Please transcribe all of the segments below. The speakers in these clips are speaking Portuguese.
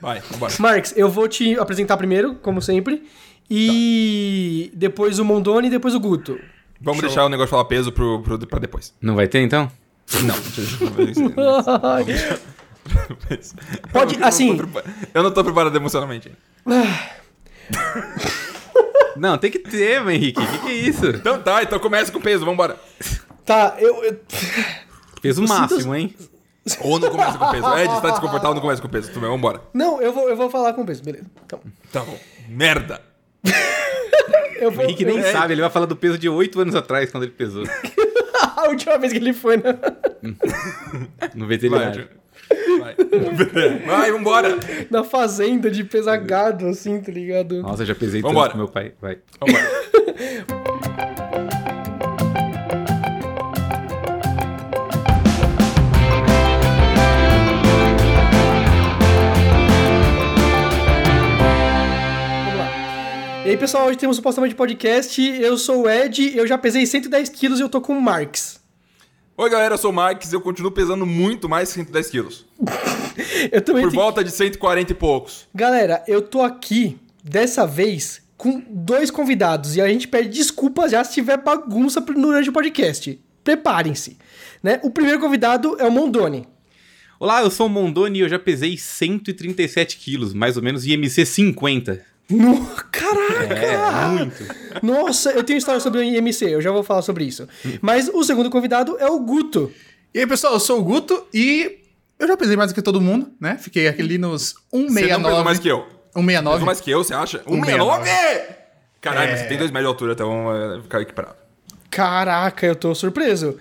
Vai, vambora. Marx, eu vou te apresentar primeiro, como sempre. E depois o Mondoni e depois o Guto. Vamos deixar o negócio de falar peso pro, pro, pra depois. Não vai ter, então? Não, deixa eu fazer isso. Pode, Eu não tô assim- Eu não tô preparado emocionalmente ainda. Não, tem que ter, meu Henrique. O que, que é isso? Então tá, então começa com peso, vambora. Tá, eu. eu- Peso Eu sinto- máximo, hein? Ou não começa com peso. Ed, você tá desconfortável, não começa com peso. Tudo bem, vambora. Não, eu vou, eu vou falar com o peso, beleza. Então. Tá bom. Merda. Eu O vou. Henrique nem eu- sabe, ele vai falar do peso de 8 anos atrás, quando ele pesou. a última vez que ele foi, né? No veterinário. Vai. Vai, vambora. Na fazenda de pesar gado, assim, tá ligado? Nossa, eu já pesei Vambora. tanto com meu pai. Vai. Vambora. E aí, pessoal, hoje temos supostamente podcast. Eu sou o Ed, eu já pesei 110 quilos e eu tô com o Marx. Oi, galera, eu sou o Marques eu continuo pesando muito mais que 110 quilos. Eu também Por tenho- volta de 140 e poucos. Galera, eu tô aqui, dessa vez, com dois convidados. E a gente pede desculpas já se tiver bagunça durante o podcast. Preparem-se. Né? O primeiro convidado é o Mondoni. Olá, eu sou o Mondoni e eu já pesei 137 quilos, mais ou menos IMC 50. No... Caraca! É, muito. Nossa, eu tenho história sobre o IMC, eu já vou falar sobre isso. Mas o segundo convidado é o Guto. E aí, pessoal, eu sou o Guto e eu já pesei mais do que todo mundo, né? Fiquei aqui nos Você não pesou 169. mais que eu. 169. Pesou mais que eu, você acha? 169. 169! Caralho, É. você tem dois metros de altura, então é, ficar equiparado. Caraca, eu tô surpreso.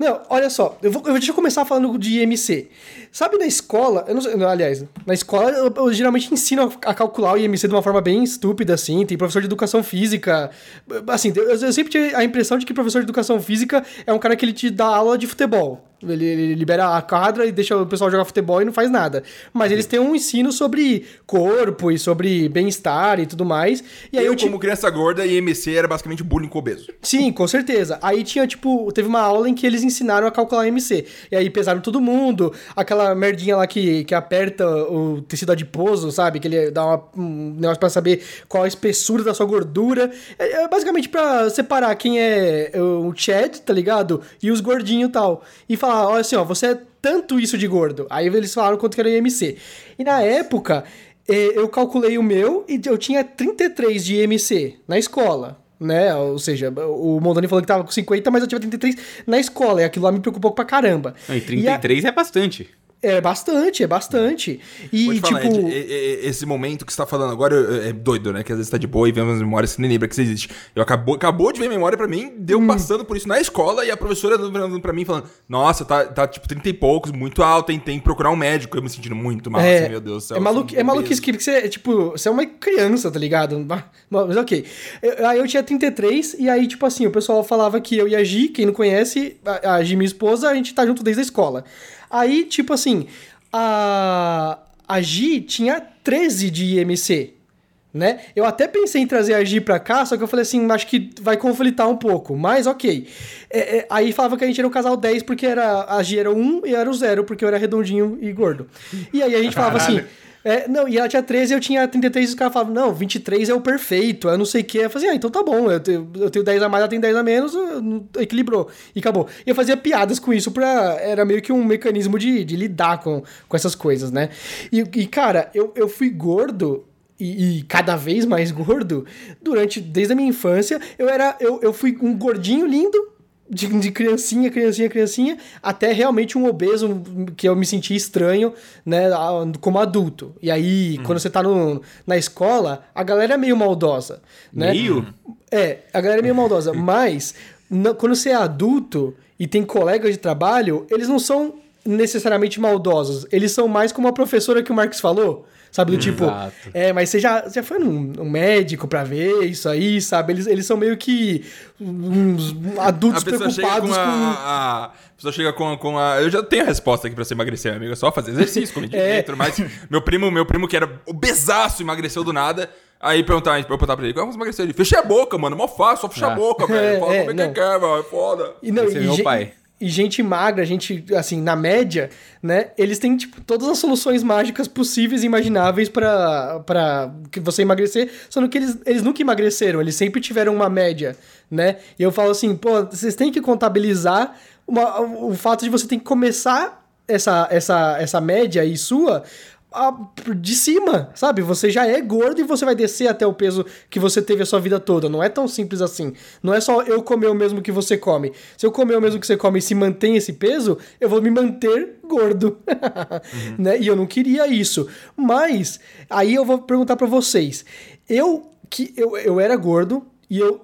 Não, olha só, eu vou, eu- deixa eu começar falando de IMC. Sabe na escola, eu não sei, aliás, na escola eu, eu geralmente ensino a, a calcular o IMC de uma forma bem estúpida, assim. Tem professor de educação física. Assim, eu, eu sempre tive a impressão de que professor de educação física é um cara que ele te dá aula de futebol. Ele, ele libera a quadra e deixa o pessoal jogar futebol e não faz nada. Mas eles têm um ensino sobre corpo e sobre bem-estar e tudo mais. E aí eu, eu, como criança gorda, IMC era basicamente bullying com obeso. Sim, com certeza. Aí tinha, tipo, teve uma aula em que eles ensinaram a calcular MC. E aí pesaram todo mundo, aquela merdinha lá que, que aperta o tecido adiposo, sabe? Que ele dá uma- um negócio pra saber qual a espessura da sua gordura. É, é basicamente pra separar quem é o Chad, tá ligado? E os gordinhos e tal. E falar, olha assim, ó, você é tanto isso de gordo. Aí eles falaram quanto que era IMC. E na época, eh, eu calculei o meu e eu tinha 33 de IMC na escola né? Ou seja, o Mondoni falou que tava com 50, mas eu tive 33 na escola, e aquilo lá me preocupou pra caramba. Não, e E a- 33 é bastante. É bastante, é bastante. E, Vou te falar, tipo. Esse momento que você tá falando agora é é doido, né? Que às vezes tá de boa e vê umas memórias que você nem lembra que isso existe. Eu acabou, acabou de ver memória pra mim, deu Hum. passando por isso na escola e a professora virando pra mim falando: Nossa, tá, tá tipo 30 e poucos, muito alto, hein? Tem que procurar um médico. Eu me sentindo muito mal, É, assim, meu Deus do céu. é, assim, é maluquice que você, tipo, você é uma criança, tá ligado? Mas ok. Eu- Aí eu tinha 33, e aí, tipo assim, o pessoal falava que eu e a Gi, quem não conhece, a, a Gi, minha esposa, a gente tá junto desde a escola. Aí, tipo assim, a, a Gi tinha 13 de IMC. Né? Eu até pensei em trazer a Gi pra cá, só que eu falei assim, acho que vai conflitar um pouco, mas ok. É, é, aí falava que a gente era um casal 10 porque era, a Gi era 1 e era o 0 porque eu era redondinho e gordo. E aí a gente falava assim, Caralho. É, não, e ela tinha 13 e eu tinha 33 e os caras falavam, não, 23 é o perfeito, eu não sei o que. Eu falei assim, ah, então tá bom, eu tenho, eu tenho 10 a mais, ela tem 10 a menos, equilibrou. E acabou. E eu fazia piadas com isso pra. Era meio que um mecanismo de, de lidar com, com essas coisas, né? E, e, cara, eu, eu fui gordo. E, e cada vez mais gordo durante desde a minha infância eu era eu, eu fui um gordinho lindo de, de criancinha, criancinha, criancinha, até realmente um obeso que eu me senti estranho, né, como adulto. E aí, quando você tá no, na escola, a galera é meio maldosa, né? Meio? É, a galera é meio maldosa, mas quando você é adulto e tem colegas de trabalho, eles não são necessariamente maldosos, eles são mais como a professora que o Marx falou. Sabe, do tipo, Exato. é, mas você já, já foi num, num médico pra ver isso aí, sabe? Eles, eles são meio que uns adultos preocupados com a, com. a- a pessoa chega com, com a. Eu já tenho a resposta aqui pra você emagrecer, amigo. É só fazer exercício, comer É. dentro. Mas meu primo, meu primo que era obesaço, emagreceu do nada. Aí perguntar, eu perguntar pra ele, como você emagreceu? Ele, fechei a boca, mano, mó fácil, só fechar a Ah. boca, velho. Fala É, como é não. que quer, velho, é foda. E, não, Esse é e meu pai. E gente magra, gente, assim, na média, né? Eles têm, tipo, todas as soluções mágicas possíveis e imagináveis que você emagrecer, sendo que eles, eles nunca emagreceram, eles sempre tiveram uma média, né? E eu falo assim, pô, vocês têm que contabilizar uma, o fato de você ter que começar essa, essa, essa média aí sua a- de cima, sabe? Você já é gordo e você vai descer até o peso que você teve a sua vida toda. Não é tão simples assim. Não é só eu comer o mesmo que você come. Se eu comer o mesmo que você come e se mantém esse peso, eu vou me manter gordo. né? E eu não queria isso. Mas, aí eu vou perguntar pra vocês. Eu, que, eu, eu era gordo e eu,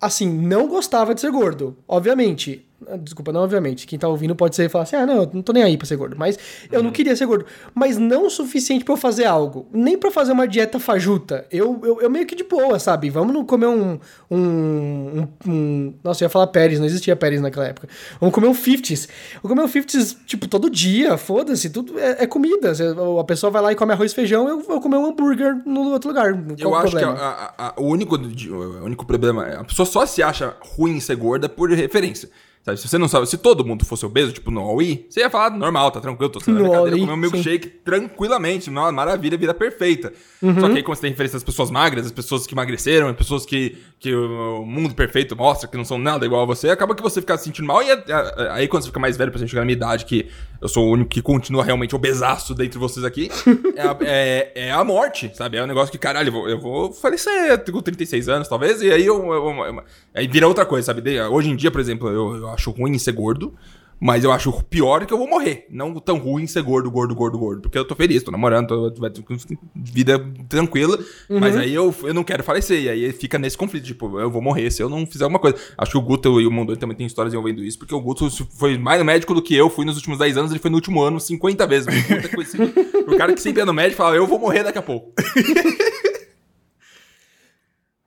assim, não gostava de ser gordo. Obviamente. Ah, Desculpa, não obviamente. Quem tá ouvindo pode ser falar assim: ah, não, eu não tô nem aí pra ser gordo. Mas eu não queria ser gordo. Mas não o suficiente pra eu fazer algo. Nem pra fazer uma dieta fajuta. Eu, eu, eu meio que de boa, sabe? Vamos não comer um, um, um, um- Nossa, eu ia falar Pérez, não existia Pérez naquela época. Vamos comer um 50s. Vamos comer um 50s, tipo, todo dia, foda-se. Tudo é, é comida. A pessoa vai lá e come arroz e feijão, eu vou comer um hambúrguer no outro lugar. Eu acho problema? que a- a- a- o, único, o único problema é a pessoa só se acha ruim ser gorda por referência. Sabe? Se você não sabe, se todo mundo fosse obeso, tipo no All-E, você ia falar normal, tá tranquilo, tô sentado na cadeira, comer um milkshake tranquilamente, uma maravilha, vida perfeita. Uhum. Só que aí quando você tem referência às pessoas magras, as pessoas que emagreceram, as pessoas que, que o mundo perfeito mostra que não são nada igual a você, acaba que você fica se sentindo mal. E a- a- aí quando você fica mais velho, pra gente chegar na minha idade, que eu sou o único que continua realmente obesaço dentre vocês aqui, é a, é- é a morte, sabe? É um negócio que, caralho, eu vou, eu vou falecer com 36 anos, talvez, e aí eu, eu- eu- aí vira outra coisa, sabe? Hoje em dia, por exemplo, eu, eu acho ruim em ser gordo, mas eu acho pior que eu vou morrer. Não tão ruim ser gordo, gordo, gordo, gordo. Porque eu tô feliz, tô namorando, tô, ter vida tranquila. Mas aí eu, eu não quero falecer. E aí fica nesse conflito, tipo, eu vou morrer se eu não fizer alguma coisa. Acho que o Guto e o Mondoni também tem histórias envolvendo isso, porque o Guto foi mais médico do que eu fui nos últimos 10 anos, ele foi no último ano 50 vezes. É conhecido. o cara que sempre é no médico fala, eu vou morrer daqui a pouco.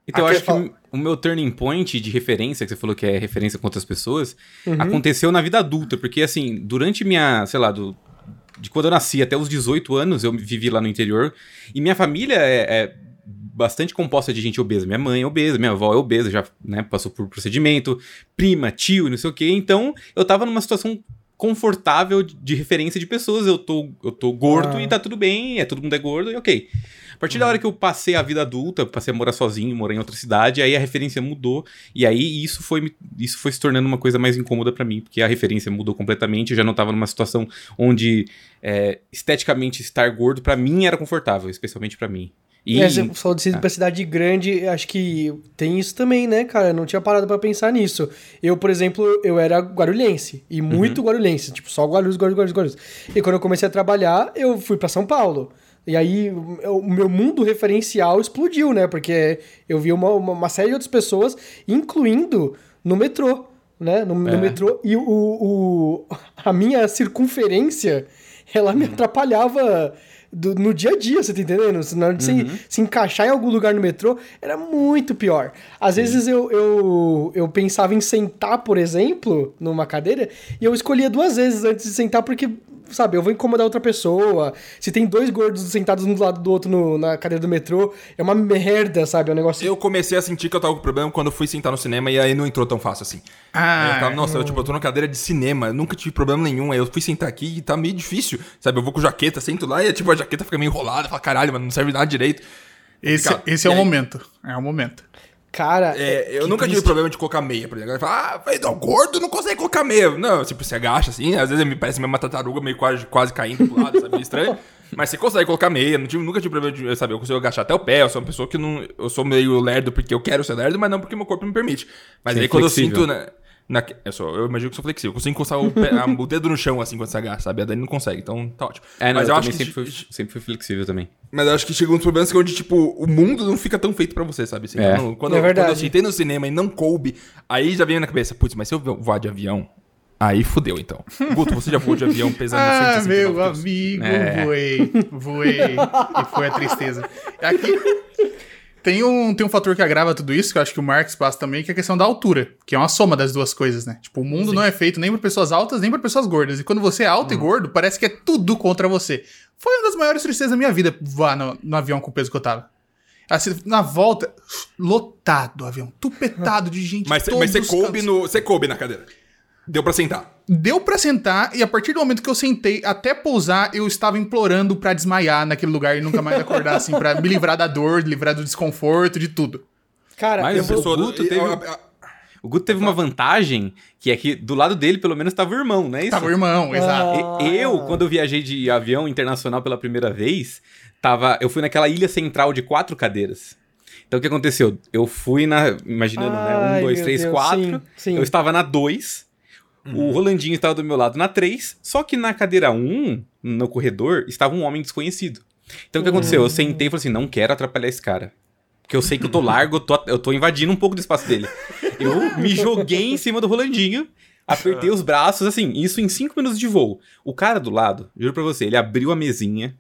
Então, eu Aqui acho que fala- o- meu turning point de referência, que você falou que é referência com outras pessoas, Uhum. aconteceu na vida adulta. Porque, assim, durante minha, sei lá, do, de quando eu nasci até os 18 anos, eu vivi lá no interior. E minha família é, é bastante composta de gente obesa. Minha mãe é obesa, minha avó é obesa, já né, passou por procedimento, prima, tio e não sei o quê. Então, eu tava numa situação confortável de, de referência de pessoas. Eu tô, eu tô gordo Ah. e tá tudo bem, é, todo mundo é gordo e ok. A partir da hora que eu passei a vida adulta, passei a morar sozinho, morar em outra cidade, aí a referência mudou. E aí isso foi, isso foi se tornando uma coisa mais incômoda pra mim, porque a referência mudou completamente. Eu já não tava numa situação onde é, esteticamente estar gordo pra mim era confortável, especialmente pra mim. E É, você falou de ir pra cidade grande, acho que tem isso também, né, cara? Eu não tinha parado pra pensar nisso. Eu, por exemplo, eu era guarulhense, e muito guarulhense, tipo, só Guarulhos, Guarulhos, Guarulhos, Guarulhos. E quando eu comecei a trabalhar, eu fui pra São Paulo. E aí, o meu mundo referencial explodiu, né? Porque eu vi uma, uma, uma série de outras pessoas, incluindo no metrô, né? No, no É. metrô. E o, o, a minha circunferência, ela me atrapalhava do- no dia a dia, você tá entendendo? Na hora de se, se encaixar em algum lugar no metrô, era muito pior. Às vezes eu, eu, eu pensava em sentar, por exemplo, numa cadeira, e eu escolhia duas vezes antes de sentar, porque, sabe, eu vou incomodar outra pessoa. Se tem dois gordos sentados um do lado do outro no- na cadeira do metrô, é uma merda, sabe? É um negócio. Eu comecei a sentir que eu tava com problema quando eu fui sentar no cinema e aí não entrou tão fácil assim. Ah, eu tava, nossa, eu, tipo, eu tô na cadeira de cinema, eu nunca tive problema nenhum. Aí eu fui sentar aqui e tá meio difícil. Sabe, eu vou com jaqueta, sento lá e tipo, a jaqueta fica meio enrolada, fala, caralho, mano, não serve nada direito. Esse, esse é o aí? momento. É o momento. Cara. É, eu nunca tive triste. problema de colocar meia, por exemplo. Ela fala, ah, não, gordo não consegue colocar meia. Não, tipo, você agacha assim, às vezes me parece meio uma tartaruga meio quase, quase caindo pro lado, sabe? Meio estranho. Mas você consegue colocar meia, não tive, nunca tive problema de, sabe, eu consigo agachar até o pé, eu sou uma pessoa que não, eu sou meio lerdo porque eu quero ser lerdo, mas não porque meu corpo me permite. Mas Sim, aí quando flexível. eu sinto, né, na, eu, sou, eu imagino que sou flexível, eu consigo encostar o, pé- o dedo no chão assim quando você agacha, sabe? A Dani não consegue, então tá ótimo. É, não, mas eu, eu acho que sempre fui, sempre fui flexível também. mas eu acho que chegam uns problemas que é onde, tipo, o mundo não fica tão feito pra você, sabe? Assim, É. quando, quando, É eu- verdade. quando eu sentei no cinema e não coube, aí já veio na cabeça, putz, mas se eu voar de avião, aí fudeu, então. Guto, você já voou de avião pesando Ah, 169 meu quilos? amigo, É. voei. Voei. e foi a tristeza. Aqui tem um, tem um fator que agrava tudo isso, que eu acho que o Marx passa também, que é a questão da altura, que é uma soma das duas coisas, né? Tipo, o mundo não é feito nem por pessoas altas, nem por pessoas gordas. E quando você é alto e gordo, parece que é tudo contra você. Foi uma das maiores tristezas da minha vida voar no, no avião com o peso que eu tava. Assim, na volta, lotado o avião, tupetado de gente. Mas, mas você coube, no, você coube na cadeira. Deu pra sentar. Deu pra sentar e a partir do momento que eu sentei até pousar, eu estava implorando pra desmaiar naquele lugar e nunca mais acordar, assim, pra me livrar da dor, livrar do desconforto, de tudo. Cara, Mas eu pessoa- Guto teve- O Guto teve uma vantagem, que é que do lado dele, pelo menos, tava o irmão, não é isso? Tava o irmão, exato. E- Eu, Ah. quando eu viajei de avião internacional pela primeira vez, tava, eu fui naquela ilha central de quatro cadeiras. Então o que aconteceu? Eu fui na. Imaginando, né? Ai, Um, dois, três, Deus, quatro. sim, sim. Eu estava na dois. O Rolandinho estava do meu lado na três. Só que na cadeira um, no corredor, estava um homem desconhecido. Então o que aconteceu? Eu sentei e falei assim: não quero atrapalhar esse cara. Porque eu sei que eu tô largo, eu tô, eu tô invadindo um pouco do espaço dele. Eu me joguei em cima do Rolandinho, apertei os braços, assim, isso em cinco minutos de voo. O cara do lado, juro pra você, ele abriu a mesinha,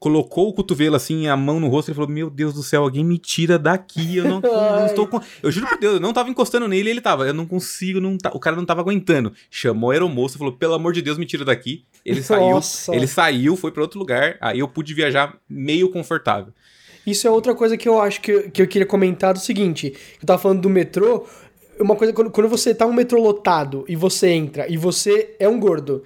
colocou o cotovelo assim, a mão no rosto e falou: Meu Deus do céu, alguém me tira daqui. Eu não, não estou com. Eu juro por Deus, eu não tava encostando nele e ele tava. Eu não consigo, não tá... o cara não tava aguentando. Chamou a aeromoça, falou: Pelo amor de Deus, me tira daqui. Ele saiu, Nossa. ele saiu, foi pra outro lugar. Aí eu pude viajar meio confortável. Isso é outra coisa que eu acho que, eu- que eu queria comentar do seguinte. Eu tava falando do metrô. Uma coisa, quando, quando você tá um metrô lotado e você entra e você é um gordo,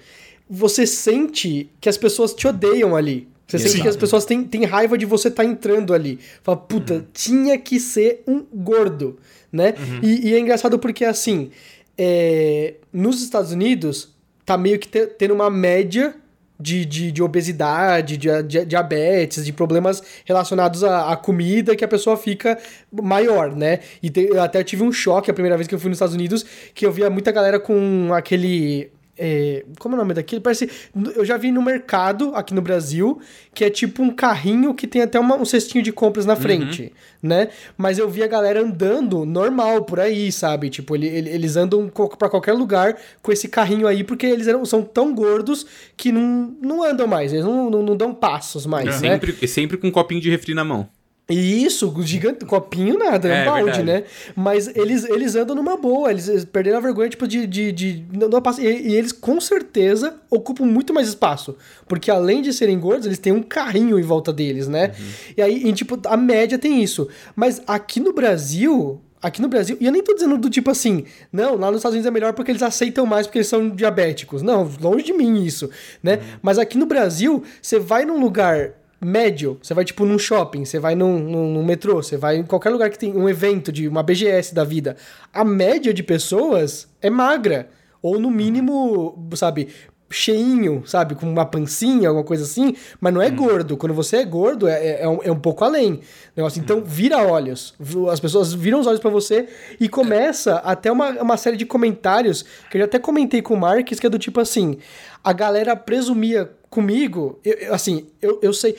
você sente que as pessoas te odeiam ali. Você sente Sim. que as pessoas têm, têm raiva de você estar entrando ali. Fala, puta, tinha que ser um gordo, né? E, e é engraçado porque, assim, é, nos Estados Unidos, tá meio que te- tendo uma média de, de, de obesidade, de, de- diabetes, de problemas relacionados à, à comida que a pessoa fica maior, né? E te- eu até tive um choque a primeira vez que eu fui nos Estados Unidos, que eu via muita galera com aquele. É, como é o nome daquele? Parece. Eu já vi no mercado aqui no Brasil, que é tipo um carrinho que tem até uma- um cestinho de compras na frente, né? Mas eu vi a galera andando normal por aí, sabe? Tipo, ele- ele- eles andam pra qualquer lugar com esse carrinho aí, porque eles eram, são tão gordos que não, não andam mais, eles não, não, não dão passos mais, E né? sempre, e sempre com um copinho de refri na mão. E Isso, gigante, copinho nada, é um É, balde, verdade. né? Mas eles, eles andam numa boa, eles, perderam a vergonha, tipo, de. de, de não, não e, e eles com certeza ocupam muito mais espaço. Porque além de serem gordos, eles têm um carrinho em volta deles, né? Uhum. E aí, e, tipo, a média tem isso. Mas aqui no Brasil. Aqui no Brasil, e eu nem tô dizendo do tipo assim, não, lá nos Estados Unidos é melhor porque eles aceitam mais porque eles são diabéticos. Não, longe de mim isso, né? Mas aqui no Brasil, você vai num lugar médio, você vai tipo num shopping, você vai num, num, num metrô, você vai em qualquer lugar que tem um evento de uma BGS da vida, a média de pessoas é magra. Ou no mínimo, sabe, cheinho, sabe, com uma pancinha, alguma coisa assim, mas não é gordo. Quando você é gordo, é, é, é um, é um pouco além. Negócio. Então, vira olhos. As pessoas viram os olhos pra você e começa até uma, uma série de comentários que eu já até comentei com o Marques, que é do tipo assim: a galera presumia comigo, eu- eu- assim, eu, eu sei.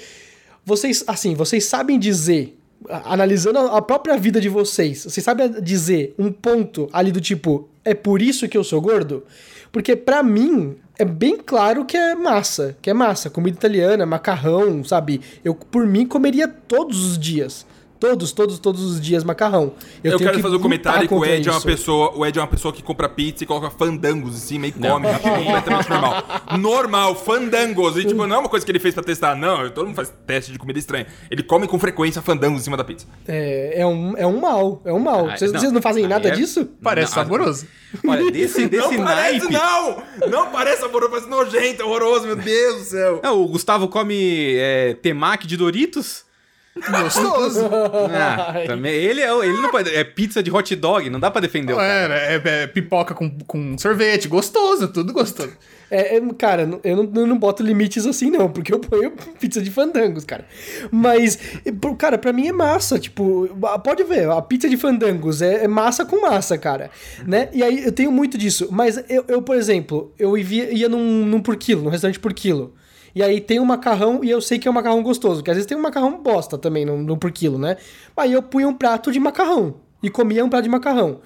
Vocês, assim, vocês sabem dizer, analisando a própria vida de vocês, vocês sabem dizer um ponto ali do tipo, é por isso que eu sou gordo? Porque pra mim é bem claro que é massa, que é massa, comida italiana, macarrão, sabe? Eu por mim comeria todos os dias. Todos, todos, todos os dias macarrão. Eu, tenho quero fazer um comentário que o Ed é uma isso. pessoa. O Ed é uma pessoa que compra pizza e coloca fandangos em cima e come. Tipo, completamente normal. Normal, fandangos. E tipo, não é uma coisa que ele fez pra testar, não. Todo mundo faz teste de comida estranha. Ele come com frequência fandangos em cima da pizza. É, é, um, é um mal, é um mal. Ah, vocês, não. vocês não fazem nada é- disso? Parece Não, saboroso. Olha, desse, desse não parece, não! Não parece saboroso, parece nojento, horroroso, meu Deus do céu. Não, o Gustavo come é, temaki de Doritos. Gostoso. Ah, também. Ele, é, ele não pode. É pizza de hot dog, não dá pra defender o cara. É, é, é pipoca com, com sorvete, gostoso, tudo gostoso. É, é, cara, eu não, eu não boto limites assim, não, porque eu ponho pizza de fandangos, cara. Mas, cara, pra mim é massa, tipo, pode ver, a pizza de fandangos é, é massa com massa, cara, né? E aí eu tenho muito disso, mas eu, eu por exemplo, eu ia, ia num, num por quilo, num restaurante por quilo. E aí tem um macarrão e eu sei que é um macarrão gostoso, porque às vezes tem um macarrão bosta também no, no por quilo, né? Aí eu punha um prato de macarrão e comia um prato de macarrão.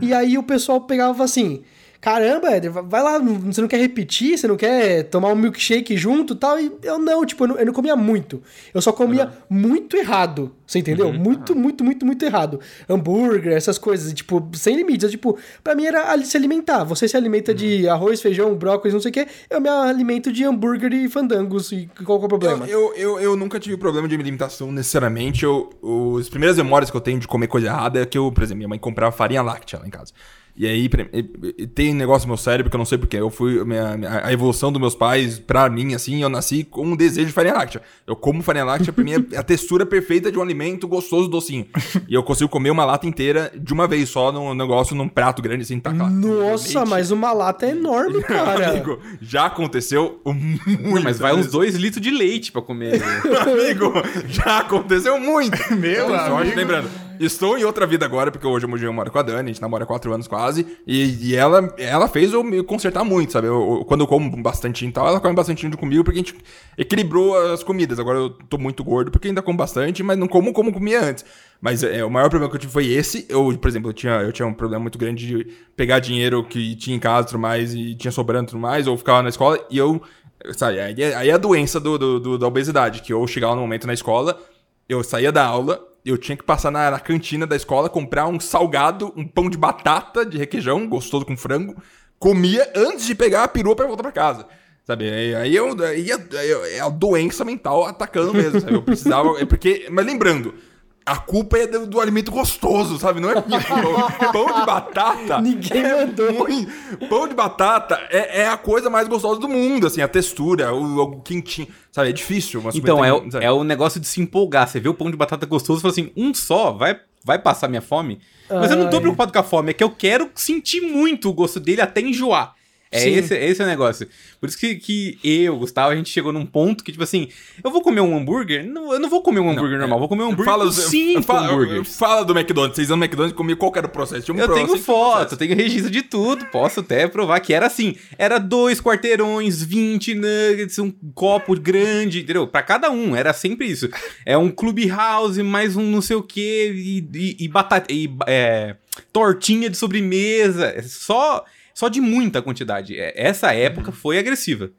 E aí o pessoal pegava assim: Caramba, Éder, vai lá, você não quer repetir, você não quer tomar um milkshake junto e tal? E eu não, tipo, eu não, eu não comia muito. Eu só comia muito errado, você entendeu? Muito, muito, muito, muito errado. Hambúrguer, essas coisas, e, tipo, sem limites. Eu, tipo, pra mim era se alimentar. Você se alimenta de arroz, feijão, brócolis, não sei o quê. Eu me alimento de hambúrguer e fandangos. E qual que é o problema? Eu, eu, eu, eu nunca tive problema de alimentação necessariamente. Eu, os primeiras memórias que eu tenho de comer coisa errada é que eu, por exemplo, minha mãe comprava farinha láctea lá em casa. E aí e- e tem negócio no meu cérebro que eu não sei porquê. Eu fui. Minha, minha- a evolução dos meus pais, pra mim, assim, eu nasci com um desejo de farinha láctea. Eu como farinha láctea, pra mim é a textura perfeita de um alimento gostoso, docinho. E eu consigo comer uma lata inteira de uma vez só num negócio, num prato grande, assim, tacar. Nossa, Leite. mas uma lata é enorme, cara. Amigo, já aconteceu muito. Não, mas vai uns dois litros de leite pra comer. Amigo, já aconteceu muito. Meu Então, amigo. lembrando, estou em outra vida agora, porque hoje eu moro com a Dani, a gente namora há quatro anos quase, e, e ela, ela fez eu me consertar muito, sabe? Eu- eu- quando eu como bastante e tal, ela come bastante junto comigo, porque a gente equilibrou as comidas. Agora eu tô muito gordo, porque ainda como bastante, mas não como como comia antes. Mas é, o maior problema que eu tive foi esse. Eu, por exemplo, eu tinha, eu tinha um problema muito grande de pegar dinheiro que tinha em casa e tudo mais, e tinha sobrando e tudo mais, ou ficava na escola, e eu... Sabe, aí é, aí é a doença do, do- do- da obesidade, que eu chegava no momento na escola, eu saía da aula, eu tinha que passar na, na cantina da escola, comprar um salgado, um pão de batata de requeijão, gostoso com frango, comia antes de pegar a perua pra voltar pra casa. Sabe? Aí, eu, aí é- é a doença mental atacando mesmo, sabe? Eu precisava. É porque. Mas lembrando. A culpa é do, do alimento gostoso, sabe? Não é minha. Pão de batata. Ninguém é mandou. ruim. Pão de batata é, é a coisa mais gostosa do mundo, assim, a textura, o, o quentinho. Sabe? É difícil. mas Então, é, o- é o negócio de se empolgar. Você vê o pão de batata gostoso e fala assim, um só, vai, vai passar minha fome? Mas eu não tô Ai. preocupado com a fome, é que eu quero sentir muito o gosto dele até enjoar. É esse, esse é o negócio. Por isso que, que eu, Gustavo, a gente chegou num ponto que, tipo assim, eu vou comer um hambúrguer? Não, eu não vou comer um hambúrguer normal, vou comer um hambúrguer Fala, com cinco fala, hambúrgueres. fala do McDonald's. Vocês iam no McDonald's e comiam qual que era o processo? Um Eu tenho foto, eu tenho registro de tudo. Posso até provar que era assim. Era dois quarteirões, 20 nuggets, um copo grande, entendeu? Pra cada um, era sempre isso. É um clubhouse, mais um não sei o quê, e, e, e batata. E, é, tortinha de sobremesa. É Só, só de muita quantidade. É, Essa época foi agressiva.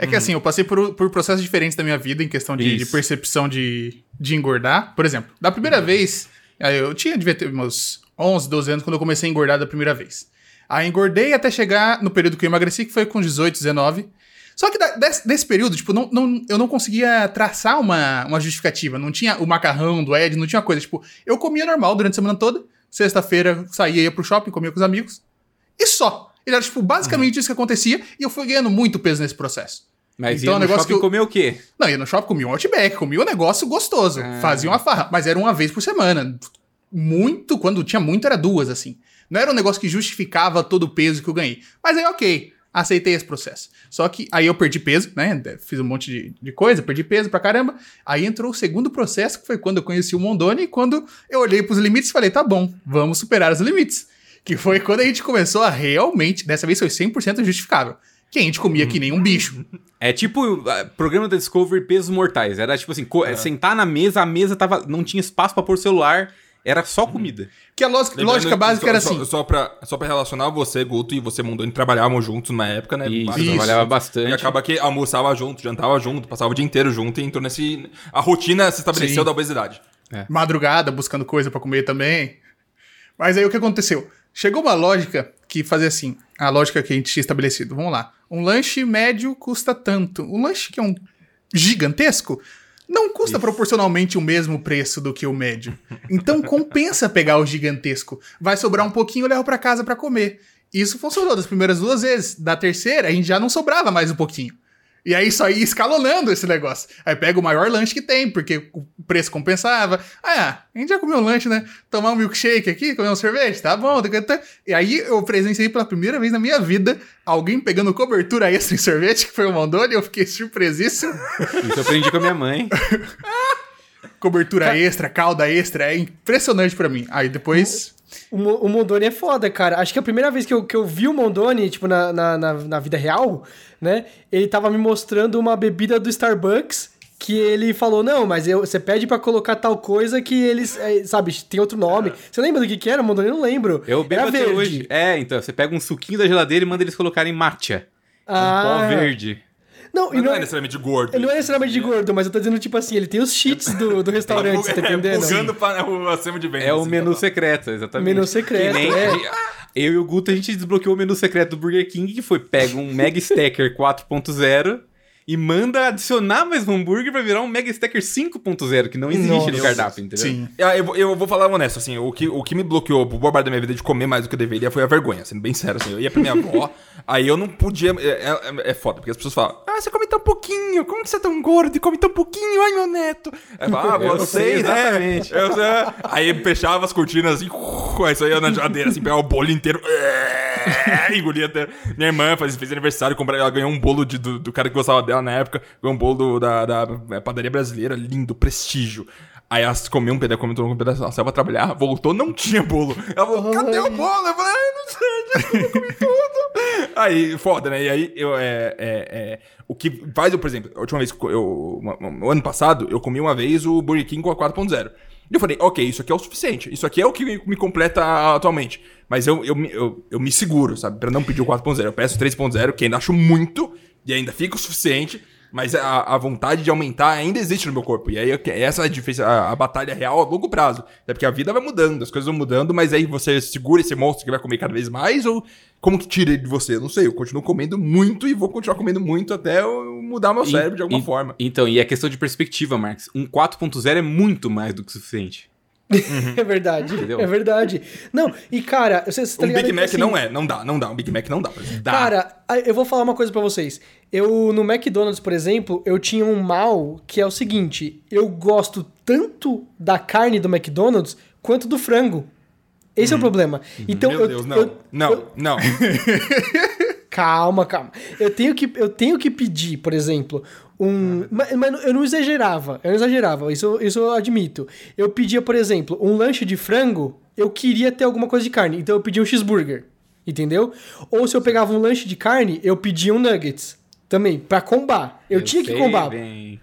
É que assim, eu passei por, por processos diferentes da minha vida em questão de, de percepção de, de engordar. Por exemplo, da primeira vez, aí eu tinha, devia ter meus 11, 12 anos quando eu comecei a engordar da primeira vez. Aí engordei até chegar no período que eu emagreci, que foi com 18, 19. Só que da- desse, desse período, tipo, não, não- eu não conseguia traçar uma, uma justificativa. Não tinha o macarrão do Ed, não tinha coisa. Tipo, eu comia normal durante a semana toda. Sexta-feira saía, ia pro shopping, comia com os amigos. E só. Ele era, tipo, basicamente isso que acontecia. E eu fui ganhando muito peso nesse processo. Mas Então, ia o no negócio shopping que eu- comer o quê? Não, ia no shopping, comia um Outback, comia um negócio gostoso. Ah. Fazia uma farra. Mas era uma vez por semana. Muito, quando tinha muito, era duas, assim. Não era um negócio que justificava todo o peso que eu ganhei. Mas aí, ok, aceitei esse processo. Só que aí eu perdi peso, né? Fiz um monte de, de coisa, perdi peso pra caramba. Aí entrou o segundo processo, que foi quando eu conheci o Mondoni, e quando eu olhei pros limites e falei, tá bom, vamos superar os limites. Que foi quando a gente começou a realmente, dessa vez foi 100% justificável. Que a gente comia que nem um bicho. É tipo ah, programa da Discovery Pesos Mortais. Era tipo assim, co- sentar na mesa, a mesa tava, não tinha espaço pra pôr celular, era só comida. Que a lógica, Lembrando lógica básica só, era só- assim. Só, pra, só pra relacionar você, Guto, e você, Mondoni, trabalhavam juntos numa época, né? Isso, Vários trabalhava bastante. E acaba que almoçava junto, jantava junto, passava o dia inteiro junto e entrou nesse... A rotina se estabeleceu Sim. da obesidade. madrugada buscando coisa pra comer também. Mas aí o que aconteceu? Chegou uma lógica que fazia assim, a lógica que a gente tinha estabelecido. Vamos lá. Um lanche médio custa tanto. Um lanche que é um gigantesco não custa proporcionalmente o mesmo preço do que o médio. Então compensa pegar o gigantesco. Vai sobrar um pouquinho, eu levo pra casa pra comer. Isso funcionou das primeiras duas vezes. Da terceira, a gente já não sobrava mais um pouquinho. E aí só ia escalonando esse negócio. Aí pega o maior lanche que tem, porque o preço compensava. Ah, a gente já comeu um lanche, né? Tomar um milkshake aqui, comer um sorvete, tá bom. tá, tá. E aí eu presenciei pela primeira vez na minha vida alguém pegando cobertura extra em sorvete, que foi o Mondoni, e eu fiquei surpresíssimo. Isso eu aprendi com a minha mãe. cobertura extra, calda extra, é impressionante pra mim. Aí depois. O, o Mondoni é foda, cara. Acho que a primeira vez que eu, que eu vi o Mondoni, tipo, na, na, na, na vida real, né? Ele tava me mostrando uma bebida do Starbucks que ele falou, não, mas eu- você pede pra colocar tal coisa que eles, é, sabe, tem outro nome. Você lembra do que que era, Mondoni? Eu não lembro. Eu bebo era até verde. hoje. É, então, você pega um suquinho da geladeira e manda eles colocarem matcha. Ah. Um pó verde. Não, e não, não é é, necessariamente gordo. ele não é necessariamente de gordo, mas eu tô dizendo, tipo assim, ele tem os cheats do, do restaurante, você tá entendendo? É, Pulgando para o acima de venda. É o assim, menu tá? secreto, exatamente. Menu secreto, Que nem é. Eu e o Guto, a gente desbloqueou o menu secreto do Burger King, que foi pega um Mega Stacker 4.0 e manda adicionar mais um hambúrguer pra virar um Mega Stacker 5.0, que não existe Nossa. no cardápio, entendeu? Sim. Ah, Eu, vou- eu vou falar honesto, assim, o que, o que me bloqueou por boa parte da minha vida de comer mais do que eu deveria foi a vergonha, sendo bem sério, assim. Eu ia pra minha avó, aí eu não podia. É, é, é foda, porque as pessoas falam, ah, você come tão pouquinho, como que você é tão gordo e come tão pouquinho? Ai, meu neto. Aí eu falo, ah, Eu você, né? exatamente. Eu sei. Aí fechava as cortinas assim, aí saía na geladeira, assim, pegava o bolo inteiro, engolia até. Minha irmã fez, fez aniversário, comprou, ela ganhou um bolo de- do, do cara que gostava dela na época, ganhou um bolo do- da, da é, padaria brasileira, lindo, prestígio. Aí ela comeu um pedaço, comeu um pedaço, ela saiu pra trabalhar, voltou, não tinha bolo. Ela falou, cadê o bolo? Eu falei, ai, não sei, eu comi tudo. Aí, foda, né? E aí, eu, é, é, é, o que faz, eu, por exemplo, a última vez que eu, uma- uma- o ano passado, eu comi uma vez o Burger King com a 4.0. E eu falei, ok, isso aqui é o suficiente. Isso aqui é o que me, me completa atualmente. Mas eu, eu, eu, eu me seguro, sabe? Pra não pedir o 4.0. Eu peço o 3.0, que ainda acho muito, e ainda fica o suficiente. Mas a, a vontade de aumentar ainda existe no meu corpo. E aí essa é a, difícil, a, a batalha real a longo prazo. É porque a vida vai mudando, as coisas vão mudando, mas aí você segura esse monstro que vai comer cada vez mais, ou como que tira ele de você? Eu não sei. Eu continuo comendo muito e vou continuar comendo muito até eu mudar meu cérebro de alguma E- forma. Então, e é questão de perspectiva, Marx. Um 4.0 é muito mais do que suficiente. É verdade, Entendeu? é verdade. Não, e cara, você, você tá um ligado Big que, Mac assim, não é, não dá, não dá. Um Big Mac não dá. Dá. Cara, eu vou falar uma coisa pra vocês. Eu, no McDonald's, por exemplo, eu tinha um mal que é o seguinte: eu gosto tanto da carne do McDonald's quanto do frango. Esse é o problema. Então, Uhum. Meu eu, Deus, não. eu- não, eu- não. Calma, calma. Eu tenho que, eu tenho que pedir, por exemplo, um. Mas, mas eu não exagerava. Eu não exagerava, isso, isso eu admito. Eu pedia, por exemplo, um lanche de frango, eu queria ter alguma coisa de carne. Então eu pedia um cheeseburger. Entendeu? Ou se eu pegava um lanche de carne, eu pedia um nuggets. Também, pra combar. Eu, tinha que combar. bem.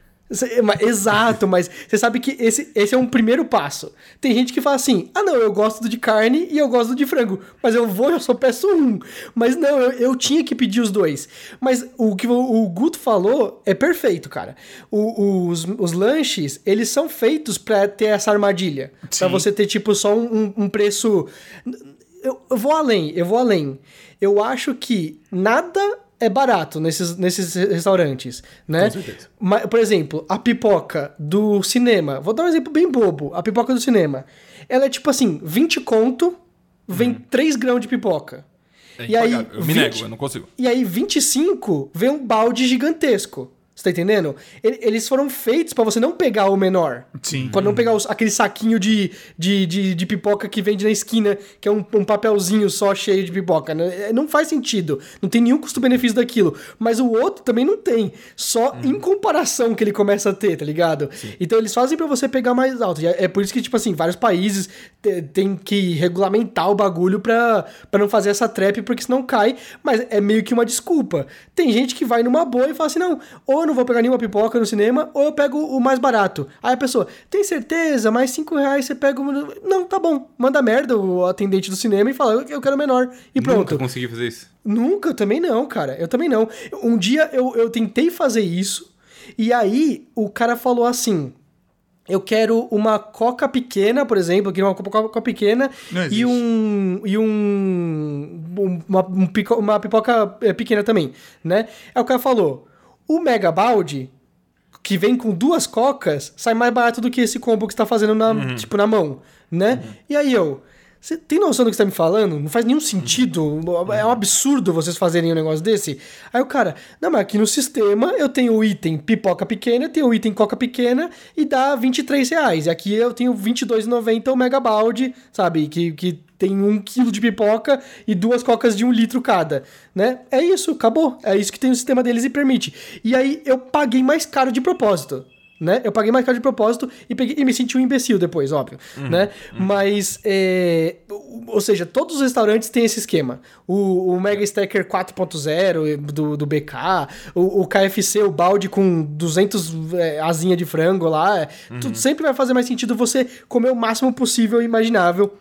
Exato, mas você sabe que esse, esse é um primeiro passo. Tem gente que fala assim: ah, não, eu gosto do de carne e eu gosto do de frango, mas eu vou, eu só peço um. Mas não, eu, eu tinha que pedir os dois. Mas o que o, o Guto falou é perfeito, cara. O- os, os lanches, eles são feitos pra ter essa armadilha. Pra Sim. você ter, tipo, só um, um- um preço. Eu, eu vou além, eu vou além. Eu acho que nada é barato nesses, nesses restaurantes, né? Com certeza. Ma- Por exemplo, a pipoca do cinema. Vou dar um exemplo bem bobo. A pipoca do cinema. Ela é tipo assim, 20 conto, vem 3 grãos de pipoca. É E aí, eu me 20 nego, eu não consigo. E aí, 25 vem um balde gigantesco. Você tá entendendo? Ele- Eles foram feitos pra você não pegar o menor. Sim. Pra não pegar os- aquele saquinho de, de, de, de pipoca que vende na esquina, que é um, um papelzinho só cheio de pipoca. né? É, Não faz sentido. Não tem nenhum custo-benefício daquilo. Mas o outro também não tem. Só em comparação que ele começa a ter, tá ligado? Então eles fazem pra você pegar mais alto. E é é por isso que, tipo assim, vários países tem que regulamentar o bagulho pra, pra não fazer essa trap, porque senão cai. Mas é meio que uma desculpa. Tem gente que vai numa boa e fala assim: não, ou eu não vou pegar nenhuma pipoca no cinema, ou eu pego o mais barato. Aí a pessoa, tem certeza? Mais cinco reais você pega o. Não, tá bom. Manda merda o atendente do cinema e fala: eu- eu quero menor. E pronto. Nunca consegui fazer isso. Nunca, eu também não, cara. Eu também não. Um dia eu, eu tentei fazer isso, e aí o cara falou assim. Eu quero uma coca pequena, por exemplo, eu queria uma coca pequena e um. E um. um- Uma, um uma pipoca eh, pequena também, né? Aí o cara falou: o Mega Balde, que vem com duas cocas, sai mais barato do que esse combo que você tá fazendo na, tipo, na mão, né? E aí eu. Você tem noção do que você tá me falando? Não faz nenhum sentido. É um absurdo vocês fazerem um negócio desse. Aí o cara, não, mas aqui no sistema eu tenho o item pipoca pequena, tenho o item coca pequena e dá 23 reais. E aqui eu tenho 22,90 o mega balde, sabe? Que, que tem um quilo de pipoca e duas cocas de um litro cada, né? É isso, acabou. É isso que tem o sistema deles e permite. E aí eu paguei mais caro de propósito. Né? Eu paguei mais caro de propósito e, peguei, e me senti um imbecil depois, óbvio. né? Mas, é, ou- seja, todos os restaurantes têm esse esquema. O, o Mega Stacker 4.0 do, do BK, o, o KFC, o balde com 200 é, asinha de frango lá. é, Tudo sempre vai fazer mais sentido você comer o máximo possível e imaginável.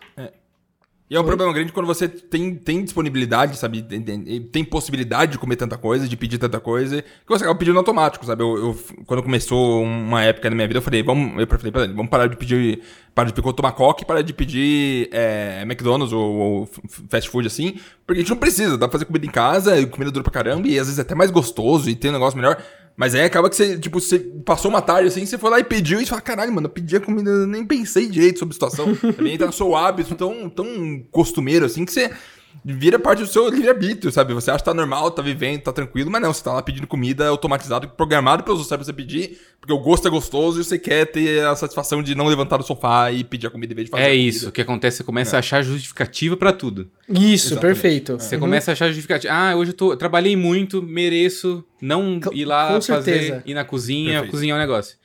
E é um problema grande quando você tem, tem disponibilidade, sabe? Tem, tem- tem possibilidade de comer tanta coisa, de pedir tanta coisa, que você acaba pedindo automático, sabe? Eu, eu- quando começou uma época na minha vida, eu falei, vamos, eu falei ele, vamos parar de pedir, parar de pedir tomar coque, parar de pedir é, McDonald's ou, ou fast food assim, porque a gente não precisa, dá pra fazer comida em casa, e comida dura pra caramba, e às vezes é até mais gostoso e tem um negócio melhor. Mas aí acaba que você, tipo, você passou uma tarde assim, você foi lá e pediu e você fala, caralho, mano, eu pedi a comida, eu nem pensei direito sobre a situação. Também tá no seu hábito tão, tão costumeiro assim que você vira parte do seu livre-arbítrio, sabe? Você acha que tá normal, tá vivendo, tá tranquilo, mas não, você tá lá pedindo comida automatizado, programado pelo seu cérebro pra você pedir, porque o gosto é gostoso e você quer ter a satisfação de não levantar do sofá e pedir a comida em vez de fazer É isso, o que acontece, você começa a achar justificativa pra tudo. Isso, Exatamente. perfeito. Você começa a achar justificativa. Ah, hoje eu, tô, trabalhei muito, mereço não Com- ir lá fazer, ir na cozinha, Perfeito. cozinhar um negócio.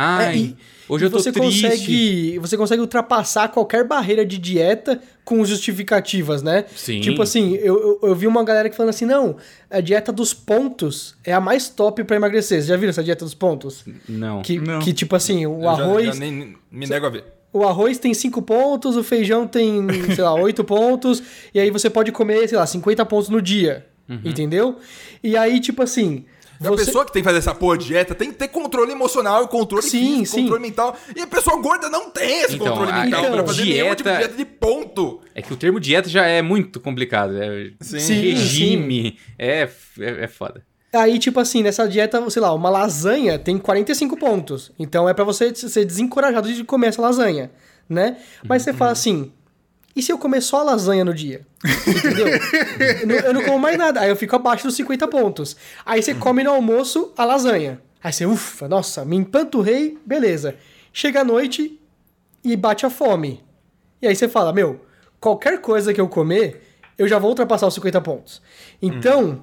Ai, É, e- hoje eu tô você triste. consegue você consegue ultrapassar qualquer barreira de dieta com justificativas, né? Sim. Tipo assim, eu, eu, eu vi uma galera que falando assim, não, a dieta dos pontos é a mais top pra emagrecer. Vocês já viram essa dieta dos pontos? Não. Que, Não. que tipo assim, o Eu já- arroz... já nem, me nego a ver. O arroz tem 5 pontos, o feijão tem, sei lá, 8 pontos, e aí você pode comer, sei lá, 50 pontos no dia. Entendeu? E aí, tipo assim. A pessoa que tem que fazer essa porra de dieta tem que ter controle emocional, controle Sim, físico, sim. controle mental. E a pessoa gorda não tem esse Então, controle a- mental então, pra fazer nenhum tipo de dieta- dieta de ponto. É que o termo dieta já é muito complicado. É Sim. regime. É, é, é foda. Aí, tipo assim, nessa dieta, sei lá, uma lasanha tem 45 pontos. Então é pra você ser desencorajado de comer essa lasanha, né? Mas você fala assim. E se eu comer só a lasanha no dia? Entendeu? eu, não, eu não como mais nada. Aí eu fico abaixo dos 50 pontos. Aí você come no almoço a lasanha. Aí você, ufa, nossa, me empanturrei, beleza. Chega à noite e bate a fome. E aí você fala, meu, qualquer coisa que eu comer, eu já vou ultrapassar os 50 pontos. Então,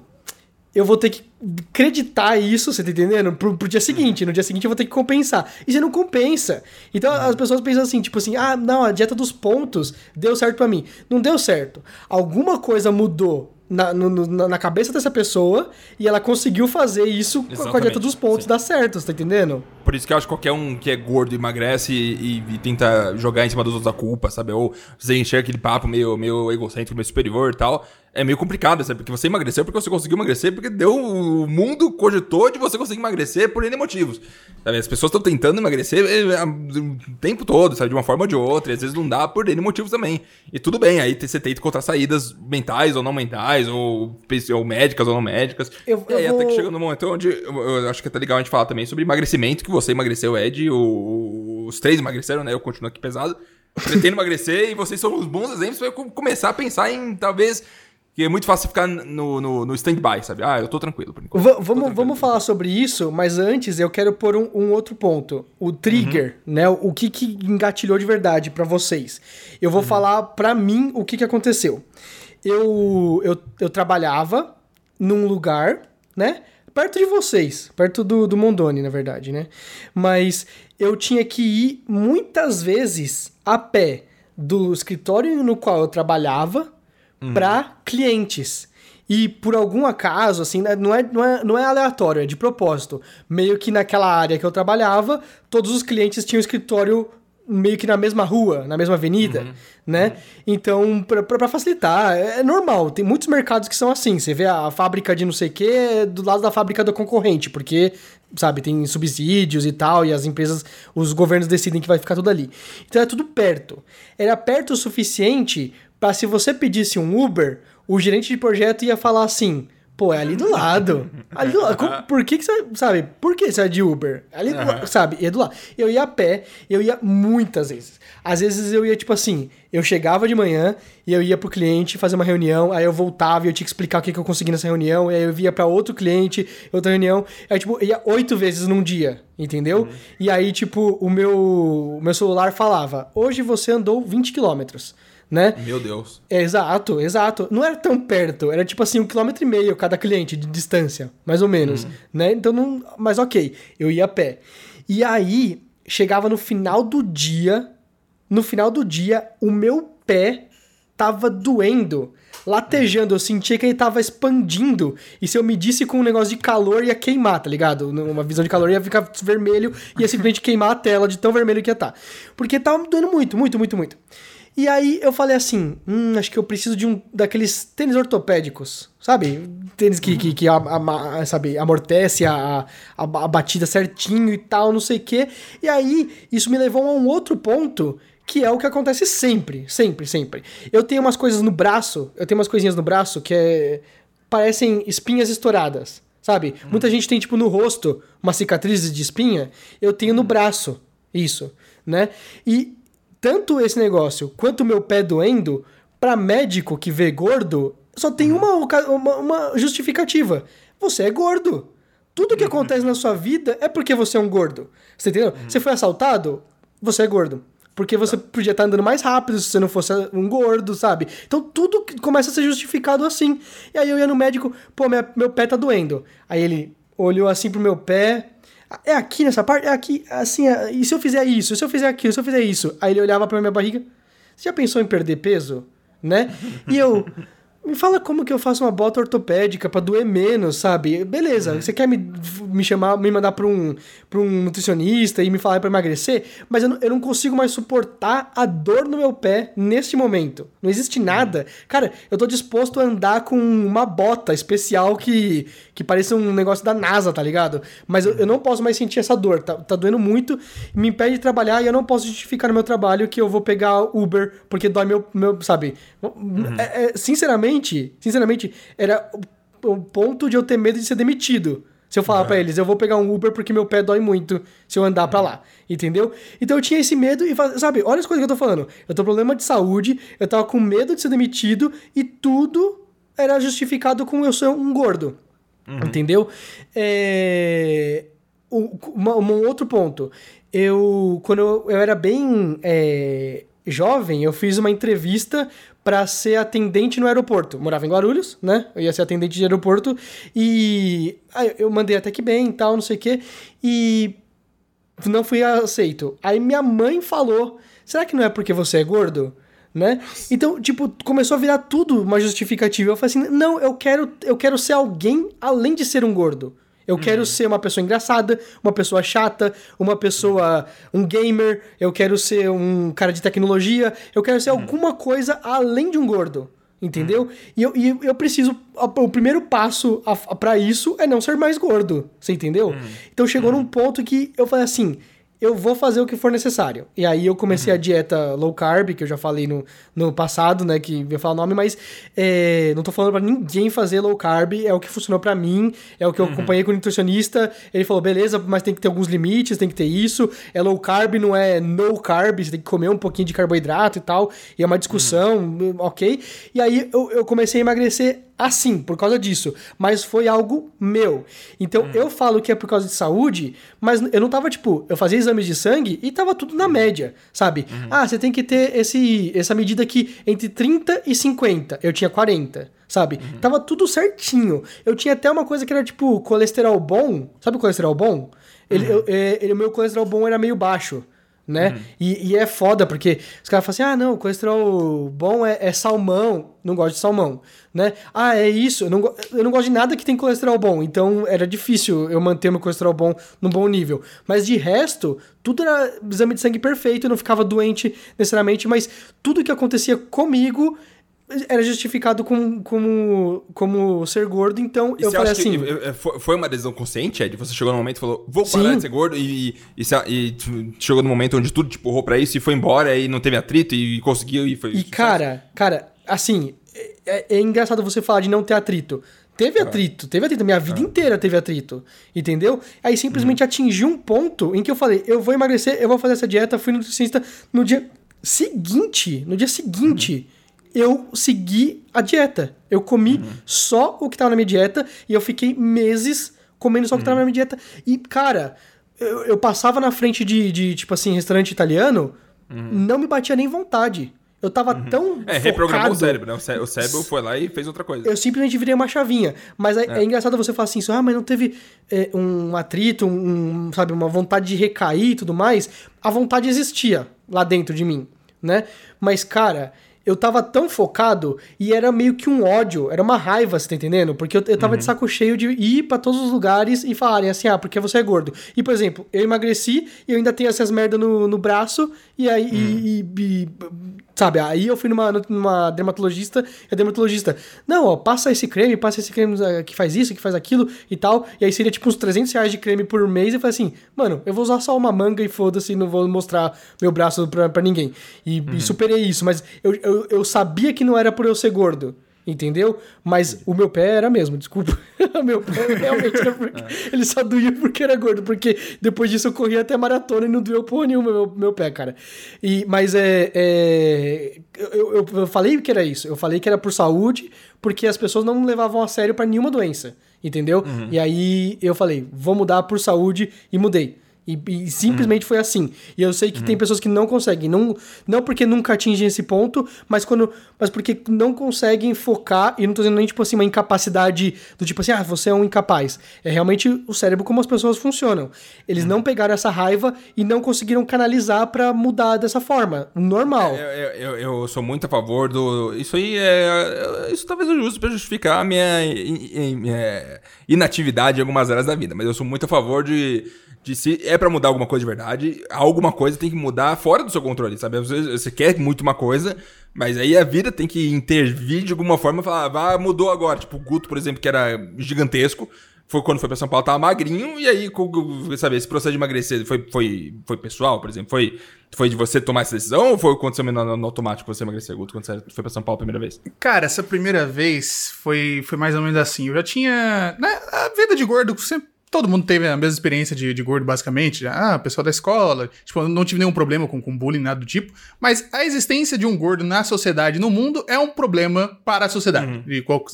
eu vou ter que acreditar isso, você tá entendendo? Pro, pro dia seguinte. No dia seguinte eu vou ter que compensar. E você não compensa. Então as pessoas pensam assim, tipo assim, ah, não, a dieta dos pontos deu certo pra mim. Não deu certo. Alguma coisa mudou. Na, no- na- na cabeça dessa pessoa e ela conseguiu fazer isso com a- com a dieta Exatamente, dos pontos sim. dar certo, você tá entendendo? Por isso que eu acho que qualquer um que é gordo emagrece e, e tenta jogar em cima dos outros a culpa, sabe? Ou você enxerga aquele papo meio, meio egocêntrico, meio superior e tal. É meio complicado, sabe? Porque você emagreceu porque você conseguiu emagrecer, porque deu. O mundo cogitou de você conseguir emagrecer por N motivos. Sabe? As pessoas estão tentando emagrecer é, é, o tempo todo, sabe? De uma forma ou de outra. E às vezes não dá por N motivos também. E tudo bem, aí você tenta encontrar saídas mentais ou não mentais, ou, ou médicas ou não médicas. Eu- e aí eu até que vou- chega no momento onde eu, eu acho que é até legal a gente falar também sobre emagrecimento, que você emagreceu, Ed, o- os três emagreceram, né? Eu continuo aqui pesado. Pretendo emagrecer e vocês são os bons exemplos pra eu co- começar a pensar em talvez. Que é muito fácil ficar no, no, no stand-by, sabe? Ah, eu tô tranquilo por enquanto. Tô vamos, tranquilo. vamos falar sobre isso, mas antes eu quero pôr um, um outro ponto. O trigger, né? O que, que engatilhou de verdade pra vocês. Eu vou falar pra mim o que, que aconteceu. Eu, eu, eu trabalhava num lugar, né? Perto de vocês, perto do, do Mondoni, na verdade, né? Mas eu tinha que ir muitas vezes a pé do escritório no qual eu trabalhava para clientes. E por algum acaso, assim, né, não é, não, é, não é aleatório, é de propósito. Meio que naquela área que eu trabalhava, todos os clientes tinham escritório meio que na mesma rua, na mesma avenida, né? Então, pra, pra pra facilitar, é é normal. Tem muitos mercados que são assim. Você vê a fábrica de não sei o quê do lado da fábrica do concorrente, porque, sabe, tem subsídios e tal, e as empresas, os governos decidem que vai ficar tudo ali. Então é tudo perto. Era perto o suficiente pra se você pedisse um Uber, o gerente de projeto ia falar assim. Pô, é ali do lado. Ali do lado. Por que, que você. Sabe? Por que você é de Uber? Ali do lado, sabe? É do lado. Eu ia a pé, eu ia muitas vezes. Às vezes eu ia, tipo assim, eu chegava de manhã e eu ia pro cliente fazer uma reunião, aí eu voltava e eu tinha que explicar o que, que eu consegui nessa reunião, e aí eu via pra outro cliente, outra reunião. Aí, tipo, eu ia oito vezes num dia, entendeu? E aí, tipo, o meu, o meu celular falava: hoje você andou 20 quilômetros. Né? Meu Deus. É, exato, exato. Não era tão perto, era tipo assim, um quilômetro e meio cada cliente de distância, mais ou menos, né? Então não. Mas ok, eu ia a pé. E aí, chegava no final do dia, no final do dia, o meu pé tava doendo, latejando, eu sentia que ele tava expandindo. E se eu medisse com um negócio de calor, ia queimar, tá ligado? Uma visão de calor ia ficar vermelho, ia simplesmente queimar a tela de tão vermelho que ia estar. Porque tava doendo muito, muito, muito, muito. E aí eu falei assim, hum, acho que eu preciso de um daqueles tênis ortopédicos, sabe? Tênis que, que, que a- a- sabe, amortece a, a, a batida certinho e tal, não sei o quê. E aí isso me levou a um outro ponto, que é o que acontece sempre, sempre, sempre. Eu tenho umas coisas no braço, eu tenho umas coisinhas no braço que é, parecem espinhas estouradas. sabe? Muita gente tem, tipo, no rosto uma cicatriz de espinha. Eu tenho no braço isso, né? E tanto esse negócio quanto o meu pé doendo, pra médico que vê gordo, só tem uma, oca- uma, uma justificativa. Você é gordo. Tudo que acontece na sua vida é porque você é um gordo. Você entendeu? Você foi assaltado? Você é gordo. Porque você podia estar andando mais rápido se você não fosse um gordo, sabe? Então tudo começa a ser justificado assim. E aí eu ia no médico, pô, minha- meu pé tá doendo. Aí ele olhou assim pro meu pé. É aqui nessa parte? É aqui, assim, é- e se eu fizer isso? Se eu fizer aquilo? Se eu fizer isso? Aí ele olhava pra minha barriga. Você já pensou em perder peso? Né? E eu. Me fala como que eu faço uma bota ortopédica pra doer menos, sabe? Beleza, você quer me, me chamar, me mandar pra um, pra um nutricionista e me falar pra emagrecer, mas eu não, eu não consigo mais suportar a dor no meu pé neste momento. Não existe nada. Cara, eu tô disposto a andar com uma bota especial que, que parece um negócio da NASA, tá ligado? Mas eu, eu não posso mais sentir essa dor. Tá, tá doendo muito, me impede de trabalhar e eu não posso justificar no meu trabalho que eu vou pegar Uber porque dói meu, meu sabe? É- é- sinceramente, sinceramente, era o, ponto de eu ter medo de ser demitido. Se eu falar pra eles, eu vou pegar um Uber porque meu pé dói muito se eu andar pra lá, entendeu? Então eu tinha esse medo e, sabe, olha as coisas que eu tô falando. Eu tô com problema de saúde, eu tava com medo de ser demitido e tudo era justificado com eu ser um gordo. Entendeu? É... o- uma- um outro ponto. Eu, quando eu, eu era bem é, jovem, eu fiz uma entrevista para ser atendente no aeroporto. Morava em Guarulhos, né? Eu ia ser atendente de aeroporto e aí eu mandei até que bem e tal, não sei o quê. E não fui aceito. Aí minha mãe falou: será que não é porque você é gordo? Né? Então, tipo, começou a virar tudo uma justificativa. Eu falei assim: não, eu quero, eu quero ser alguém além de ser um gordo. Eu quero ser uma pessoa engraçada, uma pessoa chata, uma pessoa. um gamer, eu quero ser um cara de tecnologia, eu quero ser alguma coisa além de um gordo. Entendeu? E, eu, e eu preciso. O primeiro passo a- a- pra isso é não ser mais gordo. Você entendeu? Então chegou num ponto que eu falei assim. Eu vou fazer o que for necessário. E aí eu comecei a dieta low carb, que eu já falei no, no passado, né? Que eu falar o nome, mas é, não tô falando pra ninguém fazer low carb. É o que funcionou pra mim, é o que eu acompanhei com o nutricionista. Ele falou, beleza, mas tem que ter alguns limites, tem que ter isso. É low carb, não é no carb, você tem que comer um pouquinho de carboidrato e tal. E é uma discussão, ok? E aí eu, eu comecei a emagrecer assim, por causa disso. Mas foi algo meu. Então eu falo que é por causa de saúde, mas eu não tava, tipo, eu fazia exames de sangue e tava tudo na média, sabe? Ah, você tem que ter esse, essa medida aqui entre 30 e 50. Eu tinha 40. Sabe? Tava tudo certinho. Eu tinha até uma coisa que era tipo colesterol bom. Sabe o colesterol bom? Ele, eu- é, ele- o meu colesterol bom era meio baixo né? E, e é foda, porque os caras falam assim: ah, não, o colesterol bom é, é salmão. Não gosto de salmão, né? Ah, é isso. Eu não, eu não gosto de nada que tem colesterol bom. Então era difícil eu manter meu colesterol bom num bom nível. Mas de resto, tudo era exame de sangue perfeito. Eu não ficava doente necessariamente, mas tudo que acontecia comigo era justificado como, como, como ser gordo. Então E eu falei assim. foi, uma decisão consciente, Ed? Você chegou no momento e falou, vou parar Sim. de ser gordo e, e, e chegou no momento onde tudo te empurrou pra isso e foi embora e não teve atrito e conseguiu e foi. E cara, cara, assim, é, é engraçado você falar de não ter atrito. Teve atrito, teve atrito, minha vida inteira teve atrito, entendeu? Aí simplesmente atingiu um ponto em que eu falei, eu vou emagrecer, eu vou fazer essa dieta, fui no nutricionista no dia seguinte, no dia seguinte, eu segui a dieta. Eu comi só o que tava na minha dieta e eu fiquei meses comendo só o que tava na minha dieta. E, cara, eu, eu passava na frente de, de, tipo assim, restaurante italiano, não me batia nem vontade. Eu tava tão. É, reprogramou o cérebro, né? O cé- o cérebro foi lá e fez outra coisa. Eu simplesmente virei uma chavinha. Mas é, é engraçado você falar assim, ah, mas não teve é, um atrito, um, sabe, uma vontade de recair e tudo mais. A vontade existia lá dentro de mim, né? Mas, cara, eu tava tão focado e era meio que um ódio, era uma raiva, você tá entendendo? Porque eu, eu tava de saco cheio de ir pra todos os lugares e falarem assim, ah, porque você é gordo. E, por exemplo, eu emagreci e eu ainda tenho essas merda no, no braço e aí, e- e- e- sabe, aí eu fui numa, numa dermatologista e a dermatologista, não, ó, passa esse creme, passa esse creme eh, que faz isso, que faz aquilo e tal. E aí seria tipo uns 300 reais de creme por mês. E eu falei assim, mano, eu vou usar só uma manga e foda-se, não vou mostrar meu braço pra, pra ninguém. E, e superei isso, mas eu, eu, eu sabia que não era por eu ser gordo. Entendeu? Mas o meu pé era mesmo, desculpa. o meu pé realmente era porque. Ele só doía porque era gordo, porque depois disso eu corri até maratona e não doeu porra nenhuma meu, meu pé, cara. E, mas é. é eu, eu, eu falei que era isso. Eu falei que era por saúde, porque as pessoas não levavam a sério pra nenhuma doença, entendeu? E aí eu falei, vou mudar por saúde e mudei. E, e simplesmente foi assim. E eu sei que tem pessoas que não conseguem, não, não porque nunca atingem esse ponto, mas quando mas porque não conseguem focar, e não tô dizendo nem tipo assim uma incapacidade do tipo assim, ah, você é um incapaz. É realmente o cérebro como as pessoas funcionam. Eles não pegaram essa raiva e não conseguiram canalizar pra mudar dessa forma, normal. Eu, eu, eu- eu sou muito a favor do. Isso aí é. Isso talvez eu use pra justificar a minha, in- in- minha inatividade em algumas áreas da vida. Mas eu sou muito a favor de. De se é pra mudar alguma coisa de verdade, alguma coisa tem que mudar fora do seu controle, sabe? Às vezes você quer muito uma coisa, mas aí a vida tem que intervir de alguma forma e falar, ah, mudou agora. Tipo, o Guto, por exemplo, que era gigantesco, foi quando foi pra São Paulo, tava magrinho, e aí, sabe, esse processo de emagrecer foi, foi, foi pessoal, por exemplo? Foi, foi de você tomar essa decisão ou foi aconteceu no, no, no automático você emagrecer, Guto, quando você foi pra São Paulo a primeira vez? Cara, essa primeira vez foi, foi mais ou menos assim. Eu já tinha. Né, a vida de gordo sempre. Todo mundo teve a mesma experiência de, de gordo, basicamente. Ah, pessoal da escola. Tipo, eu não tive nenhum problema com, com bullying, nada do tipo. Mas a existência de um gordo na sociedade, no mundo, é um problema para a sociedade. De qual,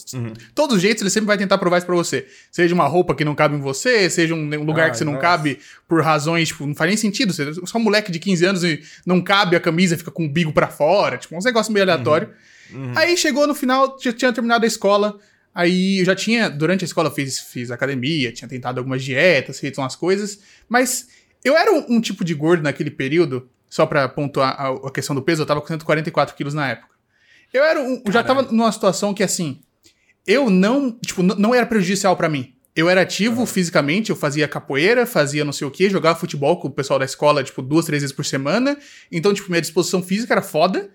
Todos os jeitos, ele sempre vai tentar provar isso pra você. Seja uma roupa que não cabe em você, seja um, um lugar Ai, que você não nossa. cabe por razões, tipo, não faz nem sentido. Você só um moleque de 15 anos e não cabe a camisa, fica com o bico pra fora. Tipo, uns negócios meio aleatórios. Aí chegou no final, já tinha terminado a escola. Aí eu já tinha, durante a escola, eu fiz, fiz academia, tinha tentado algumas dietas, feito umas coisas. Mas eu era um, um tipo de gordo naquele período, só pra pontuar a, a questão do peso, eu tava com 144 quilos na época. Eu era um, eu já tava numa situação que assim, eu não, tipo, não era prejudicial pra mim. Eu era ativo fisicamente, eu fazia capoeira, fazia não sei o que, jogava futebol com o pessoal da escola, tipo, duas, três vezes por semana. Então, tipo, minha disposição física era foda.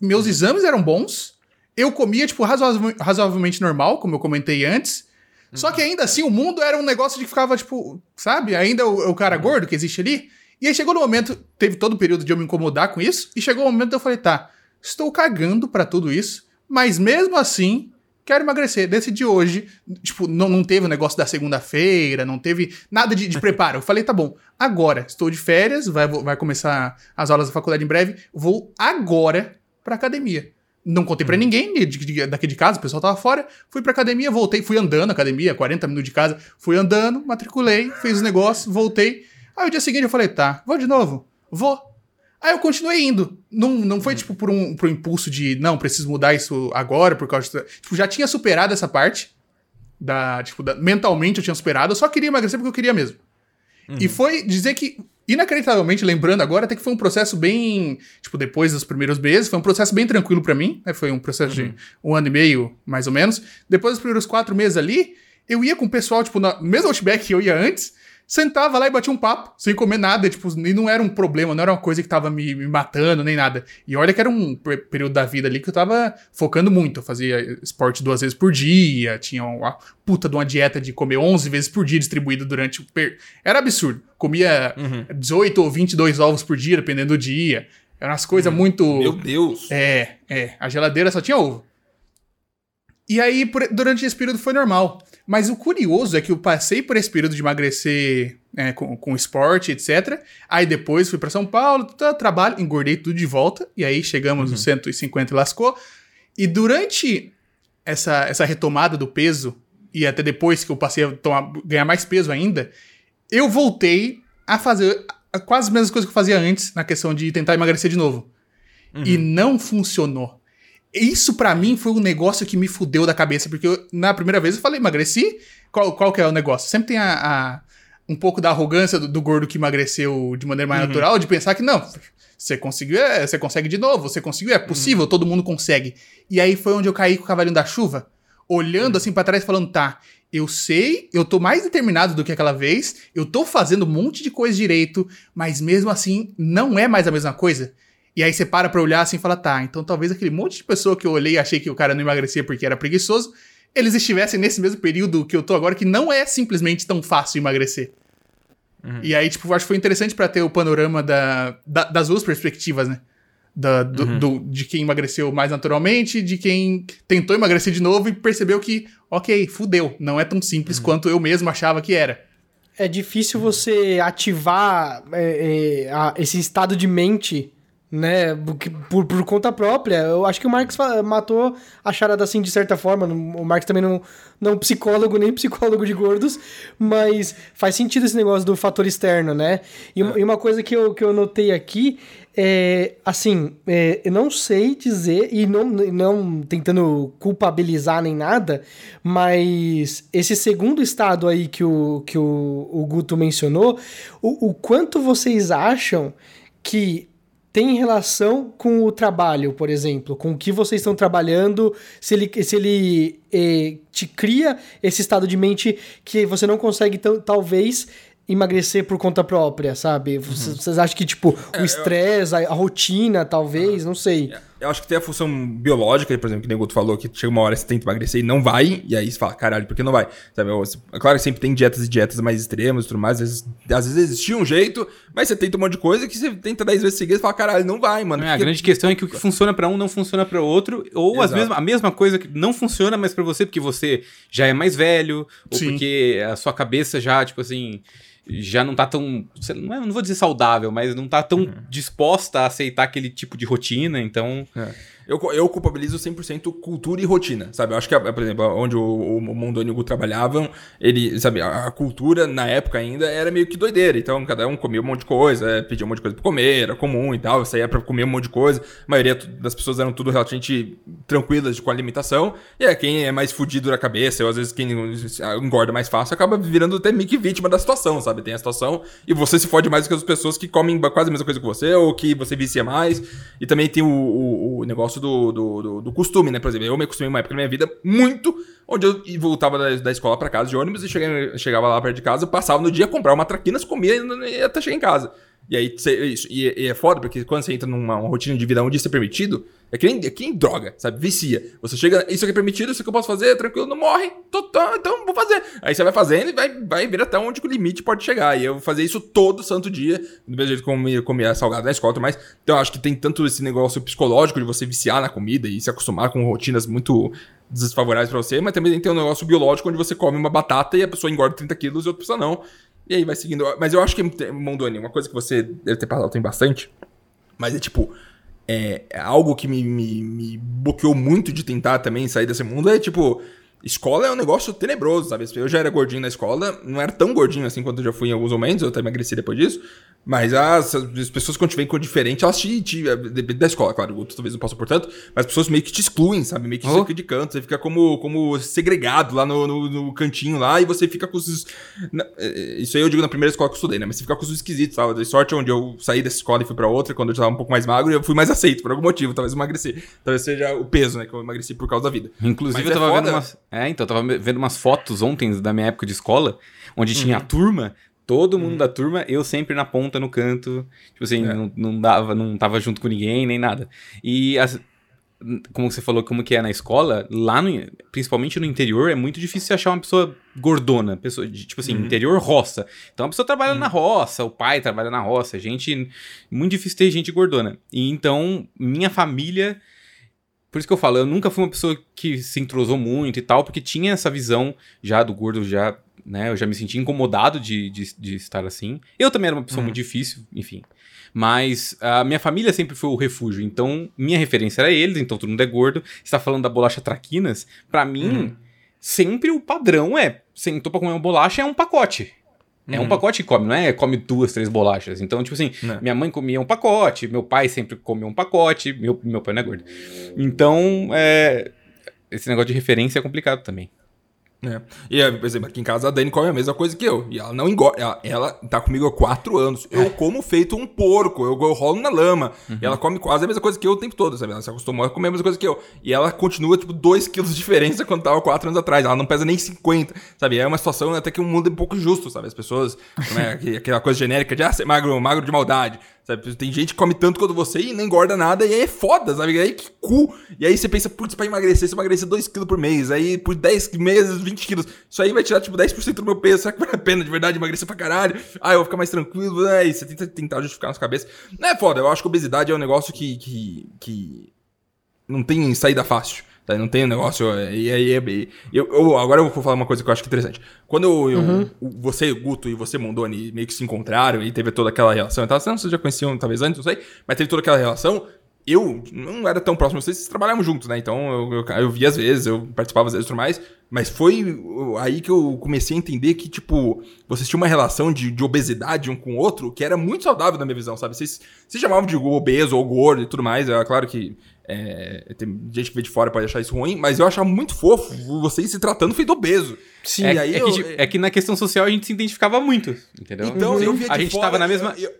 Meus exames eram bons. Eu comia, tipo, razoavelmente normal, como eu comentei antes. Só que ainda assim, o mundo era um negócio de que ficava, tipo, sabe? Ainda o, o cara gordo que existe ali. E aí chegou no momento, teve todo o período de eu me incomodar com isso. E chegou o momento de eu falei, tá, estou cagando pra tudo isso. Mas mesmo assim, quero emagrecer. Decidi hoje, tipo, não, não teve o negócio da segunda-feira, não teve nada de, de preparo. Eu falei, tá bom, agora, estou de férias, vai, vai começar as aulas da faculdade em breve, vou agora pra academia. Não contei pra ninguém de- de- daqui de casa, o pessoal tava fora. Fui pra academia, voltei, fui andando, academia, 40 minutos de casa. Fui andando, matriculei, fiz os negócios, voltei. Aí o dia seguinte eu falei, tá, vou de novo? Vou. Aí eu continuei indo. Não, não foi, tipo, por um, por um impulso de, não, preciso mudar isso agora, por causa de... Tipo, já tinha superado essa parte. Da, tipo, da- mentalmente eu tinha superado. Eu só queria emagrecer porque eu queria mesmo. E foi dizer que, inacreditavelmente, lembrando agora, até que foi um processo bem. Tipo, depois dos primeiros meses, foi um processo bem tranquilo pra mim. né? Foi um processo de um ano e meio, mais ou menos. Depois dos primeiros quatro meses ali, eu ia com o pessoal, tipo, na mesmo Outback que eu ia antes, sentava lá e batia um papo, sem comer nada, tipo, e não era um problema, não era uma coisa que tava me, me matando, nem nada. E olha que era um per- período da vida ali que eu tava focando muito. Eu fazia esporte duas vezes por dia, tinha uma puta de uma dieta de comer 11 vezes por dia distribuído durante o... Per... Era absurdo. Comia 18 ou 22 ovos por dia, dependendo do dia. Eram umas coisas muito... Meu Deus! É, é. A geladeira só tinha ovo. E aí, por- durante esse período foi normal. Mas o curioso é que eu passei por esse período de emagrecer é, com, com esporte, etc. Aí depois fui pra São Paulo, tá, trabalho, engordei tudo de volta. E aí chegamos nos 150 e lascou. E durante essa, essa retomada do peso, e até depois que eu passei a tomar- ganhar mais peso ainda, eu voltei a fazer quase as mesmas coisas que eu fazia antes, na questão de tentar emagrecer de novo. E não funcionou. Isso pra mim foi um negócio que me fudeu da cabeça, porque eu, na primeira vez eu falei, emagreci, qual, qual que é o negócio? Sempre tem a, a- um pouco da arrogância do, do gordo que emagreceu de maneira mais natural, de pensar que não, você conseguiu, é, você consegue de novo, você conseguiu, é possível, todo mundo consegue. E aí foi onde eu caí com o cavalinho da chuva, olhando assim pra trás, falando, tá, eu sei, eu tô mais determinado do que aquela vez, eu tô fazendo um monte de coisa direito, mas mesmo assim não é mais a mesma coisa. E aí você para pra olhar assim e fala, tá, então talvez aquele monte de pessoa que eu olhei e achei que o cara não emagrecia porque era preguiçoso, eles estivessem nesse mesmo período que eu tô agora, que não é simplesmente tão fácil emagrecer. E aí, tipo, eu acho que foi interessante pra ter o panorama da, da- das duas perspectivas, né? da- do- do- de quem emagreceu mais naturalmente, de quem tentou emagrecer de novo e percebeu que, ok, fudeu, não é tão simples quanto eu mesmo achava que era. É difícil você ativar é, é, a- esse estado de mente, né, por, por conta própria. Eu acho que o Marx matou a charada assim de certa forma. O Marx também não, não é um psicólogo, nem psicólogo de gordos, mas faz sentido esse negócio do fator externo, né? E, e uma coisa que eu, que eu notei aqui é, assim, é, eu não sei dizer, e não, não tentando culpabilizar nem nada, mas esse segundo estado aí que o, que o, o Guto mencionou, o, o quanto vocês acham que tem relação com o trabalho, por exemplo, com o que vocês estão trabalhando, se ele, se ele eh, te cria esse estado de mente que você não consegue, talvez, emagrecer por conta própria, sabe? Vocês, vocês acham que, tipo, o estresse, a, a rotina, talvez, não sei. Eu acho que tem a função biológica, por exemplo, que o Neguto falou, que chega uma hora que você tenta emagrecer e não vai, e aí você fala, caralho, por que não vai? Sabe, eu- é claro que sempre tem dietas e dietas mais extremas e tudo mais, às vezes, às vezes existia um jeito, mas você tenta um monte de coisa que você tenta 10 vezes seguidas e fala, caralho, não vai, mano. É, a grande questão é que o que funciona pra um não funciona pra outro, ou Exato. vezes a mesma coisa que não funciona, mas pra você porque você já é mais velho, ou Sim. porque a sua cabeça já, tipo assim, já não tá tão, não, é- não vou dizer saudável, mas não tá tão disposta a aceitar aquele tipo de rotina, então Eu, eu culpabilizo 100% cultura e rotina, sabe? Eu acho que, a- por exemplo, onde o, o e o Gu trabalhavam, ele, sabe, a, cultura na época ainda era meio que doideira. Então, cada um comia um monte de coisa, é, pedia um monte de coisa pra comer, era comum e tal, saía pra comer um monte de coisa. A maioria das pessoas eram tudo relativamente tranquilas com a alimentação. E é quem é mais fudido na cabeça, ou às vezes quem engorda mais fácil, acaba virando até meio que vítima da situação, sabe? Tem a situação e você se fode mais do que as pessoas que comem quase a mesma coisa que você, ou que você vicia mais. E também tem o, o- o negócio do, do, do- do costume, né? Por exemplo, eu me acostumei uma época da minha vida muito, onde eu voltava da, da escola pra casa de ônibus e chegava, chegava lá perto de casa, passava no dia, comprava uma traquinas, comia e até chegar em casa. E aí, cê- isso, e, e é foda, porque quando você entra numa uma rotina de vida onde isso é permitido, é que nem, é que nem droga, sabe? Vicia. Você chega, isso aqui é permitido, isso aqui eu posso fazer, tranquilo, não morre, tô, tô, então vou fazer. Aí você vai fazendo e vai, vai ver até onde o limite pode chegar. E eu fazia isso todo santo dia, do mesmo jeito que eu comia, salgado na escola e tudo mais. Então eu acho que tem tanto esse negócio psicológico de você viciar na comida e se acostumar com rotinas muito desfavoráveis pra você, mas também tem um negócio biológico onde você come uma batata e a pessoa engorda 30 quilos e outra pessoa não. E aí vai seguindo. Mas eu acho que, Mondoni, uma coisa que você deve ter passado tem bastante, mas é tipo. É, é algo que me, me, me bloqueou muito de tentar também sair desse mundo é tipo. Escola é um negócio tenebroso, sabe? Eu já era gordinho na escola, não era tão gordinho assim quanto eu já fui em alguns momentos, eu até emagreci depois disso. Mas as, as pessoas, quando te veem com diferente, elas te, te. Depende da escola, claro, o outro talvez não possa por tanto, mas as pessoas meio que te excluem, sabe? Meio que Oh. de canto, você fica como, como segregado lá no, no, no cantinho lá e você fica com os. na- eh, isso aí eu digo na primeira escola que eu estudei, né? Mas você fica com os esquisitos, sabe? De sorte onde eu saí dessa escola e fui pra outra, quando eu já tava um pouco mais magro, eu fui mais aceito por algum motivo, talvez emagreci. Talvez seja o peso, né? Que eu emagreci por causa da vida. Inclusive, Mas eu é tava foda. vendo umas. É, então, eu tava vendo umas fotos ontem da minha época de escola, onde tinha Uhum. a turma, todo mundo da turma, eu sempre na ponta, no canto. Tipo assim, É. não, não dava, não tava junto com ninguém, nem nada. E as- como você falou, como que é na escola, lá no, principalmente no interior, é muito difícil achar uma pessoa gordona, pessoa de, tipo assim, Uhum. interior roça. Então a pessoa trabalha na roça, o pai trabalha na roça, gente, muito difícil ter gente gordona. E então, minha família por isso que eu falo, eu nunca fui uma pessoa que se entrosou muito e tal, porque tinha essa visão já do gordo, já, né? Eu já me sentia incomodado de, de, de estar assim. Eu também era uma pessoa muito difícil, enfim. Mas a minha família sempre foi o refúgio, então minha referência era eles, então todo mundo é gordo. Você tá falando da bolacha traquinas, pra mim, sempre o padrão é: sentou pra comer uma bolacha, é um pacote. É um Uhum. pacote que come, não é come duas, três bolachas. Então, tipo assim, Né. minha mãe comia um pacote, meu pai sempre comia um pacote, meu, meu pai não é gordo. Então, é, esse negócio de referência é complicado também. É. E, é, por exemplo, aqui em casa a Dani come a mesma coisa que eu. E ela não engorda. Ela, ela tá comigo há quatro anos. É. Eu como feito um porco. Eu, eu rolo na lama. Uhum. E ela come quase a mesma coisa que eu o tempo todo, sabe? Ela se acostumou a comer a mesma coisa que eu. E ela continua, tipo, 2 quilos de diferença quando tava quatro anos atrás. Ela não pesa nem 50, sabe? É uma situação até que o mundo é um pouco justo, sabe? As pessoas, né? que- Aquela coisa genérica de, ah, ser magro, magro de maldade. Sabe? Tem gente que come tanto quanto você e não engorda nada, e aí é foda, sabe? E aí que cu. E aí você pensa, putz, pra emagrecer, se emagrecer 2kg por mês, aí por 10 meses, 20 quilos. Isso aí vai tirar, tipo, 10% do meu peso. Será que vale a pena de verdade emagrecer pra caralho? Ah, eu vou ficar mais tranquilo. Aí você tenta tentar justificar nas cabeças. Não é foda, eu acho que obesidade é um negócio que. que, que não tem saída fácil. Tá? Não tem um negócio. E aí. Eu, eu, agora eu vou falar uma coisa que eu acho é interessante. Quando eu, eu você, Guto, e você, Mondoni, meio que se encontraram e teve toda aquela relação e tal, não, vocês já conheciam talvez antes, não sei, mas teve toda aquela relação. Eu não era tão próximo vocês, vocês trabalhavam juntos, né? Então eu, eu, eu via às vezes, eu participava às vezes e tudo mais. Mas foi aí que eu comecei a entender que, tipo, vocês tinham uma relação de, de obesidade um com o outro que era muito saudável na minha visão, sabe? Vocês se chamavam de obeso ou gordo e tudo mais. É claro que é, tem gente que vê de fora pode achar isso ruim, mas eu achava muito fofo vocês se tratando feito obeso. Sim, é, aí é, eu, que, é, que, na questão social a gente se identificava muito, entendeu? Então, uhum. eu via de A gente fora, tava na mesma. Eu,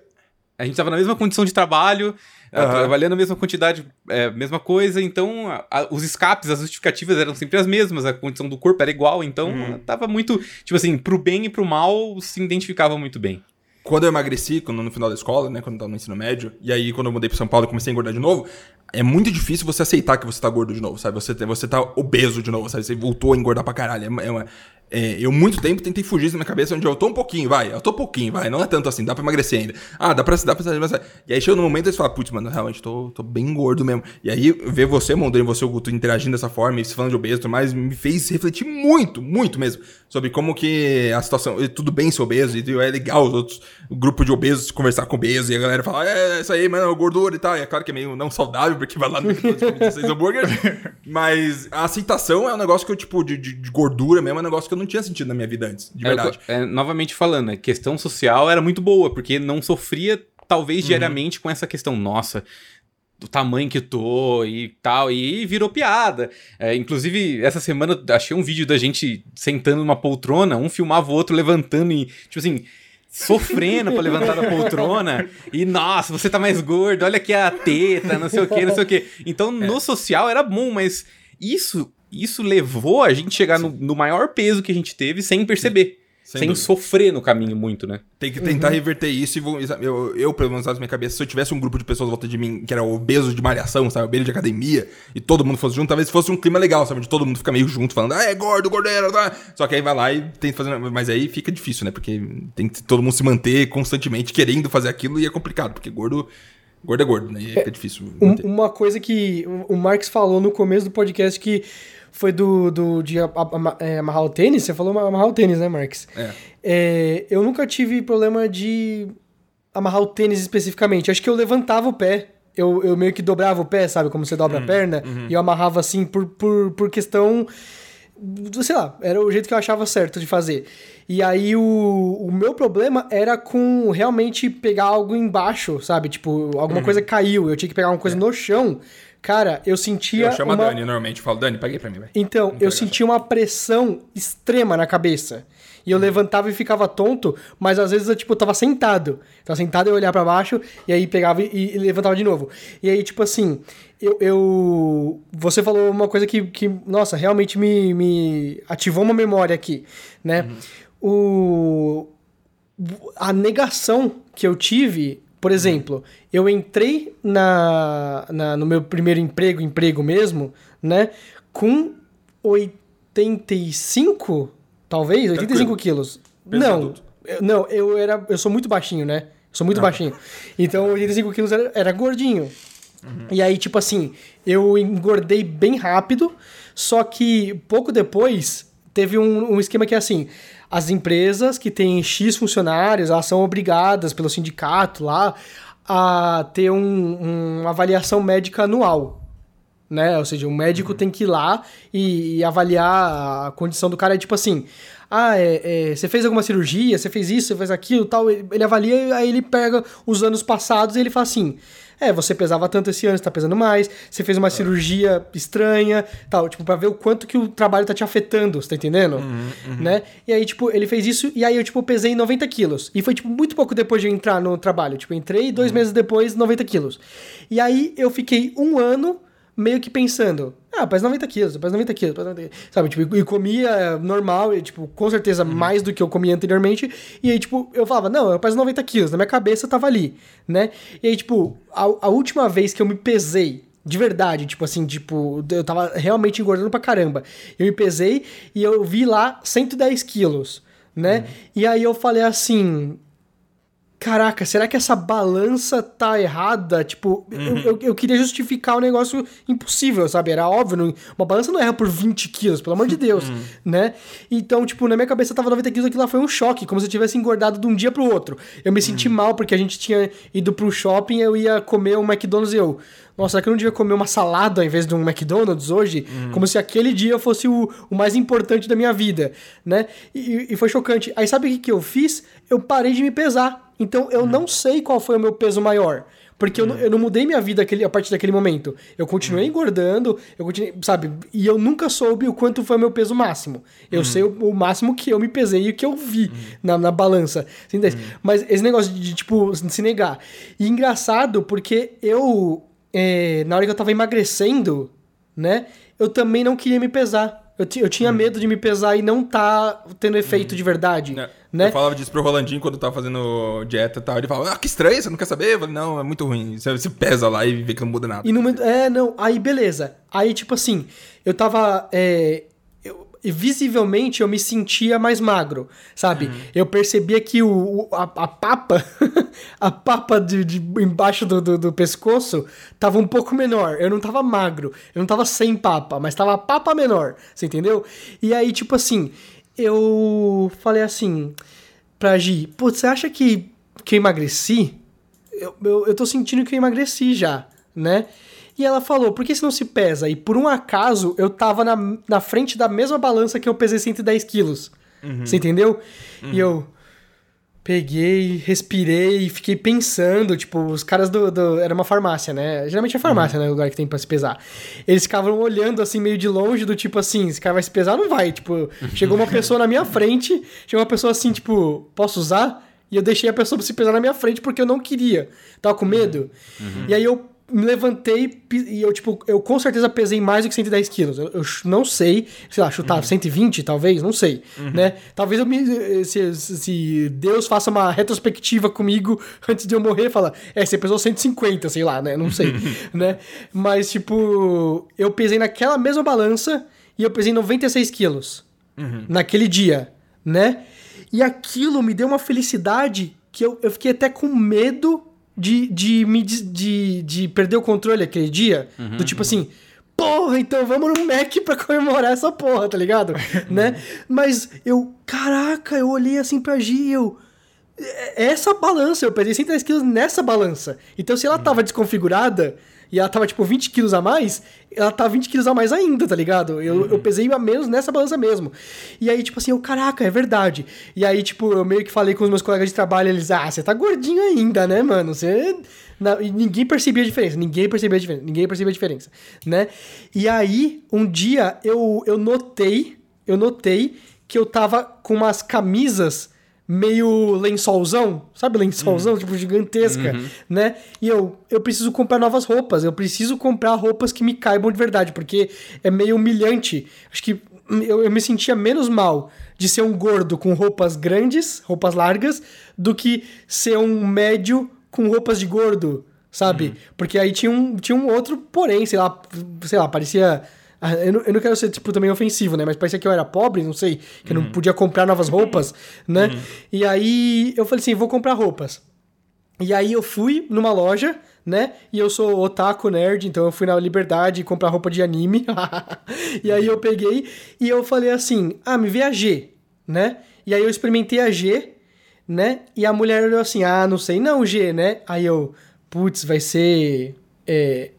a gente tava na mesma condição de trabalho, uhum. trabalhando a mesma quantidade, é, mesma coisa, então a, a, os escapes, as justificativas eram sempre as mesmas, a condição do corpo era igual, então uhum. tava muito. Tipo assim, pro bem e pro mal se identificava muito bem quando eu emagreci, quando no final da escola, né, quando eu tava no ensino médio, e aí quando eu mudei para São Paulo e comecei a engordar de novo, é muito difícil você aceitar que você tá gordo de novo, sabe? Você, você tá obeso de novo, sabe? Você voltou a engordar pra caralho. É, é, é, eu, muito tempo, tentei fugir isso na minha cabeça, onde eu tô um pouquinho, vai. Eu tô um pouquinho, vai. Não é tanto assim, dá pra emagrecer ainda. Ah, dá pra, dá pra emagrecer. E aí chegou no momento e você fala, putz, mano, realmente tô, tô bem gordo mesmo. E aí ver você, Mondoni, você, o Guto, interagindo dessa forma, e se falando de obeso e tudo mais, me fez refletir muito, muito mesmo. Sobre como que a situação, tudo bem ser obeso, e é legal os outros, o grupo de obesos conversar com obeso, e a galera fala, é, é isso aí, mano, gordura e tal. E é claro que é meio não saudável, porque vai lá no McDonald's hambúrguer. Mas a aceitação é um negócio que eu, tipo, de, de, de gordura mesmo, é um negócio que eu não tinha sentido na minha vida antes, de verdade. É, novamente falando, a questão social era muito boa, porque não sofria, talvez, uhum. diariamente com essa questão, nossa, do tamanho que tô e tal, e virou piada. É, inclusive, essa semana achei um vídeo da gente sentando numa poltrona, um filmava o outro levantando e, tipo assim, sofrendo pra levantar da poltrona. E, nossa, você tá mais gordo, olha aqui a teta, não sei o que, não sei o que. Então, é. no social era bom, mas isso isso levou a gente chegar no, no, maior peso que a gente teve sem perceber. Sem, sem sofrer no caminho muito, né? Tem que tentar uhum. reverter isso e vou, eu, eu, pelo menos na minha cabeça, se eu tivesse um grupo de pessoas à volta de mim que era obeso de malhação, sabe? Obeso de academia, e todo mundo fosse junto, talvez fosse um clima legal, sabe? De todo mundo ficar meio junto, falando, ah, é gordo, gordeiro, tá? Só que aí vai lá e tenta fazer. Mas aí fica difícil, né? Porque tem que todo mundo se manter constantemente querendo fazer aquilo e é complicado, porque gordo Gordo é gordo, né? E é, é difícil. Manter. Uma coisa que o Marx falou no começo do podcast que foi do, do de é, amarrar o tênis. Você falou amarrar o tênis, né, Marx? É. é. Eu nunca tive problema de amarrar o tênis especificamente. Acho que eu levantava o pé. Eu, eu meio que dobrava o pé, sabe? Como você dobra uhum, a perna. Uhum. E eu amarrava assim por, por, por questão sei lá, era o jeito que eu achava certo de fazer. E aí o, o meu problema era com realmente pegar algo embaixo, sabe? Tipo, alguma uhum. coisa caiu, eu tinha que pegar alguma coisa é. no chão. Cara, eu sentia. Eu chamo uma... a Dani normalmente, falo, Dani, paguei pra mim, velho. Então, eu sentia uma pressão extrema na cabeça. E eu uhum. levantava e ficava tonto, mas às vezes eu, tipo, tava sentado. Tava sentado, eu olhava para baixo, e aí pegava e, e, levantava de novo. E aí, tipo assim, eu. eu... Você falou uma coisa que, que nossa, realmente me, me ativou uma memória aqui, né? Uhum. O. A negação que eu tive por exemplo, eu entrei na, na, no meu primeiro emprego, emprego mesmo, né? Com 85, talvez? 85 quilos. não, eu, não, eu era. Eu sou muito baixinho, né? Eu sou muito ah. baixinho. Então, 85 quilos era, era gordinho. Uhum. E aí, tipo assim, eu engordei bem rápido, só que pouco depois teve um, um esquema que é assim as empresas que têm X funcionários, elas são obrigadas pelo sindicato lá a ter um, uma avaliação médica anual. Né? Ou seja, o médico uhum. tem que ir lá e, e, avaliar a condição do cara. É tipo assim: ah, é, é, você fez alguma cirurgia, você fez isso, você fez aquilo tal. Ele avalia, aí ele pega os anos passados e ele fala assim: é, você pesava tanto esse ano, você tá pesando mais, você fez uma é. cirurgia estranha, tal, tipo, pra ver o quanto que o trabalho tá te afetando, você tá entendendo? Uhum, uhum. Né? E aí, tipo, ele fez isso e aí eu, tipo, pesei 90 quilos. E foi, tipo, muito pouco depois de eu entrar no trabalho. Tipo, entrei dois uhum. meses depois, 90 quilos. E aí eu fiquei um ano meio que pensando, ah, pesa 90 quilos, pesa 90 quilos, pesa 90 quilos, sabe? Tipo, e comia normal, e, tipo, com certeza mais do que eu comia anteriormente. E aí, tipo, eu falava, não, eu peso 90 quilos, na minha cabeça tava ali, né? E aí, tipo, a, a última vez que eu me pesei, de verdade, tipo assim, tipo, eu tava realmente engordando pra caramba. Eu me pesei e eu vi lá 110 quilos, né? E aí eu falei assim, caraca, será que essa balança tá errada? Tipo, eu, eu, eu queria justificar um negócio impossível, sabe? Era óbvio, uma balança não erra por 20 quilos, pelo amor de Deus, né? Então, tipo, na minha cabeça tava 90 quilos, aquilo lá foi um choque, como se eu tivesse engordado de um dia pro outro. Eu me senti mal porque a gente tinha ido pro shopping, eu ia comer um McDonald's e eu... Nossa, será que eu não devia comer uma salada ao invés de um McDonald's hoje? Como se aquele dia fosse o, o mais importante da minha vida, né? E, e foi chocante. Aí sabe o que, que eu fiz? Eu parei de me pesar. Então eu não sei qual foi o meu peso maior. Porque eu, não, eu não mudei minha vida aquele, a partir daquele momento. Eu continuei engordando, eu continuei, sabe? E eu nunca soube o quanto foi o meu peso máximo. Eu sei o, o máximo que eu me pesei e o que eu vi na, na balança. Mas esse negócio de, tipo, se negar. E engraçado porque eu, é, na hora que eu tava emagrecendo, né? Eu também não queria me pesar. Eu, eu tinha medo de me pesar e não tá tendo efeito de verdade. É, Né? Eu falava disso pro Rolandinho quando eu tava fazendo dieta e tal. Ele falava, ah, que estranho, você não quer saber? Eu falei, não, é muito ruim. Você, você pesa lá e vê que não muda nada. E no. É, não. Aí, beleza. Aí, tipo assim, eu tava. é, visivelmente eu me sentia mais magro, sabe? Eu percebia que o, o- a, a papa, a papa de, de embaixo do, do, do pescoço tava um pouco menor. Eu não tava magro, eu não tava sem papa, mas tava a papa menor, você entendeu? E aí, tipo assim, eu falei assim pra Gi, putz, você acha que, que eu emagreci? eu, eu, eu tô sentindo que eu emagreci já, né? E ela falou, por que você não se pesa? E por um acaso, eu tava na, na frente da mesma balança que eu pesei 110 quilos. Você entendeu? E eu peguei, respirei e fiquei pensando, tipo, os caras do, do- Era uma farmácia, né? Geralmente é farmácia, né? O lugar que tem pra se pesar. Eles ficavam olhando, assim, meio de longe, do tipo assim, esse cara vai se pesar? Não vai. Tipo, chegou uma pessoa na minha frente, chegou uma pessoa assim, tipo, posso usar? E eu deixei a pessoa se pesar na minha frente porque eu não queria. Tava com medo. E aí eu me levantei e eu, tipo, eu com certeza pesei mais do que 110 quilos. Eu, eu não sei, sei lá, chutar 120, talvez, não sei, né? Talvez eu me... Se, se Deus faça uma retrospectiva comigo antes de eu morrer fala, é, você pesou 150, sei lá, né? Não sei, né? Mas, tipo, eu pesei naquela mesma balança e eu pesei 96 quilos naquele dia, né? E aquilo me deu uma felicidade que eu, eu fiquei até com medo de, de, me, de, de perder o controle aquele dia. do tipo assim, porra, então vamos no Mac pra comemorar essa porra, tá ligado? né? Mas eu, caraca, eu olhei assim pra Gi e eu é- essa balança, eu pesei 110 quilos nessa balança. Então, se ela tava desconfigurada e ela tava, tipo, 20 quilos a mais, ela tá 20 quilos a mais ainda, tá ligado? Eu, eu pesei a menos nessa balança mesmo. E aí, tipo assim, eu, caraca, é verdade. E aí, tipo, eu meio que falei com os meus colegas de trabalho, eles, ah, você tá gordinho ainda, né, mano? Você. Não, e ninguém percebia a diferença, ninguém percebia a diferença, ninguém percebia a diferença, né? E aí, um dia, eu, eu notei, eu notei que eu tava com umas camisas meio lençolzão, sabe lençolzão, tipo gigantesca, né? E eu, eu preciso comprar novas roupas, eu preciso comprar roupas que me caibam de verdade, porque é meio humilhante. Acho que eu, eu me sentia menos mal de ser um gordo com roupas grandes, roupas largas, do que ser um médio com roupas de gordo, sabe? Porque aí tinha um, tinha um outro porém, sei lá, sei lá, parecia... Ah, Eu não, eu não quero ser, tipo, também ofensivo, né? Mas parecia que eu era pobre, não sei, que eu não podia comprar novas roupas, né? E aí eu falei assim, vou comprar roupas. E aí eu fui numa loja, né? E eu sou otaku nerd, então eu fui na Liberdade comprar roupa de anime. e aí eu peguei e eu falei assim: "Ah, me vê a G", né? E aí eu experimentei a G, né? E a mulher olhou assim: "Ah, não sei não, G, né?" Aí eu, putz, vai ser é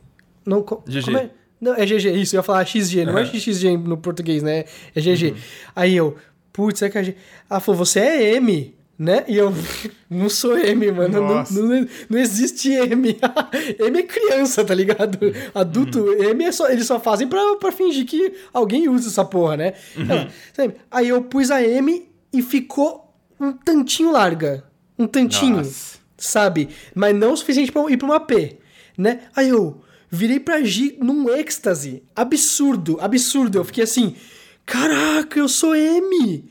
não GG. como é? Não, é GG, isso, eu ia falar XG, não é XG no português, né? É GG. Aí eu, putz, é que a G. Ela falou, você é M, né? E eu, não sou M, mano. Não, não, não existe M. M é criança, tá ligado? Adulto, M é só. Eles só fazem pra, pra fingir que alguém usa essa porra, né? Ela, sabe? Aí eu pus a M e ficou um tantinho larga. Um tantinho Nossa. sabe? Mas não o suficiente pra ir pra uma P, né? Aí eu, virei pra Gi num êxtase absurdo, absurdo. Eu fiquei assim, caraca, eu sou M.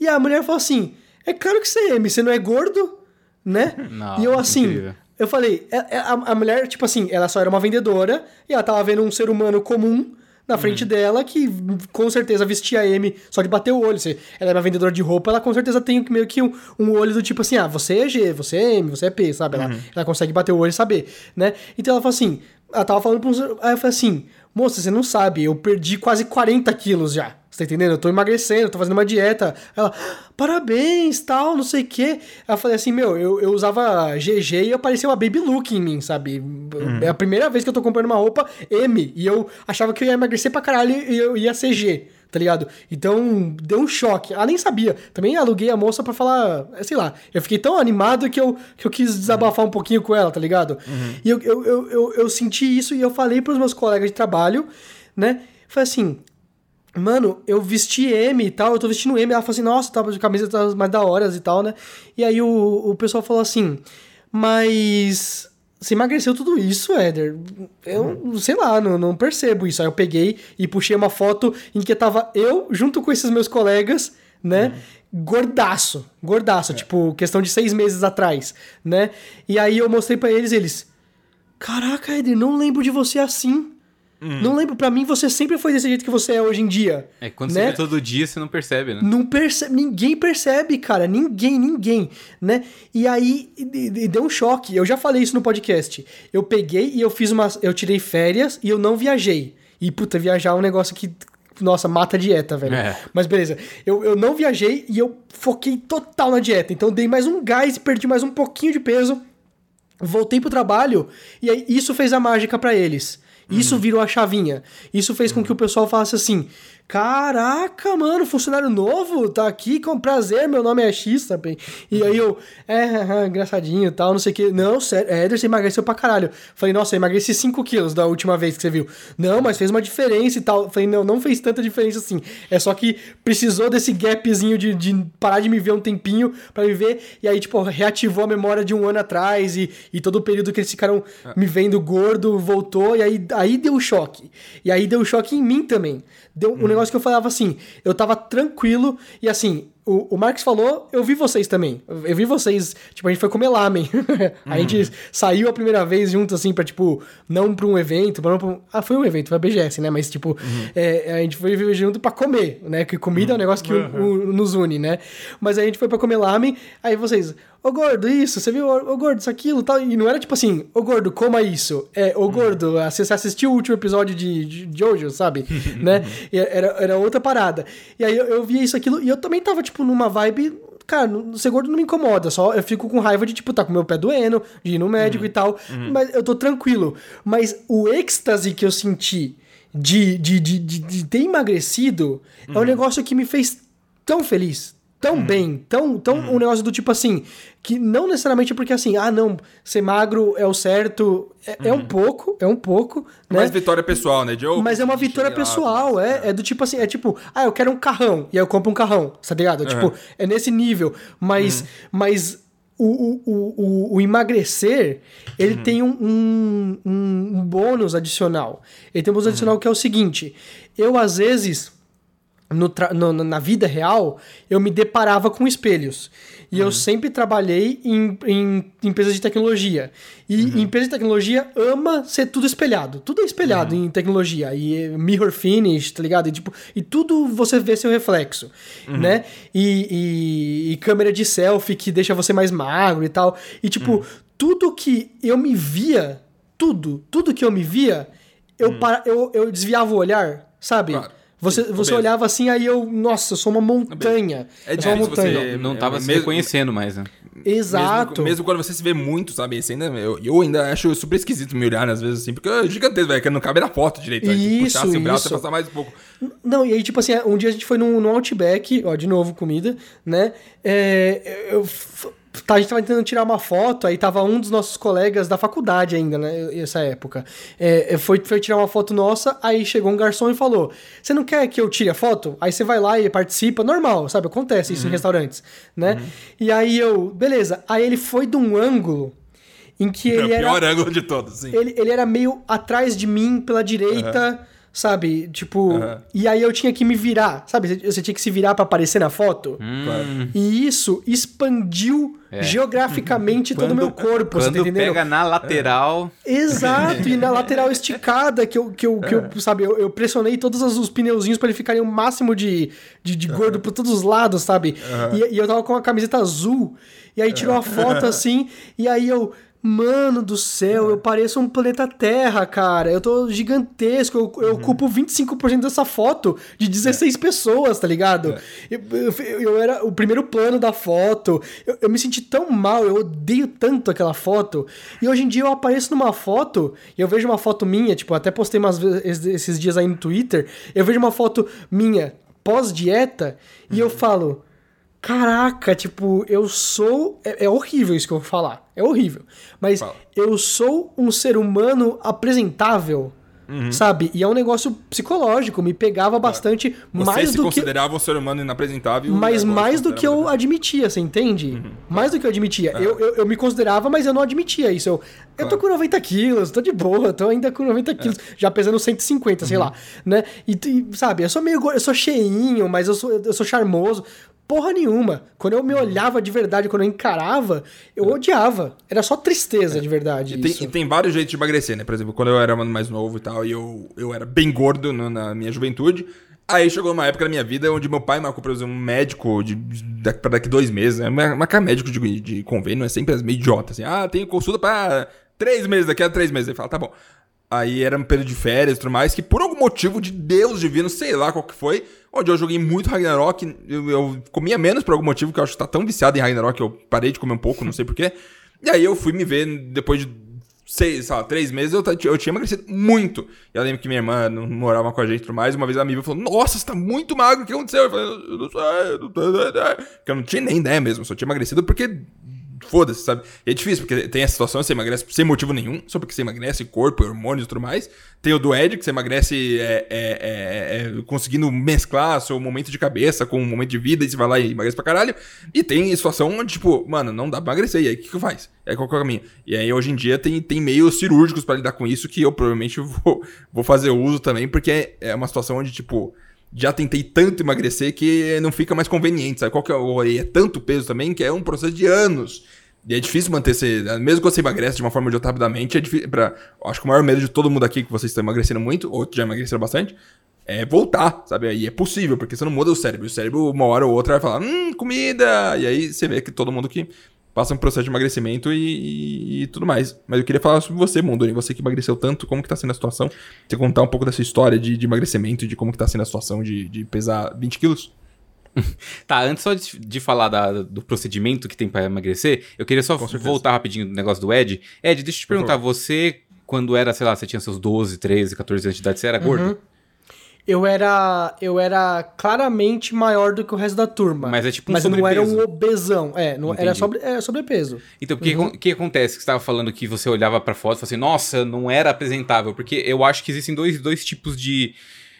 E a mulher falou assim, é claro que você é M, você não é gordo, né? Não, e eu assim, incrível. eu falei, é- é- a, a mulher, tipo assim, ela só era uma vendedora e ela tava vendo um ser humano comum na frente dela que com certeza vestia M só de bater o olho. Se ela é uma vendedora de roupa, ela com certeza tem meio que um, um olho do tipo assim, ah, você é G, você é M, você é P, sabe? Ela, ela consegue bater o olho e saber, né? Então ela falou assim, ela tava falando pra uns... Aí eu falei assim, moça, você não sabe, eu perdi quase 40 quilos já. Você tá entendendo? Eu tô emagrecendo, tô fazendo uma dieta. Ela, parabéns, tal, não sei o quê. Eu falei assim, meu, eu, eu usava GG e apareceu uma baby look em mim, sabe? É a primeira vez que eu tô comprando uma roupa M. E eu achava que eu ia emagrecer pra caralho e eu ia ser G, tá ligado? Então, deu um choque. Ela nem sabia. Também aluguei a moça pra falar, sei lá. Eu fiquei tão animado que eu, que eu quis desabafar um pouquinho com ela, tá ligado? E eu, eu, eu, eu, eu senti isso e eu falei pros meus colegas de trabalho, né? Falei assim, Mano, eu vesti M e tal, eu tô vestindo M. Ela falou assim, nossa, tá, a camisa tá mais da horas e tal, né? E aí o, o pessoal falou assim, mas você emagreceu tudo isso, Éder? Eu, sei lá, não, não percebo isso. Aí eu peguei e puxei uma foto em que tava eu junto com esses meus colegas, né? Gordaço, gordaço, tipo, questão de seis meses atrás, né? E aí eu mostrei pra eles, eles... Caraca, Éder, não lembro de você assim. Não lembro, pra mim você sempre foi desse jeito que você é hoje em dia. É quando né? você vê todo dia, você não percebe, né? Não percebe, ninguém percebe, cara. Ninguém, ninguém, né? E aí e- e deu um choque. Eu já falei isso no podcast. Eu peguei e eu fiz uma. Eu tirei férias e eu não viajei. E, puta, viajar é um negócio que. Nossa, mata a dieta, velho. É. Mas beleza. Eu, eu não viajei e eu foquei total na dieta. Então eu dei mais um gás e perdi mais um pouquinho de peso. Voltei pro trabalho e aí isso fez a mágica pra eles. Isso virou a chavinha. Isso fez com que o pessoal falasse assim: Caraca, mano, funcionário novo, tá aqui com prazer, meu nome é X também. E aí eu, é, haha, engraçadinho e tal, não sei o que. Não, sério, é, Eder, você emagreceu pra caralho. Falei, nossa, eu emagreci 5 quilos da última vez que você viu. Não, mas fez uma diferença e tal. Falei, não, não fez tanta diferença assim. É só que precisou desse gapzinho de, de parar de me ver um tempinho pra me ver. E aí, tipo, reativou a memória de um ano atrás e, e todo o período que eles ficaram me vendo gordo voltou. E aí, aí deu choque. E aí deu choque em mim também. Deu um negócio que eu falava assim, eu tava tranquilo e assim, o, o Marx falou, eu vi vocês também. Eu, vi vocês, tipo, a gente foi comer lamen. a gente saiu a primeira vez junto, assim, pra, tipo, não pra um evento, pra não pra um... Ah, foi um evento, foi a BGS, né? Mas, tipo, é, a gente foi junto pra comer, né? Que comida é um negócio que o- o- nos une, né? Mas aí a gente foi pra comer lamen, aí vocês, ô gordo, isso, você viu, ô gordo, isso, aquilo, tal. E não era tipo assim, ô gordo, coma isso. É, ô gordo, você você assistiu o último episódio de, de Jojo, sabe? né? E Era, era outra parada. E aí eu, eu via isso, aquilo, e eu também tava, tipo, numa vibe. Cara, no- ser gordo não me incomoda, só eu fico com raiva de, tipo, tá com meu pé doendo, de ir no médico e tal. Mas eu tô tranquilo. Mas o êxtase que eu senti de, de, de, de, de ter emagrecido é um negócio que me fez tão feliz, tão bem, tão, tão um negócio do tipo assim, que não necessariamente porque assim, ah, não, ser magro é o certo, é, é um pouco, é um pouco, né? Mais vitória pessoal, né, Joe? Mas é uma vitória pessoal, é, é do tipo assim, é tipo, ah, eu quero um carrão, e aí eu compro um carrão, tá ligado? Tipo, é nesse nível, mas, mas o, o, o, o- emagrecer, ele tem um, um, um- um bônus adicional. Ele tem um bônus adicional que é o seguinte, eu às vezes no no- na vida real, eu me deparava com espelhos. E eu sempre trabalhei em, em empresas de tecnologia. E empresa de tecnologia ama ser tudo espelhado. Tudo é espelhado em tecnologia. E é mirror finish, tá ligado? E, tipo, e tudo você vê seu reflexo, né? E, e- e câmera de selfie que deixa você mais magro e tal. E, tipo, tudo que eu me via, tudo, tudo que eu me via, eu, para, eu, eu desviava o olhar, sabe? Claro. Você, você beleza. olhava assim, aí eu, nossa, eu sou uma montanha. É sou uma difícil montanha. você- Não É, tava se mesmo- reconhecendo mais, né? Exato. Mesmo, mesmo quando você se vê muito, sabe? Isso ainda, eu, eu ainda acho super esquisito me olhar às vezes assim, porque é gigantesco, velho, que não cabe na foto direito. né? Tem que Isso, puxar assim, o braço isso. e passar mais um pouco. Não, e aí, tipo assim, um dia a gente foi num, num Outback, ó, de novo, comida, né? É, eu, a gente tava tentando tirar uma foto, aí tava um dos nossos colegas da faculdade ainda, né? Essa época. É, foi, foi tirar uma foto nossa, aí chegou um garçom e falou: Você não quer que eu tire a foto? Aí você vai lá e participa, normal, sabe? Acontece isso em restaurantes, né? E aí eu, beleza. Aí ele foi de um ângulo em que É o ele era pior ângulo de todos, sim. ele, ele era meio atrás de mim pela direita, sabe? Tipo, e aí eu tinha que me virar, sabe? Você- tinha que se virar pra aparecer na foto. Claro. E isso expandiu geograficamente todo o meu corpo, você tá É. Quando entendendo? pega na lateral. Exato, e na lateral esticada, que eu, que eu, que eu sabe, eu, eu pressionei todos os, os pneuzinhos pra ele ficarem o máximo de, de, de gordo por todos os lados, sabe? E, e eu tava com uma camiseta azul, e aí tirou a foto assim, e aí eu. Mano do céu, eu pareço um planeta Terra, cara. Eu tô gigantesco. Eu, eu ocupo 25% dessa foto de 16 pessoas, tá ligado? Eu, eu- eu era o primeiro plano da foto. Eu, eu me senti tão mal, eu odeio tanto aquela foto. E hoje em dia eu apareço numa foto e eu vejo uma foto minha, tipo, até postei umas vezes esses dias aí no Twitter. Eu vejo uma foto minha pós-dieta e eu falo. Caraca, tipo, eu sou. É, é horrível isso que eu vou falar. É horrível. Mas Fala. eu sou um ser humano apresentável. Sabe? E é um negócio psicológico. Me pegava bastante Você mais se do que. considerava um ser humano inapresentável. Mas mais do que eu admitia, você entende? Mais do que eu admitia. Eu, eu, eu me considerava, mas eu não admitia isso. Eu, eu tô com 90 quilos, tô de boa, tô ainda com 90 quilos, já pesando 150, sei lá, né? E, e, sabe, eu sou meio eu sou cheinho, mas eu sou, eu sou charmoso. Porra nenhuma. Quando eu me olhava de verdade, quando eu encarava, eu odiava. Era só tristeza de verdade. E tem, e tem vários jeitos de emagrecer, né? Por exemplo, quando eu era mais novo e tal, e eu, eu era bem gordo no- na minha juventude. Aí chegou uma época na minha vida onde meu pai marcou pra eu ser um médico de, de, pra daqui dois meses. Né? Mar- Marcar médico de, de convênio é sempre meio idiota, assim. Ah, tem consulta pra três meses, daqui a três meses. Ele fala, tá bom. Aí era um período de férias e tudo mais, que por algum motivo de Deus divino, sei lá qual que foi, onde eu joguei muito Ragnarok, eu, eu comia menos por algum motivo, que eu acho que tá tão viciado em Ragnarok que eu parei de comer um pouco, não sei porquê. E aí eu fui me ver depois de seis, sei lá, três meses, eu, eu tinha emagrecido muito. E eu lembro que minha irmã não morava com a gente e tudo mais, uma vez ela me viu e falou, nossa, você tá muito magro, o que aconteceu? Eu falei, eu não sei, eu não tô- porque eu não tinha nem ideia mesmo, eu só tinha emagrecido porque foda-se, sabe? E é difícil, porque tem a situação, você emagrece sem motivo nenhum, só porque você emagrece corpo, hormônios e tudo mais. Tem o do Ed, que você emagrece é, é, é, é, conseguindo mesclar seu momento de cabeça com o momento de vida, e você vai lá e emagrece pra caralho. E tem situação onde, tipo, mano, não dá pra emagrecer, e aí o que que faz? É qual que é o caminho? E aí hoje em dia tem, tem meios cirúrgicos pra lidar com isso, que eu provavelmente vou, vou fazer uso também, porque é, é uma situação onde, tipo, já tentei tanto emagrecer que não fica mais conveniente, sabe? Qual que é, o- é tanto peso também que é um processo de anos. E é difícil manter esse. Mesmo que você emagrece de uma forma ou de outra rapidamente, é difícil. Pra, acho que o maior medo de todo mundo aqui, que vocês estão emagrecendo muito, ou já emagreceram bastante, é voltar, sabe? E é possível, porque você não muda o cérebro. O cérebro, uma hora ou outra, vai falar, hum, comida! E aí você vê que todo mundo que passa um processo de emagrecimento e, e- e tudo mais. Mas eu queria falar sobre você, Mundoni. Você que emagreceu tanto, como que tá sendo a situação? Você contar um pouco dessa história de, de emagrecimento e de como que tá sendo a situação de, de pesar 20 quilos? Tá, antes só de, de falar da- do procedimento que tem pra emagrecer, eu queria só voltar rapidinho no negócio do Ed. Ed, deixa eu te perguntar, você, quando era, sei lá, você tinha seus 12, 13, 14 anos de idade, você era gordo? Eu era, eu era claramente maior do que o resto da turma. Mas é tipo um Mas eu não era um sobrepeso. obesão. É, não, era sobre, é, sobrepeso. Então, o que, o que acontece? Que você tava falando que você olhava pra foto e falava assim, nossa, não era apresentável. Porque eu acho que existem dois, dois tipos de,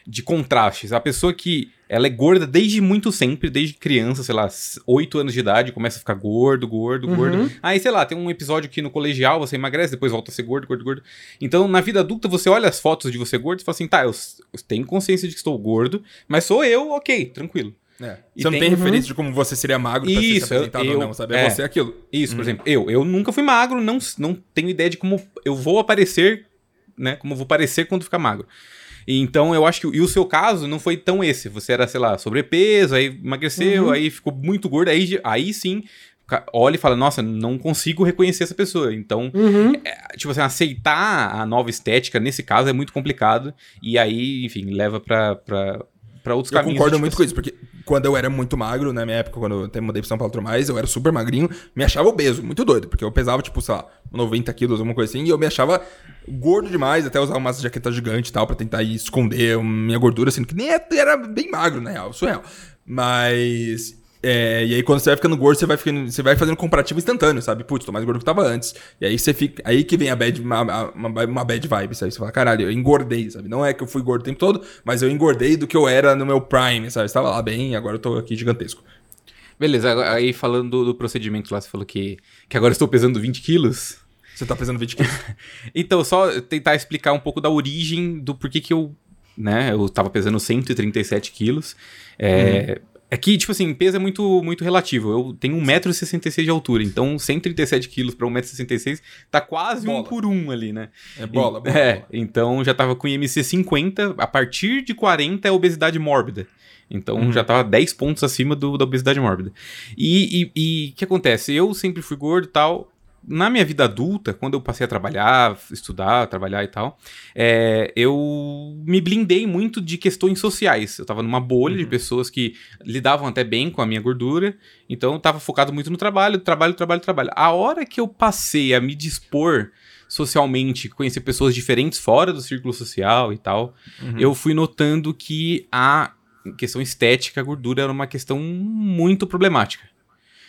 de contrastes. A pessoa que ela é gorda desde muito sempre, desde criança, sei lá, 8 anos de idade, começa a ficar gordo, gordo, gordo. Aí, sei lá, tem um episódio que no colegial você emagrece, depois volta a ser gordo, gordo, gordo. Então, na vida adulta, você olha as fotos de você gordo e fala assim, tá, eu, eu tenho consciência de que estou gordo, mas sou eu, ok, tranquilo. É. Você não tem- tem referência de como você seria magro pra Isso, ser apresentado eu- ou não, sabe? É, é. você aquilo. Isso, por exemplo, eu, eu nunca fui magro, não, não tenho ideia de como eu vou aparecer, né? Como eu vou parecer quando ficar magro. Então eu acho que. E o seu caso não foi tão esse. Você era, sei lá, sobrepeso, aí emagreceu, aí ficou muito gordo, aí, aí sim. Olha e fala, nossa, não consigo reconhecer essa pessoa. Então, Uhum. é, tipo assim, aceitar a nova estética nesse caso é muito complicado. E aí, enfim, leva pra, pra, pra outros Eu caminhos. concordo tipo muito com isso, porque quando eu era muito magro, na minha época, quando eu até mudei pra São Paulo e mais, eu era super magrinho, me achava obeso, muito doido, porque eu pesava, tipo, sei lá, 90 quilos, alguma coisa assim, e eu me achava gordo demais, até usar umas jaquetas gigantes e tal, pra tentar esconder minha gordura, sendo que nem era bem magro, na real, surreal. Mas. É, e aí, quando você vai ficando gordo, você vai, ficando, você vai fazendo comparativo instantâneo, sabe? Putz, tô mais gordo que eu tava antes. E aí você fica. Aí que vem a bad, uma, uma, uma bad vibe, sabe? Você fala, caralho, eu engordei, sabe? Não é que eu fui gordo o tempo todo, mas eu engordei do que eu era no meu prime, sabe? Estava lá bem, agora eu tô aqui gigantesco. Beleza, aí falando do, do procedimento lá, você falou que, que agora eu estou pesando 20 quilos. Você tá pesando 20 quilos. Então, só tentar explicar um pouco da origem do porquê que eu, né, eu tava pesando 137 quilos. É, é que, tipo assim, peso é muito, muito relativo. Eu tenho 1,66m de altura, então 137 quilos pra 1,66m tá quase Bola. um por um ali, né? É bola, bola. É, bola. então já tava com IMC 50, a partir de 40 é obesidade mórbida. Então Uhum. já tava 10 pontos acima do, da obesidade mórbida. E e- e o que acontece? Eu sempre fui gordo e tal. Na minha vida adulta, quando eu passei a trabalhar, estudar, trabalhar e tal, é, eu me blindei muito de questões sociais. Eu tava numa bolha de pessoas que lidavam até bem com a minha gordura, então eu tava focado muito no trabalho, trabalho, trabalho, trabalho. A hora que eu passei a me dispor socialmente, conhecer pessoas diferentes fora do círculo social e tal, Uhum. eu fui notando que a questão estética, a gordura era uma questão muito problemática.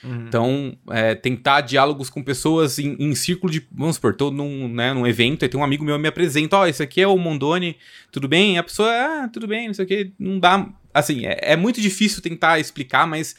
Uhum. Então, é, tentar diálogos com pessoas em, em círculo de. Vamos supor, tô num, né, num evento e tem um amigo meu que me apresenta: Ó, esse aqui é o Mondoni, tudo bem? E a pessoa, ah, tudo bem, não sei o que. Não dá. Assim, é, é muito difícil tentar explicar, mas.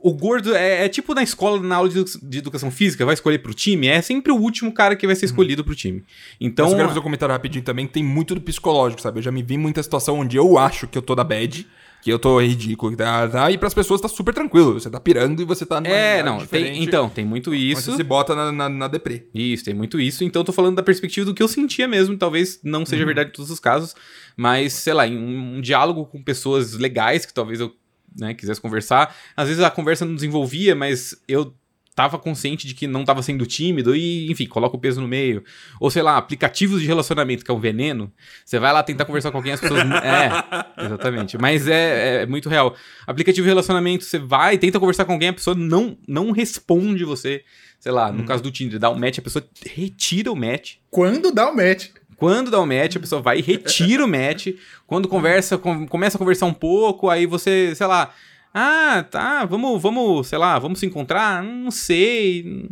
O gordo é, é tipo na escola, na aula de, de educação física, vai escolher pro time, é sempre o último cara que vai ser escolhido pro time. Então. Mas eu quero fazer um comentário rapidinho também, que tem muito do psicológico, sabe? Eu já me vi em muita situação onde eu acho que eu tô da bad, que eu tô ridículo, tá, tá, e pras pessoas tá super tranquilo. Você tá pirando e você tá numa É, não, tem, então, tem muito isso. Você se bota na, na, na deprê. Isso, tem muito isso. Então, eu tô falando da perspectiva do que eu sentia mesmo. Talvez não seja verdade em todos os casos, mas, sei lá, em um, um diálogo com pessoas legais que talvez eu né, quisesse conversar. Às vezes a conversa não desenvolvia, mas eu tava consciente de que não tava sendo tímido e, enfim, coloca o peso no meio. Ou, sei lá, aplicativos de relacionamento, que é um veneno. Você vai lá tentar conversar com alguém, as pessoas. é, exatamente. Mas é, é muito real. Aplicativo de relacionamento, você vai, tenta conversar com alguém, a pessoa não, não responde você. Sei lá, no caso do Tinder, dá um match, a pessoa retira o match. Quando dá o match. Quando dá o match, a pessoa vai e retira o match. Quando conversa, com- começa a conversar um pouco, aí você, sei lá, ah, tá, vamos, vamos, sei lá, vamos se encontrar? Hum, Não sei.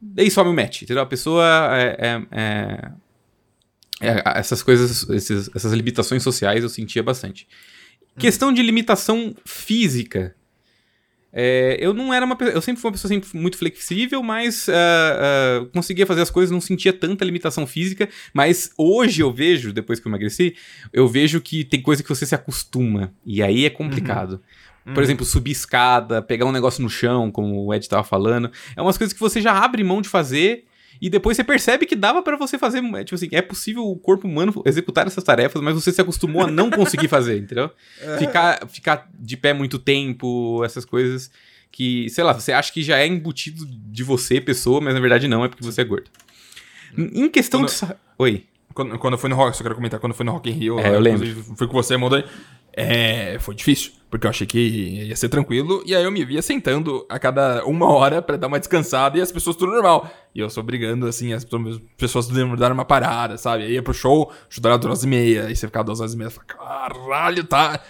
Daí some o match, entendeu? A pessoa é, é- é- é, essas coisas, esses- essas limitações sociais eu sentia bastante. Questão de limitação física. É, eu não era uma pessoa. Eu sempre fui uma pessoa sempre muito flexível, mas ah, ah, conseguia fazer as coisas, não sentia tanta limitação física. Mas hoje eu vejo, depois que eu emagreci, eu vejo que tem coisa que você se acostuma. E aí é complicado. Por exemplo, subir escada, pegar um negócio no chão, como o Ed tava falando. É umas coisas que você já abre mão de fazer. E depois você percebe que dava pra você fazer. é, Tipo assim, é possível o corpo humano executar essas tarefas, mas você se acostumou a não conseguir fazer, entendeu? Ficar, ficar de pé muito tempo, essas coisas que, sei lá, você acha que já é embutido de você, pessoa, mas na verdade não, é porque você é gordo. Em questão Quando- de. Oi. Quando, quando eu fui no Rock, só quero comentar, quando eu fui no Rock in Rio, É, eu lembro. fui com você, Mondoni, é, foi difícil, porque eu achei que ia ser tranquilo, e aí eu me via sentando a cada uma hora pra dar uma descansada e as pessoas tudo normal. E eu só brigando, assim, as pessoas deram uma parada, sabe? Aí ia pro show, durava duas horas e meia, aí você ficava duas horas e meia, fala, caralho, tá...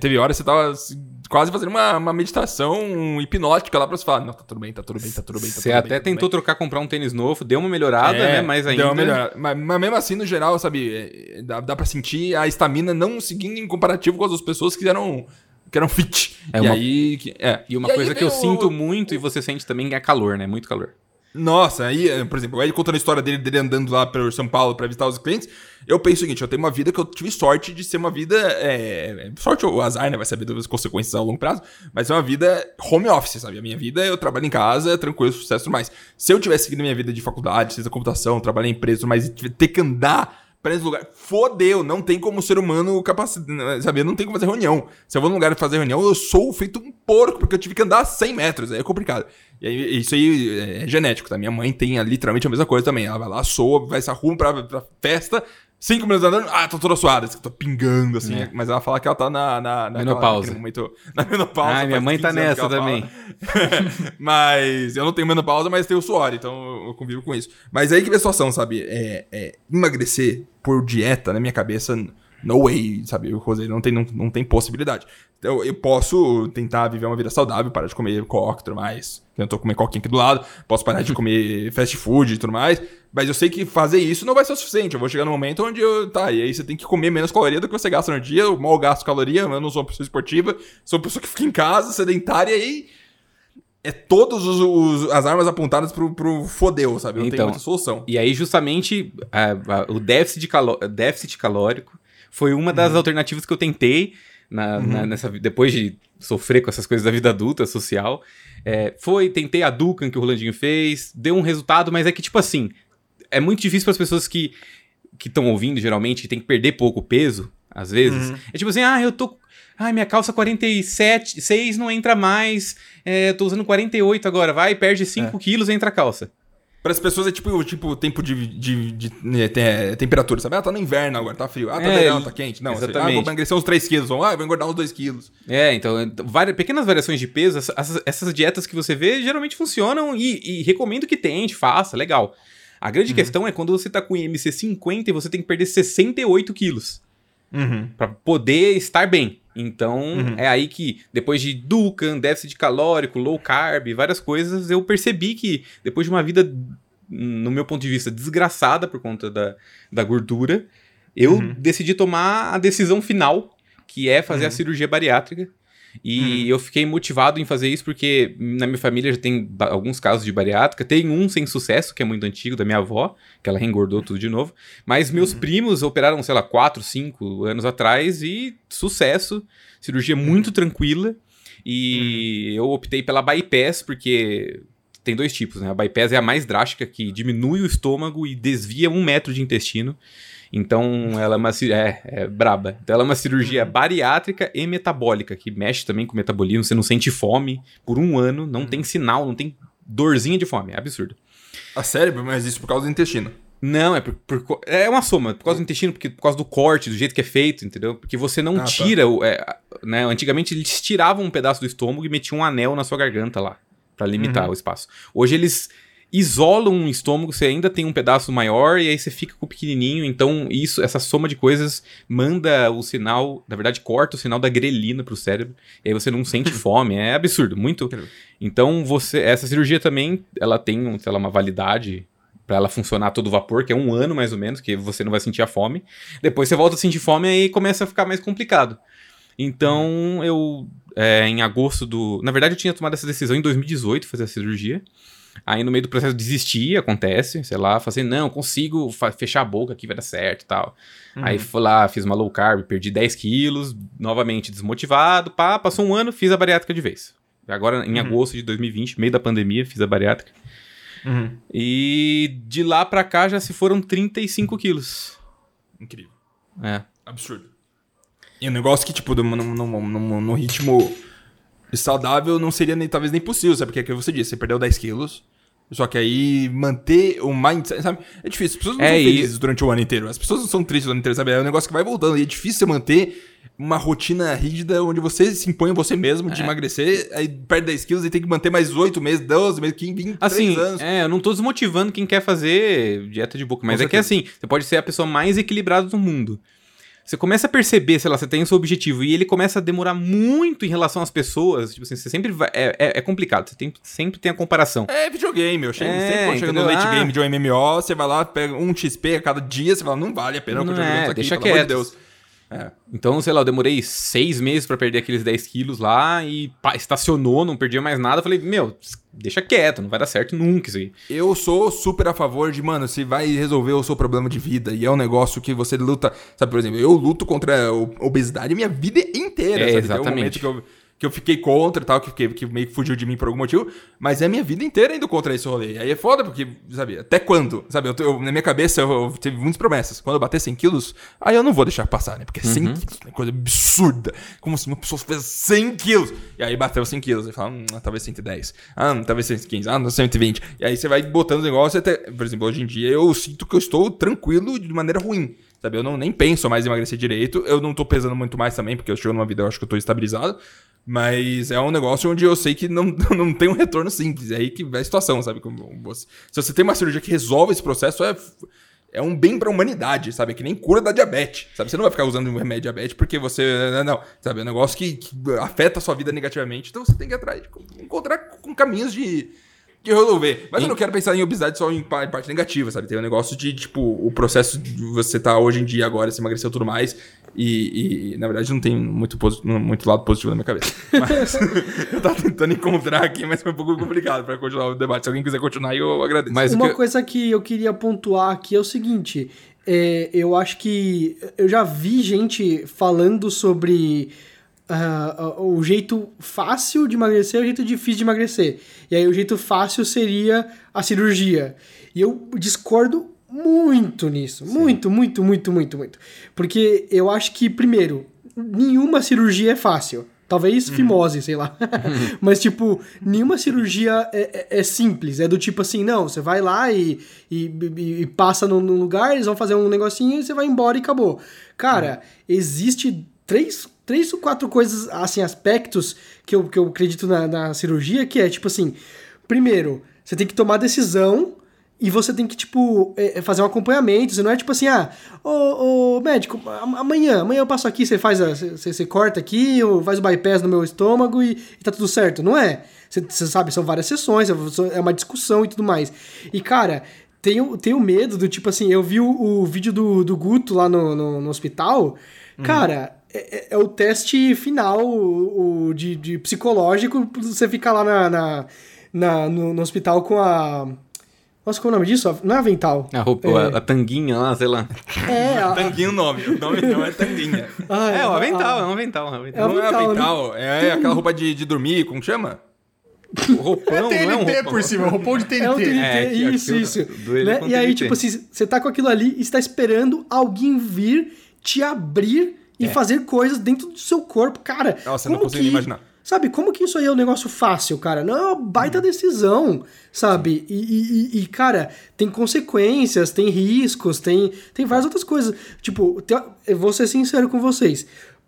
Teve, horas que você tava assim, quase fazendo uma, uma meditação hipnótica lá pra você falar, não, tá tudo bem, tá tudo bem, tá tudo bem, tá Você tudo até bem, tentou trocar, comprar um tênis novo, deu uma melhorada, É, né? Mas ainda. Deu uma melhorada. Mas, mas mesmo assim, no geral, sabe, é, dá, dá pra sentir a estamina não seguindo em comparativo com as outras pessoas que eram, que eram fit. É e uma- aí. que- é. E uma aí coisa que eu o- sinto muito e você sente também é calor, né? Muito calor. Nossa, aí, é, por exemplo, Ed contando a história dele, dele andando lá pelo São Paulo pra visitar os clientes. Eu penso o seguinte: eu tenho uma vida que eu tive sorte de ser uma vida. É, é, sorte ou azar, né? Vai saber das consequências a longo prazo. Mas é uma vida home office, sabe? A minha vida, eu trabalho em casa, tranquilo, sucesso e tudo mais. Se eu tivesse seguido minha vida de faculdade, ciência da computação, trabalhar em empresa, e e tive- ter que andar pra esse lugar, fodeu, não tem como ser humano capacitado, sabe? Não tenho como fazer reunião. Se eu vou num lugar fazer reunião, eu sou feito um porco, porque eu tive que andar 100 metros, aí é complicado. E aí, isso aí é genético, tá? Minha mãe tem a- literalmente a mesma coisa também. Ela vai lá, soa, vai se arruma pra, pra festa, cinco minutos andando, ah, tô toda suada, tô pingando, assim. É. Mas ela fala que ela tá na... na, na Menopausa. naquele momento, na menopausa. Ai, minha mãe tá 15 anos que nessa também. mas eu não tenho menopausa, mas tenho suor, então eu convivo com isso. Mas aí que vem a situação, sabe? É, é, emagrecer por dieta, na minha cabeça, no way, sabe? O Rosé não tem, não, não tem possibilidade. Então eu posso tentar viver uma vida saudável, parar de comer coca tudo mais. Eu tô comendo coquinha aqui do lado, posso parar de comer fast food e tudo mais. Mas eu sei que fazer isso não vai ser o suficiente. Eu vou chegar num momento onde eu. Tá, e aí você tem que comer menos caloria do que você gasta no dia. Eu mal gasto caloria, eu não sou uma pessoa esportiva, sou uma pessoa que fica em casa, sedentária e. é todas as armas apontadas pro, pro fodeu, sabe? Não tem Então, outra solução. E aí, justamente, a- a- o déficit, caló- déficit calórico foi uma das alternativas que eu tentei na, na- nessa, depois de sofrer com essas coisas da vida adulta, social. É, foi, tentei a Dukan que o Rolandinho fez, deu um resultado, mas é que, tipo assim, é muito difícil para as pessoas que que estão ouvindo, geralmente, que tem que perder pouco peso, às vezes. É tipo assim, ah, eu tô. Ai, minha calça 47, 6 não entra mais. É, eu tô usando 48 agora. Vai, perde 5 quilos, entra a calça. Para as pessoas é tipo tipo tempo de, de, de, né, tem- é, temperatura, sabe? Ah, tá no inverno agora, tá frio. Ah, tá É, tá quente. Não, ah, exatamente. vou emagrecer uns 3 quilos. Ah, vou engordar uns 2 quilos. É, então, várias, pequenas variações de peso, essa- essas, essas dietas que você vê geralmente funcionam e, e recomendo que tente, faça, legal. A grande questão é quando você tá com IMC 50 e você tem que perder 68 quilos Uhum. pra poder estar bem. Então, é aí que, depois de Dukan, déficit calórico, low carb, várias coisas, eu percebi que depois de uma vida, no meu ponto de vista, desgraçada por conta da, da gordura, eu decidi tomar a decisão final, que é fazer a cirurgia bariátrica. E eu fiquei motivado em fazer isso porque na minha família já tem alguns casos de bariátrica. Tem um sem sucesso, que é muito antigo, da minha avó, que ela reengordou tudo de novo. Mas meus primos operaram, sei lá, 4, 5 anos atrás e sucesso. Cirurgia muito tranquila. E eu optei pela bypass porque tem dois tipos, né? A bypass é a mais drástica, que diminui o estômago e desvia um metro de intestino. Então, ela é uma é, é braba. Então, ela é uma cirurgia bariátrica e metabólica, que mexe também com o metabolismo. Você não sente fome por um ano, não tem sinal, não tem dorzinha de fome. É absurdo. A cérebro, mas isso por causa do intestino. Não, é por, por é uma soma, por causa do intestino, porque, por causa do corte, do jeito que é feito, entendeu? Porque você não Ah, tá. tira, o, é, né? Antigamente eles tiravam um pedaço do estômago e metiam um anel na sua garganta lá, pra limitar o espaço. Hoje eles isolam o estômago, você ainda tem um pedaço maior e aí você fica com o pequenininho, então isso, essa soma de coisas manda o sinal, na verdade corta o sinal da grelina pro cérebro, e aí você não sente fome, é absurdo, muito. Então você, essa cirurgia também, ela tem, um, sei lá, uma validade Pra ela funcionar a todo vapor, que é um ano mais ou menos, que você não vai sentir a fome. Depois você volta a sentir fome e aí começa a ficar mais complicado. Então, eu, é, em agosto do. Na verdade, eu tinha tomado essa decisão em 2018, fazer a cirurgia. Aí, no meio do processo, desisti, acontece, sei lá, falei assim, não, consigo fechar a boca aqui, vai dar certo e tal. Aí fui lá, fiz uma low carb, perdi 10 quilos, novamente desmotivado, pá, passou um ano, fiz a bariátrica de vez. Agora, em agosto de 2020, meio da pandemia, fiz a bariátrica. Uhum. E de lá pra cá já se foram 35 quilos. Incrível. É. Absurdo. E um negócio que, tipo, num, num, num- num ritmo saudável não seria nem, talvez nem possível, sabe? Porque é o que você disse, você perdeu 10 quilos. Só que aí manter o mindset, sabe? É difícil. As pessoas não É, são e- felizes durante o ano inteiro. As pessoas não são tristes o ano inteiro, sabe? É um negócio que vai voltando. E é difícil você manter uma rotina rígida onde você se impõe a você mesmo de emagrecer, aí perde 10 quilos e tem que manter mais 8 meses, 12 meses, 15, 23 Assim, anos. é, eu não tô desmotivando quem quer fazer dieta de boca, mas Com é que assim, você pode ser a pessoa mais equilibrada do mundo. Você começa a perceber, sei lá, você tem o seu objetivo e ele começa a demorar muito em relação às pessoas. Tipo assim, você sempre vai. É, é, é complicado, você tem, sempre tem a comparação. É videogame, eu chego, É, sempre quando chega no late Ah. game de um MMO, você vai lá, pega um XP a cada dia, você fala, não vale a pena eu Não jogando é, isso aqui, deixa pelo amor de quieto. Deus. Então, sei lá, eu demorei seis meses pra perder aqueles 10 quilos lá e pá, estacionou, não perdia mais nada. Falei, meu, deixa quieto, não vai dar certo nunca isso aí. Eu sou super a favor de, mano, se vai resolver o seu problema de vida e é um negócio que você luta. Sabe, por exemplo, eu luto contra a obesidade minha vida inteira. É, sabe? Tem um exatamente. momento que eu, que eu fiquei contra e tal, que, que, que meio que fugiu de mim por algum motivo, mas é a minha vida inteira indo contra esse rolê. Aí é foda, porque, sabe, até quando? Sabe, eu, eu- na minha cabeça eu, eu tive muitas promessas. Quando eu bater 100 quilos, aí eu não vou deixar passar, né? Porque 100 Uhum. quilos é uma coisa absurda. Como se uma pessoa fez 100 quilos. E aí bateu 100 quilos. E fala, hum, talvez 110. Ah, hum, talvez 115. Ah, não, 120. E aí você vai botando o negócio até. Por exemplo, hoje em dia eu sinto que eu estou tranquilo de maneira ruim. Sabe, eu não, nem penso mais em emagrecer direito. Eu não tô pesando muito mais também, porque eu chego numa vida, eu acho que eu tô estabilizado. Mas é um negócio onde eu sei que não, não tem um retorno simples. É aí que vai a situação, sabe? Você- se você tem uma cirurgia que resolve esse processo, é, é um bem pra humanidade, sabe? É que nem cura da diabetes, sabe? Você não vai ficar usando um remédio diabetes porque você. Não, não, sabe? É um negócio que, que afeta a sua vida negativamente. Então você tem que ir atrás encontrar com caminhos de. De resolver. Mas eu não quero pensar em obesidade só em pa- parte negativa, sabe? Tem um negócio de, tipo, o processo de você tá hoje em dia agora, se emagreceu tudo mais. E, e, na verdade não tem muito, muito lado positivo na minha cabeça. Mas eu tava tentando encontrar aqui, mas foi um pouco complicado pra continuar o debate. Se alguém quiser continuar, eu agradeço. Mas Uma que- coisa que eu queria pontuar aqui é o seguinte: é, eu acho que eu já vi gente falando sobre ah, o jeito fácil de emagrecer e o jeito difícil de emagrecer. E aí o jeito fácil seria a cirurgia. E eu discordo muito nisso. Muito, muito, muito, muito, muito. Porque eu acho que, primeiro, nenhuma cirurgia é fácil. Talvez fimose, sei lá. Mas, tipo, nenhuma cirurgia é, é- é simples. É do tipo assim, não, você vai lá e, e, e- passa num lugar, eles vão fazer um negocinho e você vai embora e acabou. Cara, existe três, três ou quatro coisas, assim, aspectos que eu, que eu acredito na, na cirurgia, que é, tipo assim, primeiro, você tem que tomar decisão e você tem que, tipo, é, é, fazer um acompanhamento. Você não é tipo assim, ah, ô, ô médico, am- amanhã, amanhã eu passo aqui, você faz a, você, você- corta aqui, ou faz o bypass no meu estômago e, e tá tudo certo. Não é. Você, você sabe, são várias sessões, é uma discussão e tudo mais. E, cara, tenho, tenho medo do tipo assim, eu vi o, o vídeo do, do Guto lá no, no, no hospital. Cara, é, é- é o teste final o, o de, de psicológico você ficar lá na, na, na- no, no hospital com a. Nossa, qual é o nome disso? Não é avental. A, roupa, É. a, a tanguinha lá, sei lá. É, a, Tanguinho o nome. O nome não é Tanguinha. ah, É, o a- avental, a- é um avental. é um avental. Não é avental, avental, é aquela roupa de, de dormir, como chama? O roupão, É não é um TNT roupão. por cima, roupão de TNT. É o TNT, É, que isso, isso. Né? E aí, TNT. tipo assim, você tá com aquilo ali e está esperando alguém vir te abrir e fazer coisas dentro do seu corpo. Cara, Nossa, eu não como consigo que, imaginar. Sabe, como que isso aí é um negócio fácil, cara? Não é uma baita decisão, sabe? E, e- e- cara, tem consequências, tem riscos, tem, tem várias outras coisas. Tipo, eu vou ser sincero com vocês.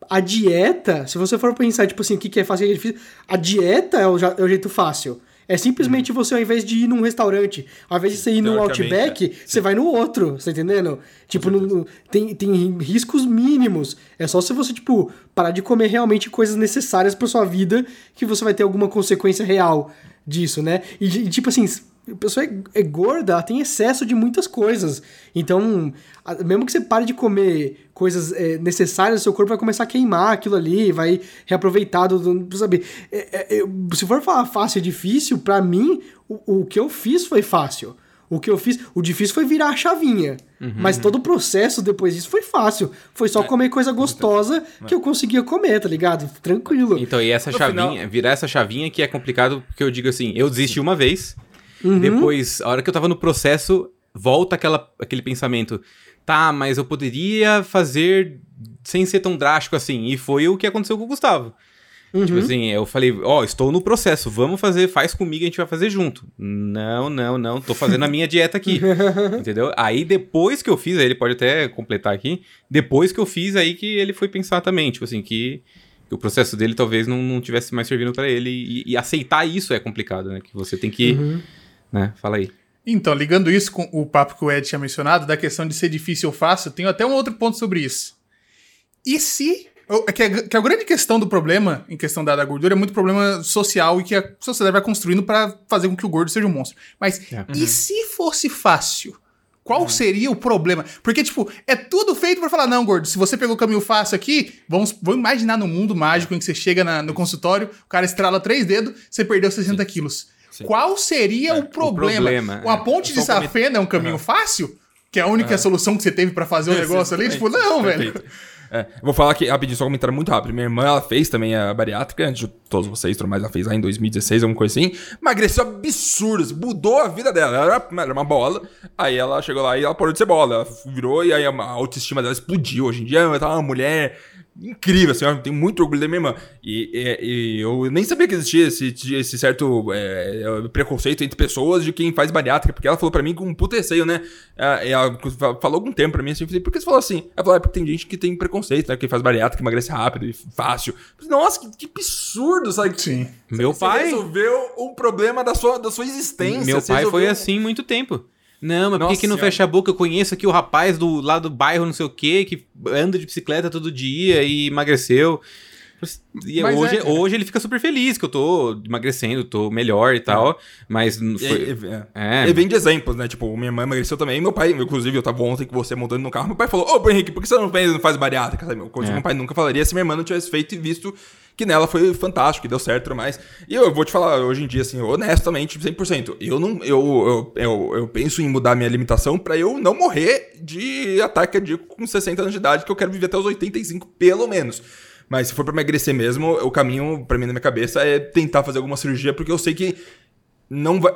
A dieta, se você for pensar, tipo assim, o que que é fácil e o que é difícil, a dieta é o, é o jeito fácil. É simplesmente você, ao invés de ir num restaurante, ao invés de você ir num Outback, você vai no outro, você tá entendendo? Tipo, no- no- tem, tem riscos mínimos. É só se você, tipo, parar de comer realmente coisas necessárias pra sua vida que você vai ter alguma consequência real disso, né? E, e, tipo assim, a pessoa é, é gorda, ela tem excesso de muitas coisas. Então, a- mesmo que você pare de comer coisas é, necessárias, seu corpo vai começar a queimar aquilo ali, vai reaproveitar, do, do, sabe? É, é, se for falar fácil e difícil, pra mim, o, o que eu fiz foi fácil. O que eu fiz, o difícil foi virar a chavinha. Mas todo o processo depois disso foi fácil. Foi só comer coisa gostosa que eu conseguia comer, tá ligado? Tranquilo. Então, e essa No chavinha, final- virar essa chavinha que é complicado, porque eu digo assim, eu desisti uma vez, Uhum. depois, a hora que eu tava no processo, volta aquela, aquele pensamento, tá, mas eu poderia fazer sem ser tão drástico assim, e foi o que aconteceu com o Gustavo. Uhum. Tipo assim, eu falei, ó, estou no processo, vamos fazer, faz comigo, a gente vai fazer junto. Não, não, não, tô fazendo a minha dieta aqui. entendeu? Aí depois que eu fiz, aí ele pode até completar aqui, depois que eu fiz, aí que ele foi pensar também, tipo assim, que, que o processo dele talvez não, não tivesse mais servindo pra ele. E, e aceitar isso é complicado, né? Que você tem que. Uhum. Né? Fala aí. Então, ligando isso com o papo que o Ed tinha mencionado, da questão de ser difícil ou fácil, tenho até um outro ponto sobre isso. E se. o- Que a, que a grande questão do problema, em questão da, da gordura, é muito problema social e que a sociedade vai construindo pra fazer com que o gordo seja um monstro. Mas É. e se fosse fácil? Qual seria o problema? Porque, tipo, é tudo feito pra falar, não, gordo, se você pegou o caminho fácil aqui, vamos, vamos imaginar no mundo mágico em que você chega na- no consultório, o cara estrala três dedos, você perdeu 60 quilos. Qual seria o problema? problema, Uma é. ponte de Só comer- safena é um caminho fácil? Que é a única solução que você teve pra fazer o negócio ali? Tipo, não, velho. Perfeito. É, eu vou falar aqui rapidinho, só um comentário muito rápido. Minha irmã, ela fez também a bariátrica, antes de todos vocês, mais, ela fez lá em 2016, alguma coisa assim. Emagreceu absurdo, assim, mudou a vida dela. Ela era, era uma bola, aí ela chegou lá e ela parou de ser bola. Ela virou e aí a autoestima dela explodiu. Hoje em dia ela tá uma mulher incrível, assim, eu tenho muito orgulho da minha irmã. E, e- e eu nem sabia que existia esse, esse certo é, preconceito entre pessoas de quem faz bariátrica, porque ela falou pra mim com um puta receio, né? É, Ela falou algum tempo pra mim assim, eu falei, por que você falou assim? Ela falou, é porque tem gente que tem preconceito, né? Quem faz bariátrica emagrece rápido e fácil. Falei, Nossa, que, que absurdo, sabe? Sim. Meu Você pai. resolveu um problema da sua, da sua existência. Meu você pai foi resolveu- assim muito tempo. Não, mas por que, não fecha a boca? Eu conheço aqui o rapaz do lá do bairro, não sei o quê, que anda de bicicleta todo dia e emagreceu. E Mas hoje, é, hoje ele fica super feliz que eu tô emagrecendo, tô melhor e tal. Mas E, foi. é. É. Vem de exemplos, né? Tipo, minha irmã emagreceu também. Meu pai, inclusive, eu tava ontem com você montando no carro. Meu pai falou: Ô, Henrique, por que você não faz, não faz bariátrica? Sabe? Coisa que É. meu pai nunca falaria se minha irmã não tivesse feito e visto que nela foi fantástico, que deu certo e tudo mais. E eu vou te falar hoje em dia, assim, honestamente, 100%. Eu não. Eu, eu, eu, eu penso em mudar minha alimentação pra eu não morrer de ataque cardíaco com 60 anos de idade, que eu quero viver até os 85, pelo menos. Mas se for pra emagrecer mesmo, o caminho pra mim na minha cabeça é tentar fazer alguma cirurgia, porque eu sei que não vai.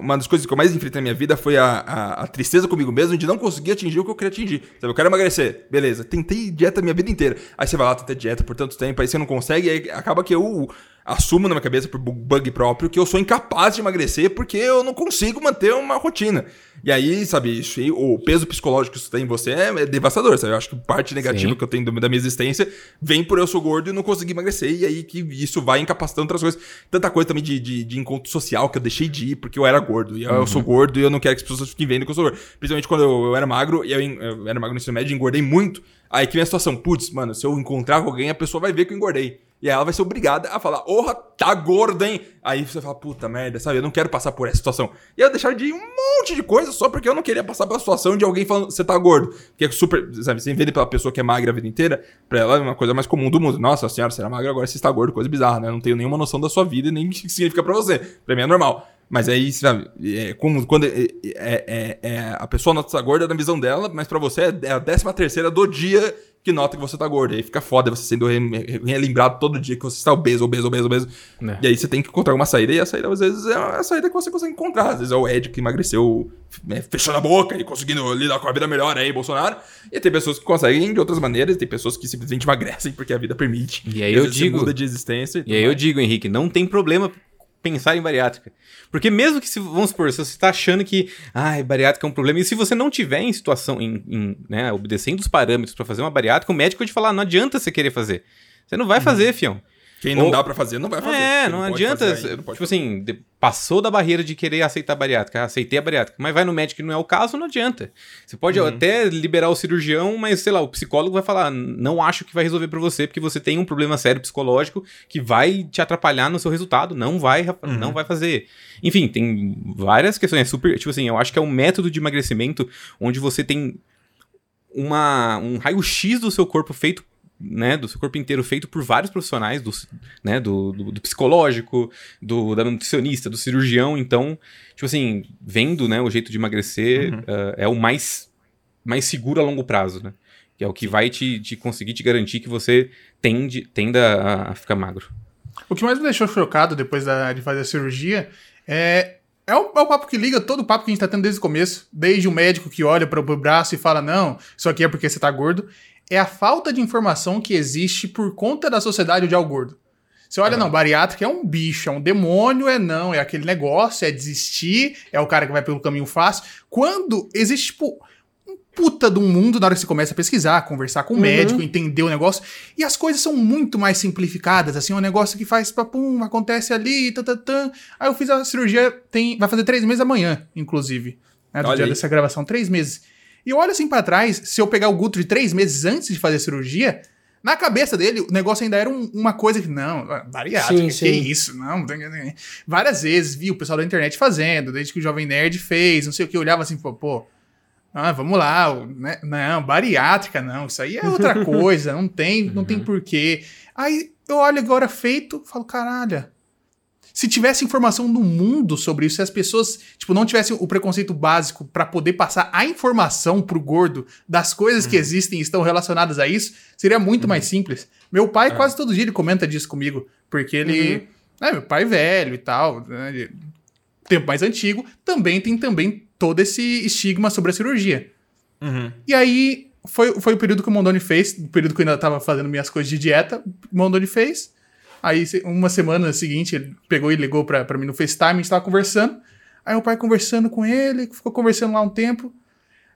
Uma das coisas que eu mais enfrentei na minha vida foi a, a, a tristeza comigo mesmo de não conseguir atingir o que eu queria atingir. Sabe, eu quero emagrecer. Beleza, tentei dieta minha vida inteira. Aí você vai lá, tenta dieta por tanto tempo, aí você não consegue, aí acaba que eu assumo na minha cabeça por bu- bug próprio que eu sou incapaz de emagrecer porque eu não consigo manter uma rotina. E aí, sabe, isso o peso psicológico que isso tem em você é, é devastador, sabe? Eu acho que parte negativa Sim. que eu tenho da minha existência vem por eu sou gordo e não conseguir emagrecer, e aí que isso vai incapacitando outras coisas. Tanta coisa também de, de, de encontro social que eu deixei de ir porque eu era gordo. E eu, eu sou gordo e eu não quero que as pessoas fiquem vendo que eu sou gordo. Principalmente quando eu, eu era magro, e eu, eu era magro no ensino médio e engordei muito. Aí que vem a situação, putz, mano, se eu encontrar com alguém, a pessoa vai ver que eu engordei. E ela vai ser obrigada a falar, orra, tá gordo, hein? Aí você fala, puta merda, sabe? Eu não quero passar por essa situação. E eu deixar de ir um monte de coisa só porque eu não queria passar pela situação de alguém falando, você tá gordo. Que é super, sabe? Você vê pela pessoa que é magra a vida inteira, pra ela é uma coisa mais comum do mundo. Nossa senhora, você era magra, agora você está gordo, coisa bizarra, né? Eu não tenho nenhuma noção da sua vida e nem o que significa pra você. Pra mim é normal. Mas aí, sabe, é, como, quando é, é- é- é- a pessoa nota tá gorda na visão dela, mas pra você é a décima terceira do dia que nota que você tá gordo. E aí fica foda você sendo re- re- relembrado todo dia que você está obeso, obeso, obeso, obeso. É. E aí você tem que encontrar uma saída, e a saída às vezes é a saída que você consegue encontrar. Às vezes é o Ed que emagreceu né, fechando a boca e conseguindo lidar com a vida melhor aí, Bolsonaro. E tem pessoas que conseguem de outras maneiras, e tem pessoas que simplesmente emagrecem porque a vida permite. E aí eu digo- muda de existência. E tudo aí eu mais. digo, Henrique, não tem problema pensar em bariátrica. Porque mesmo que, se, vamos supor, se você tá achando que, ai, bariátrica é um problema, e se você não tiver em situação, em, em, né, obedecendo os parâmetros pra fazer uma bariátrica, o médico vai te falar, não adianta você querer fazer. Você não vai fazer, fião. Quem não Ou- dá pra fazer, não vai fazer. É, não, pode adianta. aí, não tipo fazer. assim, passou da barreira de querer aceitar a bariátrica. Ah, aceitei a bariátrica. Mas vai no médico e não é o caso, não adianta. Você pode Uhum. até liberar o cirurgião, mas sei lá, o psicólogo vai falar: não acho que vai resolver pra você, porque você tem um problema sério psicológico que vai te atrapalhar no seu resultado. Não vai, Uhum. não vai fazer. Enfim, tem várias questões. É super. Tipo assim, eu acho que é um método de emagrecimento onde você tem uma, um raio-x do seu corpo feito, né, do seu corpo inteiro feito por vários profissionais, do, né, do, do, do psicológico, do da nutricionista, do cirurgião, então, tipo assim, vendo, né, o jeito de emagrecer Uhum. eh, é o mais, mais seguro a longo prazo, né, que é o que vai te, te conseguir te garantir que você tende, tenda a, a ficar magro. O que mais me deixou chocado depois da- de fazer a cirurgia é. É o, é o papo que liga todo o papo que a gente tá tendo desde o começo. Desde o médico que olha pro, pro braço e fala: não, isso aqui é porque você tá gordo. É a falta de informação que existe por conta da sociedade o gordo. Você olha, não, bariátrica é um bicho, é um demônio, é não, é aquele negócio, é desistir, é o cara que vai pelo caminho fácil. Quando existe, tipo, um puta de um mundo na hora que você começa a pesquisar, conversar com o Uhum. médico, entender o negócio. E as coisas são muito mais simplificadas, assim, um negócio que faz papum, acontece ali, tatatã. Aí eu fiz a cirurgia, tem, vai fazer três meses amanhã, inclusive. Né, do Olha dia aí. dessa gravação, três meses. E eu olho assim pra trás, se eu pegar o Guto de três meses antes de fazer a cirurgia, na cabeça dele, o negócio ainda era um- uma coisa que, não, bariátrica, Sim, que sim. isso, não. Várias vezes vi o pessoal da internet fazendo, desde que o Jovem Nerd fez, não sei o que, olhava assim, pô, pô, ah, vamos lá, né? não, bariátrica, não, isso aí é outra coisa, não tem, não tem porquê. Aí eu olho agora feito, falo, caralho, se tivesse informação no mundo sobre isso, se as pessoas, tipo, não tivessem o preconceito básico pra poder passar a informação pro gordo das coisas que existem e estão relacionadas a isso, seria muito mais simples. Meu pai, quase todo dia, ele comenta disso comigo, porque ele, é, meu pai é velho e tal, né, tempo mais antigo, também tem também todo esse estigma sobre a cirurgia. Uhum. E aí, foi, foi o período que o Mondoni fez, o período que eu ainda tava fazendo minhas coisas de dieta, o Mondoni fez. Aí, uma semana seguinte, ele pegou e ligou pra, pra mim no FaceTime, a gente tava conversando. Aí o pai conversando com ele, ficou conversando lá um tempo.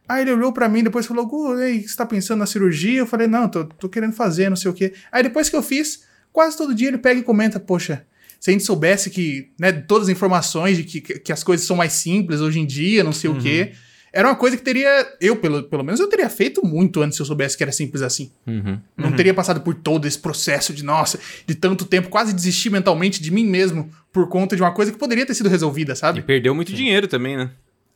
Aí ele olhou pra mim, depois falou, Gu, você tá pensando na cirurgia? Eu falei, não, tô, tô querendo fazer, não sei o quê. Aí depois que eu fiz, quase todo dia ele pega e comenta, poxa, se a gente soubesse que, né, todas as informações de que, que as coisas são mais simples hoje em dia, não sei o quê, Era uma coisa que teria. Eu, pelo, pelo menos, eu teria feito muito antes se eu soubesse que era simples assim. Uhum. Não teria passado por todo esse processo de, nossa, de tanto tempo, quase desistir mentalmente de mim mesmo por conta de uma coisa que poderia ter sido resolvida, E sabe? perdeu muito dinheiro também, né?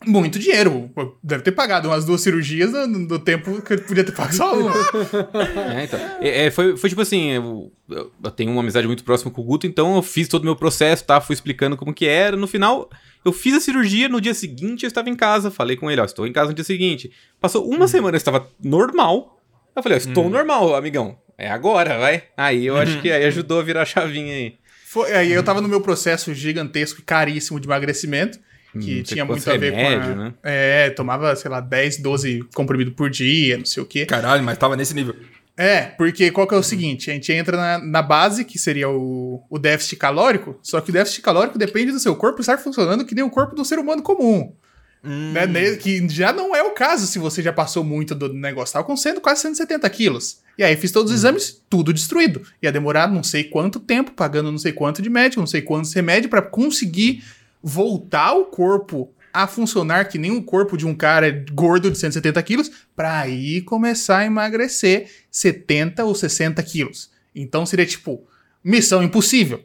Muito dinheiro. Deve ter pagado umas duas cirurgias no, no tempo que ele podia ter pago só uma. É, então. É, é, foi, foi tipo assim, eu, eu- eu tenho uma amizade muito próxima com o Guto, então eu fiz todo o meu processo, tá? Fui explicando como que era. No final, eu fiz a cirurgia, no dia seguinte eu estava em casa. Falei com ele, ó, estou em casa no dia seguinte. Passou uma semana, eu estava normal. Eu falei, ó, estou normal, amigão. É agora, vai. Aí eu acho que aí ajudou a virar a chavinha aí. Foi, aí eu tava no meu processo gigantesco e caríssimo de emagrecimento, que Hum, tinha muito a ver remédio, com. A, né? É, tomava, sei lá, 10, 12 comprimidos por dia, não sei o quê. Caralho, mas tava nesse nível. É, porque qual que é o seguinte? A gente entra na, na base, que seria o, o déficit calórico, só que o déficit calórico depende do seu corpo estar funcionando que nem o corpo do ser humano comum. Né? Ne- Que já não é o caso se você já passou muito do negócio. Tava com 100, quase 170 quilos. E aí fiz todos os exames, tudo destruído. Ia demorar não sei quanto tempo, pagando não sei quanto de médico, não sei quantos remédios, pra conseguir voltar o corpo a funcionar que nem o corpo de um cara gordo de 170 quilos, pra aí começar a emagrecer 70 ou 60 quilos. Então seria tipo, missão impossível.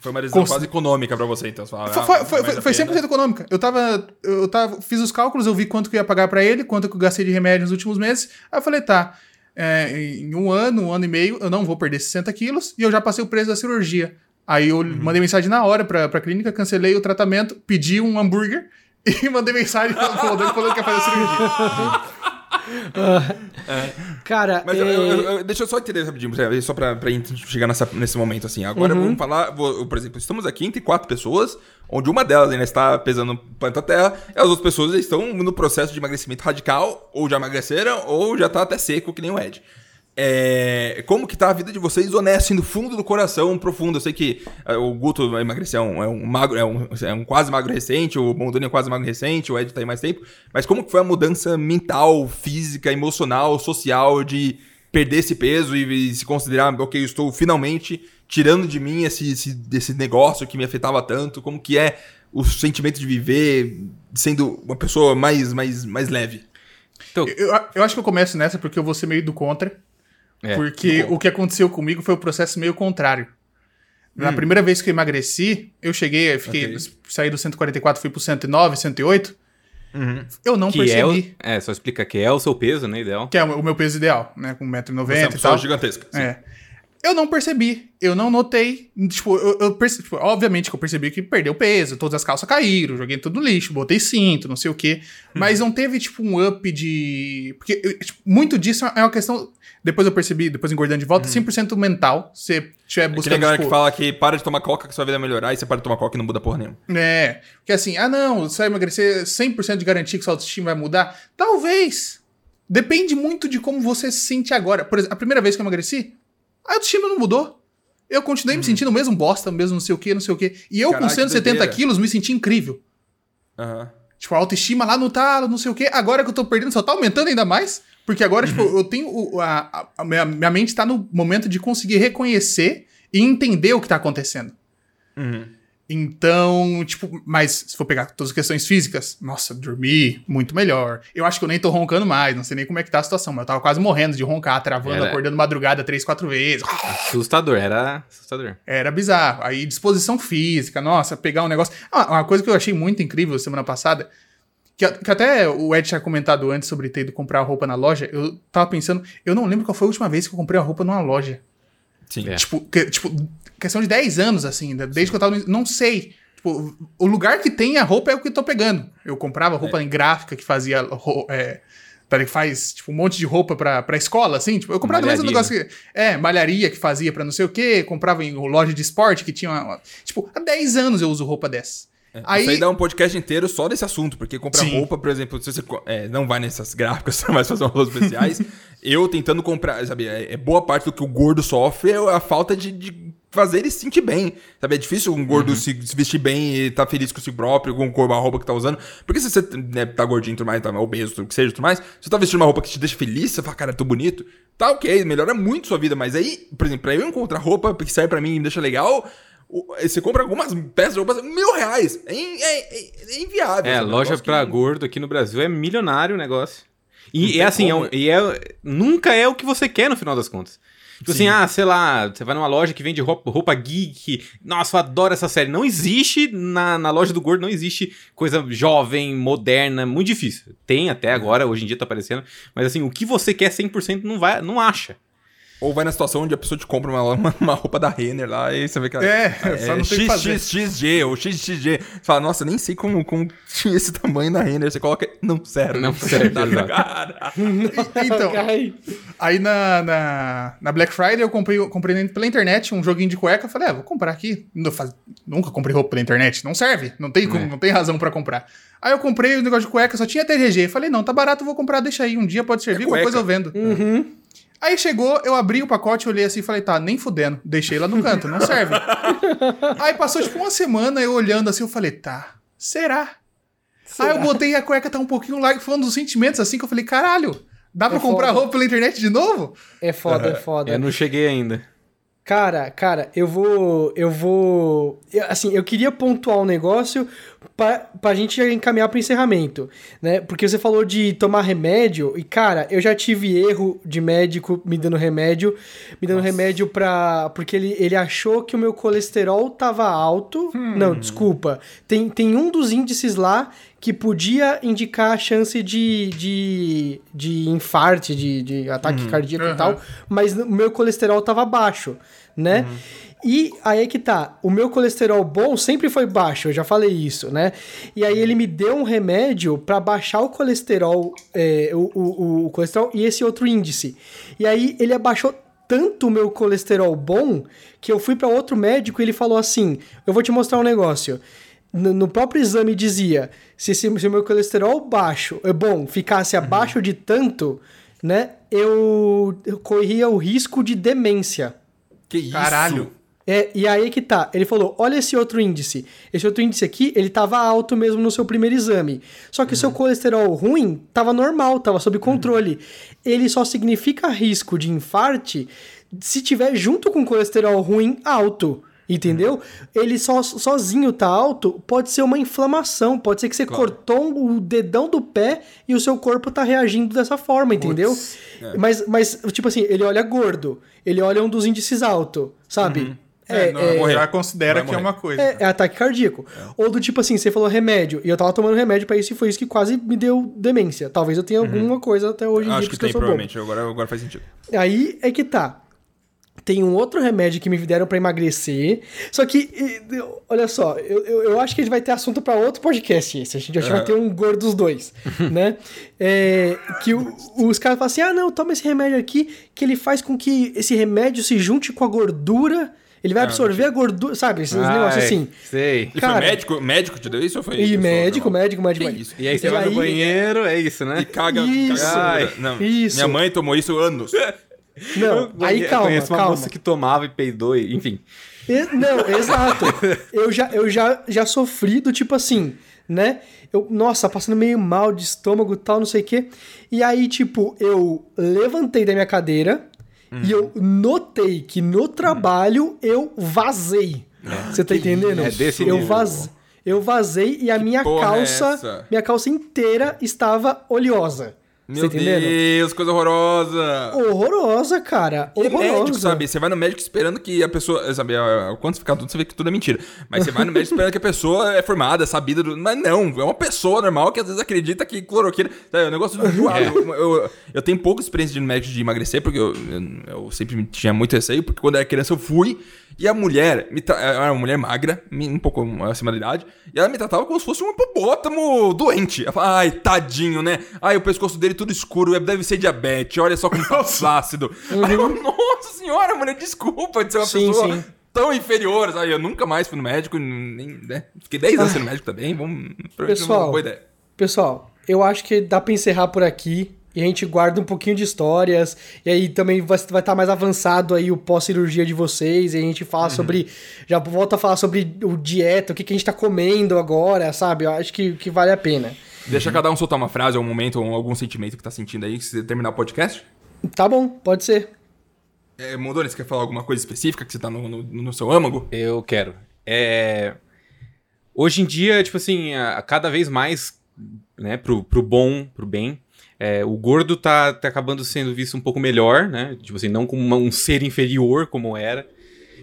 Foi uma decisão quase econômica pra você, então. Você fala, Foi, ah, foi, foi, foi pena. 100% econômica. Eu tava, eu tava. Fiz os cálculos, eu vi quanto que eu ia pagar pra ele, quanto que eu gastei de remédio nos últimos meses. Aí eu falei, tá. é, em um ano, um ano e meio, eu não vou perder 60 quilos e eu já passei o preço da cirurgia. Aí eu Uhum. mandei mensagem na hora pra, pra clínica, cancelei o tratamento, pedi um hambúrguer e mandei mensagem falando falando que ia fazer a cirurgia. Cara, Mas é, eu- eu- eu- deixa eu só entender rapidinho, só pra, pra gente chegar nessa- nesse momento assim. Agora Uhum. vamos falar, vou- por exemplo, estamos aqui entre quatro pessoas, onde uma delas ainda está pesando planta terra, e as outras pessoas estão no processo de emagrecimento radical, ou já emagreceram, ou já tá até seco, que nem o Ed. É, como que tá a vida de vocês honesto, no fundo do coração, profundo? Eu sei que é, o Guto emagreceu, é um, é um magro, é um, é um quase magro recente, o Mondoni é quase magro recente, o Ed tá aí mais tempo. Mas como que foi a mudança mental, física, emocional, social de perder esse peso e, e se considerar, ok, eu estou finalmente tirando de mim esse, esse, esse negócio que me afetava tanto? Como que é o sentimento de viver sendo uma pessoa mais, mais, mais leve? Então, Eu, eu acho que eu começo nessa porque eu vou ser meio do contra. É, Porque o que aconteceu comigo foi o processo meio contrário. Na primeira vez que eu emagreci, eu cheguei, eu fiquei, Ok. saí do 144, fui pro 109, 108. Eu não que é, o, percebi é, só explica que é o seu peso, né, ideal. que é o meu peso ideal, né? Com 1,90m Você é uma e pessoa gigantesca. sim. É. Eu não percebi, eu não notei. Tipo, eu, eu perce- tipo, obviamente que eu percebi que perdeu peso, todas as calças caíram, joguei tudo no lixo, botei cinto, não sei o quê. Mas não teve, tipo, um up de. Porque tipo, muito disso é uma questão. Depois eu percebi, depois engordando de volta, 100% mental. Se estiver É buscando. galera tipo, que fala que para de tomar coca que sua vida vai melhorar e você para de tomar coca e não muda porra nenhuma. É. Porque assim, ah não, você vai emagrecer 100% de garantia que sua autoestima vai mudar? Talvez. Depende muito de como você se sente agora. Por exemplo, a primeira vez que eu emagreci, a autoestima não mudou. Eu continuei me sentindo o mesmo bosta, mesmo não sei o que, não sei o que. E eu Caraca, com que 170 doideira. quilos me senti incrível. Aham. Tipo, a autoestima lá no talo, não sei o quê. Agora que eu tô perdendo, só tá aumentando ainda mais. Porque agora, tipo, Uhum. eu tenho. o- a, a- a minha, minha mente tá no momento de conseguir reconhecer e entender o que tá acontecendo. Uhum. Então, tipo, mas se for pegar todas as questões físicas, nossa, dormi muito melhor. Eu acho que eu nem tô roncando mais, não sei nem como é que tá a situação, mas eu tava quase morrendo de roncar, travando, Era. acordando madrugada três, quatro vezes. Assustador, era assustador. Era bizarro. Aí, disposição física, nossa, pegar um negócio. Ah, uma coisa que eu achei muito incrível semana passada, que, que até o Ed tinha comentado antes sobre ter ido comprar roupa na loja, eu tava pensando, eu não lembro qual foi a última vez que eu comprei uma roupa numa loja. Sim. É. Tipo, que- tipo, questão de 10 anos, assim, né? desde que eu tava. no- Não sei. Tipo, o lugar que tem a roupa é o que eu tô pegando. Eu comprava roupa em gráfica que fazia. É, tá, que faz tipo, um monte de roupa pra, pra escola, assim. Tipo, eu comprava mais um Malharia, negócio que. É, malharia que fazia pra não sei o quê. Comprava em loja de esporte que tinha. Uma, tipo, há 10 anos eu uso roupa dessa. Aí... Isso aí dá um podcast inteiro só desse assunto, porque comprar Sim. roupa, por exemplo, se você é, não vai nessas gráficas, você vai fazer umas especiais. eu tentando comprar, sabe, é, é boa parte do que o gordo sofre é a falta de, de fazer ele se sentir bem. Sabe, é difícil um gordo se, se vestir bem e tá feliz com si próprio, com a roupa que tá usando. Porque se você né, tá gordinho e tudo mais, tá obeso, tudo que seja, tudo mais, se você tá vestindo uma roupa que te deixa feliz, você fala, cara, tô bonito, tá ok, melhora muito sua vida, mas aí, por exemplo, pra eu encontrar roupa que serve pra mim e me deixa legal, Você compra algumas peças de roupa, mil reais. É, é- é- é inviável. É, loja pra que- gordo aqui no Brasil é milionário o negócio. E é assim, é como. e é, nunca é o que você quer no final das contas. Tipo assim, ah, sei lá, você vai numa loja que vende roupa, roupa geek. Nossa, eu adoro essa série. Não existe na, na loja do gordo, não existe coisa jovem, moderna, muito difícil. Tem até agora, hoje em dia tá aparecendo. Mas assim, o que você quer 100% não, vai, não acha. Ou vai na situação onde a pessoa te compra uma, uma, uma roupa da Renner lá e você vê que ela- É, só não tem. XXXG ou XXG. Você fala, nossa, nem sei como, como tinha esse tamanho na Renner. Você coloca, não serve. Não serve, Tá exato. cara. Então, aí na, na, na Black Friday eu comprei, comprei pela internet um joguinho de cueca. Falei, ah, vou comprar aqui. Não faz- Nunca comprei roupa pela internet. Não serve. Não tem, como- É. não tem razão pra comprar. Aí eu comprei o negócio de cueca, só tinha TGG. Falei, não, tá barato, eu vou comprar, deixa aí. Um dia pode servir, qualquer cueca. coisa eu vendo. Aí chegou, eu abri o pacote, olhei assim e falei, tá, nem fudendo. Deixei lá no canto, não serve. aí passou tipo uma semana, eu olhando assim, eu falei, tá, será? Aí eu botei a cueca tá um pouquinho larga, foi um dos sentimentos assim que eu falei, caralho, dá pra É comprar foda. roupa pela internet de novo? é foda, é foda. Eu não cheguei ainda. Cara, cara, eu vou. Eu vou. eu- assim, eu queria pontuar um negócio pra, pra gente encaminhar pro encerramento, né? Porque você falou de tomar remédio, e, cara, eu já tive erro de médico me dando remédio, me dando remédio pra. Porque ele, ele achou que o meu colesterol tava alto. Não, desculpa. Tem, tem um dos índices lá que podia indicar a chance de, de, de infarte, de, de ataque cardíaco e Aham. tal, mas o meu colesterol tava baixo, né? E aí é que tá, o meu colesterol bom sempre foi baixo, eu já falei isso, né? E aí ele me deu um remédio pra baixar o colesterol, é, o, o, o colesterol e esse outro índice. E aí ele abaixou tanto o meu colesterol bom que eu fui pra outro médico e ele falou assim: Eu vou te mostrar um negócio. No, próprio exame dizia: se, o meu colesterol baixo, é bom, ficasse abaixo de tanto, né? Eu, eu corria o risco de demência. Que isso? Caralho. É, e aí que tá, ele falou, olha esse outro índice. Esse outro índice aqui, ele tava alto mesmo no seu primeiro exame. Só que o seu colesterol ruim tava normal, tava sob controle. Ele só significa risco de infarte se tiver junto com colesterol ruim alto. Entendeu? Ele só, sozinho tá alto, pode ser uma inflamação, pode ser que você cortou o dedão do pé e o seu corpo tá reagindo dessa forma, entendeu? Mas, mas, tipo assim, ele olha gordo, ele olha um dos índices alto, sabe? É, não, morrer. já considera que é morrer. uma coisa. É, é ataque cardíaco. Ou do tipo assim, você falou remédio, e eu tava tomando remédio pra isso e foi isso que quase me deu demência. Talvez eu tenha alguma coisa até hoje em dia, Acho que porque eu tem, sou provavelmente. Agora, agora faz sentido. Aí é que tá. Tem um outro remédio que me deram pra emagrecer. Só que, e, olha só, eu, eu, eu acho que a gente vai ter assunto pra outro podcast esse. A gente acho que vai ter um gordo dos dois, né? É, que o- os caras falam assim: ah, não, toma esse remédio aqui, que ele faz com que esse remédio se junte com a gordura. Ele vai absorver a gordura, sabe? Esses negócios Ai, assim. Sei. E Cara- foi médico? Médico te deu isso ou foi E médico, médico, médico, médico. E aí você vai no banheiro, é isso, né? E caga, Isso. caga Ai. Não, isso. Minha mãe tomou isso anos. Não, aí Eu calma, conheço uma calma. moça que tomava e peidou, e- enfim. E- Não, exato. Eu já, eu já, já sofri do tipo assim, né? Eu, nossa, passando meio mal de estômago e tal, não sei o quê. E aí, tipo, eu levantei da minha cadeira e eu notei que no trabalho eu vazei. Você tá entendendo? É desse eu Eu vazei e a minha porra é calça, essa? minha calça inteira estava oleosa. Meu tá entendendo? Deus, coisa horrorosa. Horrorosa, cara. E Horrorosa. médico, sabe? Você vai no médico esperando que a pessoa. Sabe, quando você fica tudo, você vê que tudo é mentira. Mas você vai no médico esperando que a pessoa é formada, sabida. Do... Mas não, é uma pessoa normal que às vezes acredita que cloroquina. É um negócio do zoado. Eu, eu, eu tenho pouca experiência de ir no médico de emagrecer, porque eu, eu, eu sempre tinha muito receio, porque quando eu era criança eu fui. E a mulher, me tra... era uma mulher magra, um pouco acima da idade, e ela me tratava como se fosse um hipopótamo doente. Ela falava, ai, tadinho, né? Ai, o pescoço dele tudo escuro, deve ser diabetes, olha só como tá flácido. Aí eu, nossa senhora, mulher, desculpa de ser uma Sim, pessoa sim. tão inferior, sabe? Eu nunca mais fui no médico, nem, né? Fiquei 10 anos sendo médico também, vamos... Pessoal, uma boa ideia. Pessoal, eu acho que dá pra encerrar por aqui. E a gente guarda um pouquinho de histórias. E aí também vai estar mais avançado aí o pós-cirurgia de vocês. E a gente fala sobre. Já volta a falar sobre o dieta, o que, que a gente tá comendo agora, sabe? Eu acho que, que vale a pena. Deixa cada um soltar uma frase, ou um momento, ou algum sentimento que tá sentindo aí, se você terminar o podcast. Tá bom, pode ser. É, Mondoni, você quer falar alguma coisa específica que você tá no, no, no seu âmago? Eu quero. É... Hoje em dia, tipo assim, a, a cada vez mais, né, pro, pro bom, pro bem, é, o gordo tá, tá acabando sendo visto um pouco melhor, né? Tipo assim, não como uma- um ser inferior como era.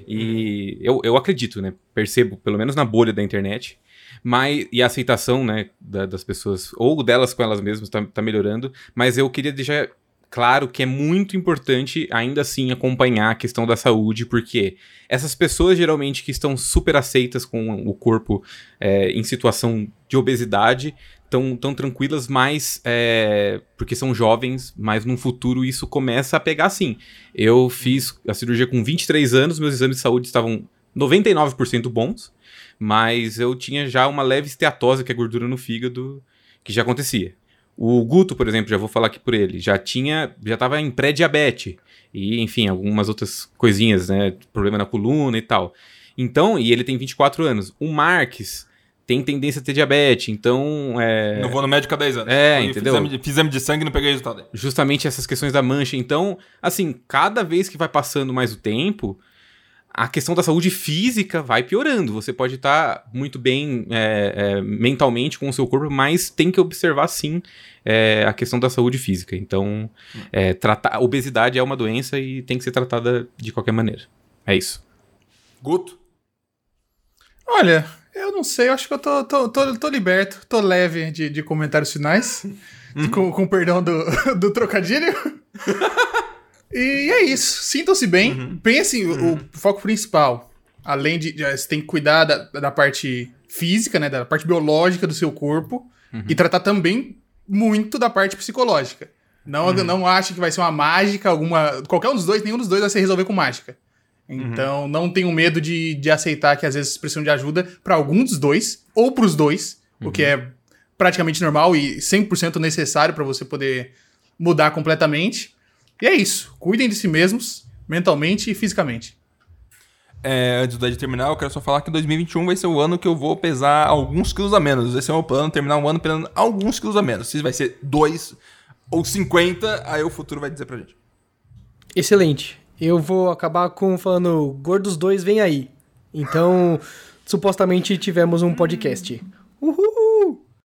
E eu, eu acredito, né? Percebo, pelo menos na bolha da internet. Mas, e a aceitação, né, da- das pessoas, ou delas com elas mesmas, tá, tá melhorando. Mas eu queria deixar claro que é muito importante, ainda assim, acompanhar a questão da saúde, porque essas pessoas, geralmente, que estão super aceitas com o corpo é, em situação de obesidade, estão tão tranquilas, mas é, porque são jovens, mas no futuro isso começa a pegar sim. Eu fiz a cirurgia com 23 anos, meus exames de saúde estavam 99% bons, mas eu tinha já uma leve esteatose, que é gordura no fígado, que já acontecia. O Guto, por exemplo, já vou falar aqui por ele, já tinha, já estava em pré-diabetes e, enfim, algumas outras coisinhas, né, problema na coluna e tal. Então, e ele tem 24 anos. O Marques tem tendência a ter diabetes, então é, Não vou no médico há 10 anos. É, Fui- entendeu? Fiz exame, de, fiz exame de sangue e não peguei resultado. justamente essas questões da mancha. Então, assim, cada vez que vai passando mais o tempo, a questão da saúde física vai piorando. Você pode estar muito bem é, é, mentalmente com o seu corpo, mas tem que observar sim é, a questão da saúde física. Então, é, tratar, obesidade é uma doença e tem que ser tratada de qualquer maneira. É isso. Guto? Olha, eu não sei, eu acho que eu tô, tô, tô, tô liberto, tô leve de, de comentários finais. com, com perdão do, do trocadilho. e é isso. Sintam-se bem. Pensem o, o foco principal. Além de. Você tem que cuidar da, da parte física, né? Da parte biológica do seu corpo. E tratar também muito da parte psicológica. Não, não ache que vai ser uma mágica, alguma. Qualquer um dos dois, nenhum dos dois vai se resolver com mágica. Então, não tenham medo de, de aceitar que às vezes precisam de ajuda para algum dos dois, ou para os dois, o que é praticamente normal e 100% necessário para você poder mudar completamente. E é isso. Cuidem de si mesmos, mentalmente e fisicamente. É, antes do Ed terminar, eu quero só falar que 2021 vai ser o ano que eu vou pesar alguns quilos a menos. Esse é o meu plano, terminar um ano pesando alguns quilos a menos. Se vai ser 2 ou 50, aí o futuro vai dizer pra gente. Excelente. Eu vou acabar com falando Gordos 2 vem aí. Então, supostamente tivemos um podcast. Uhul!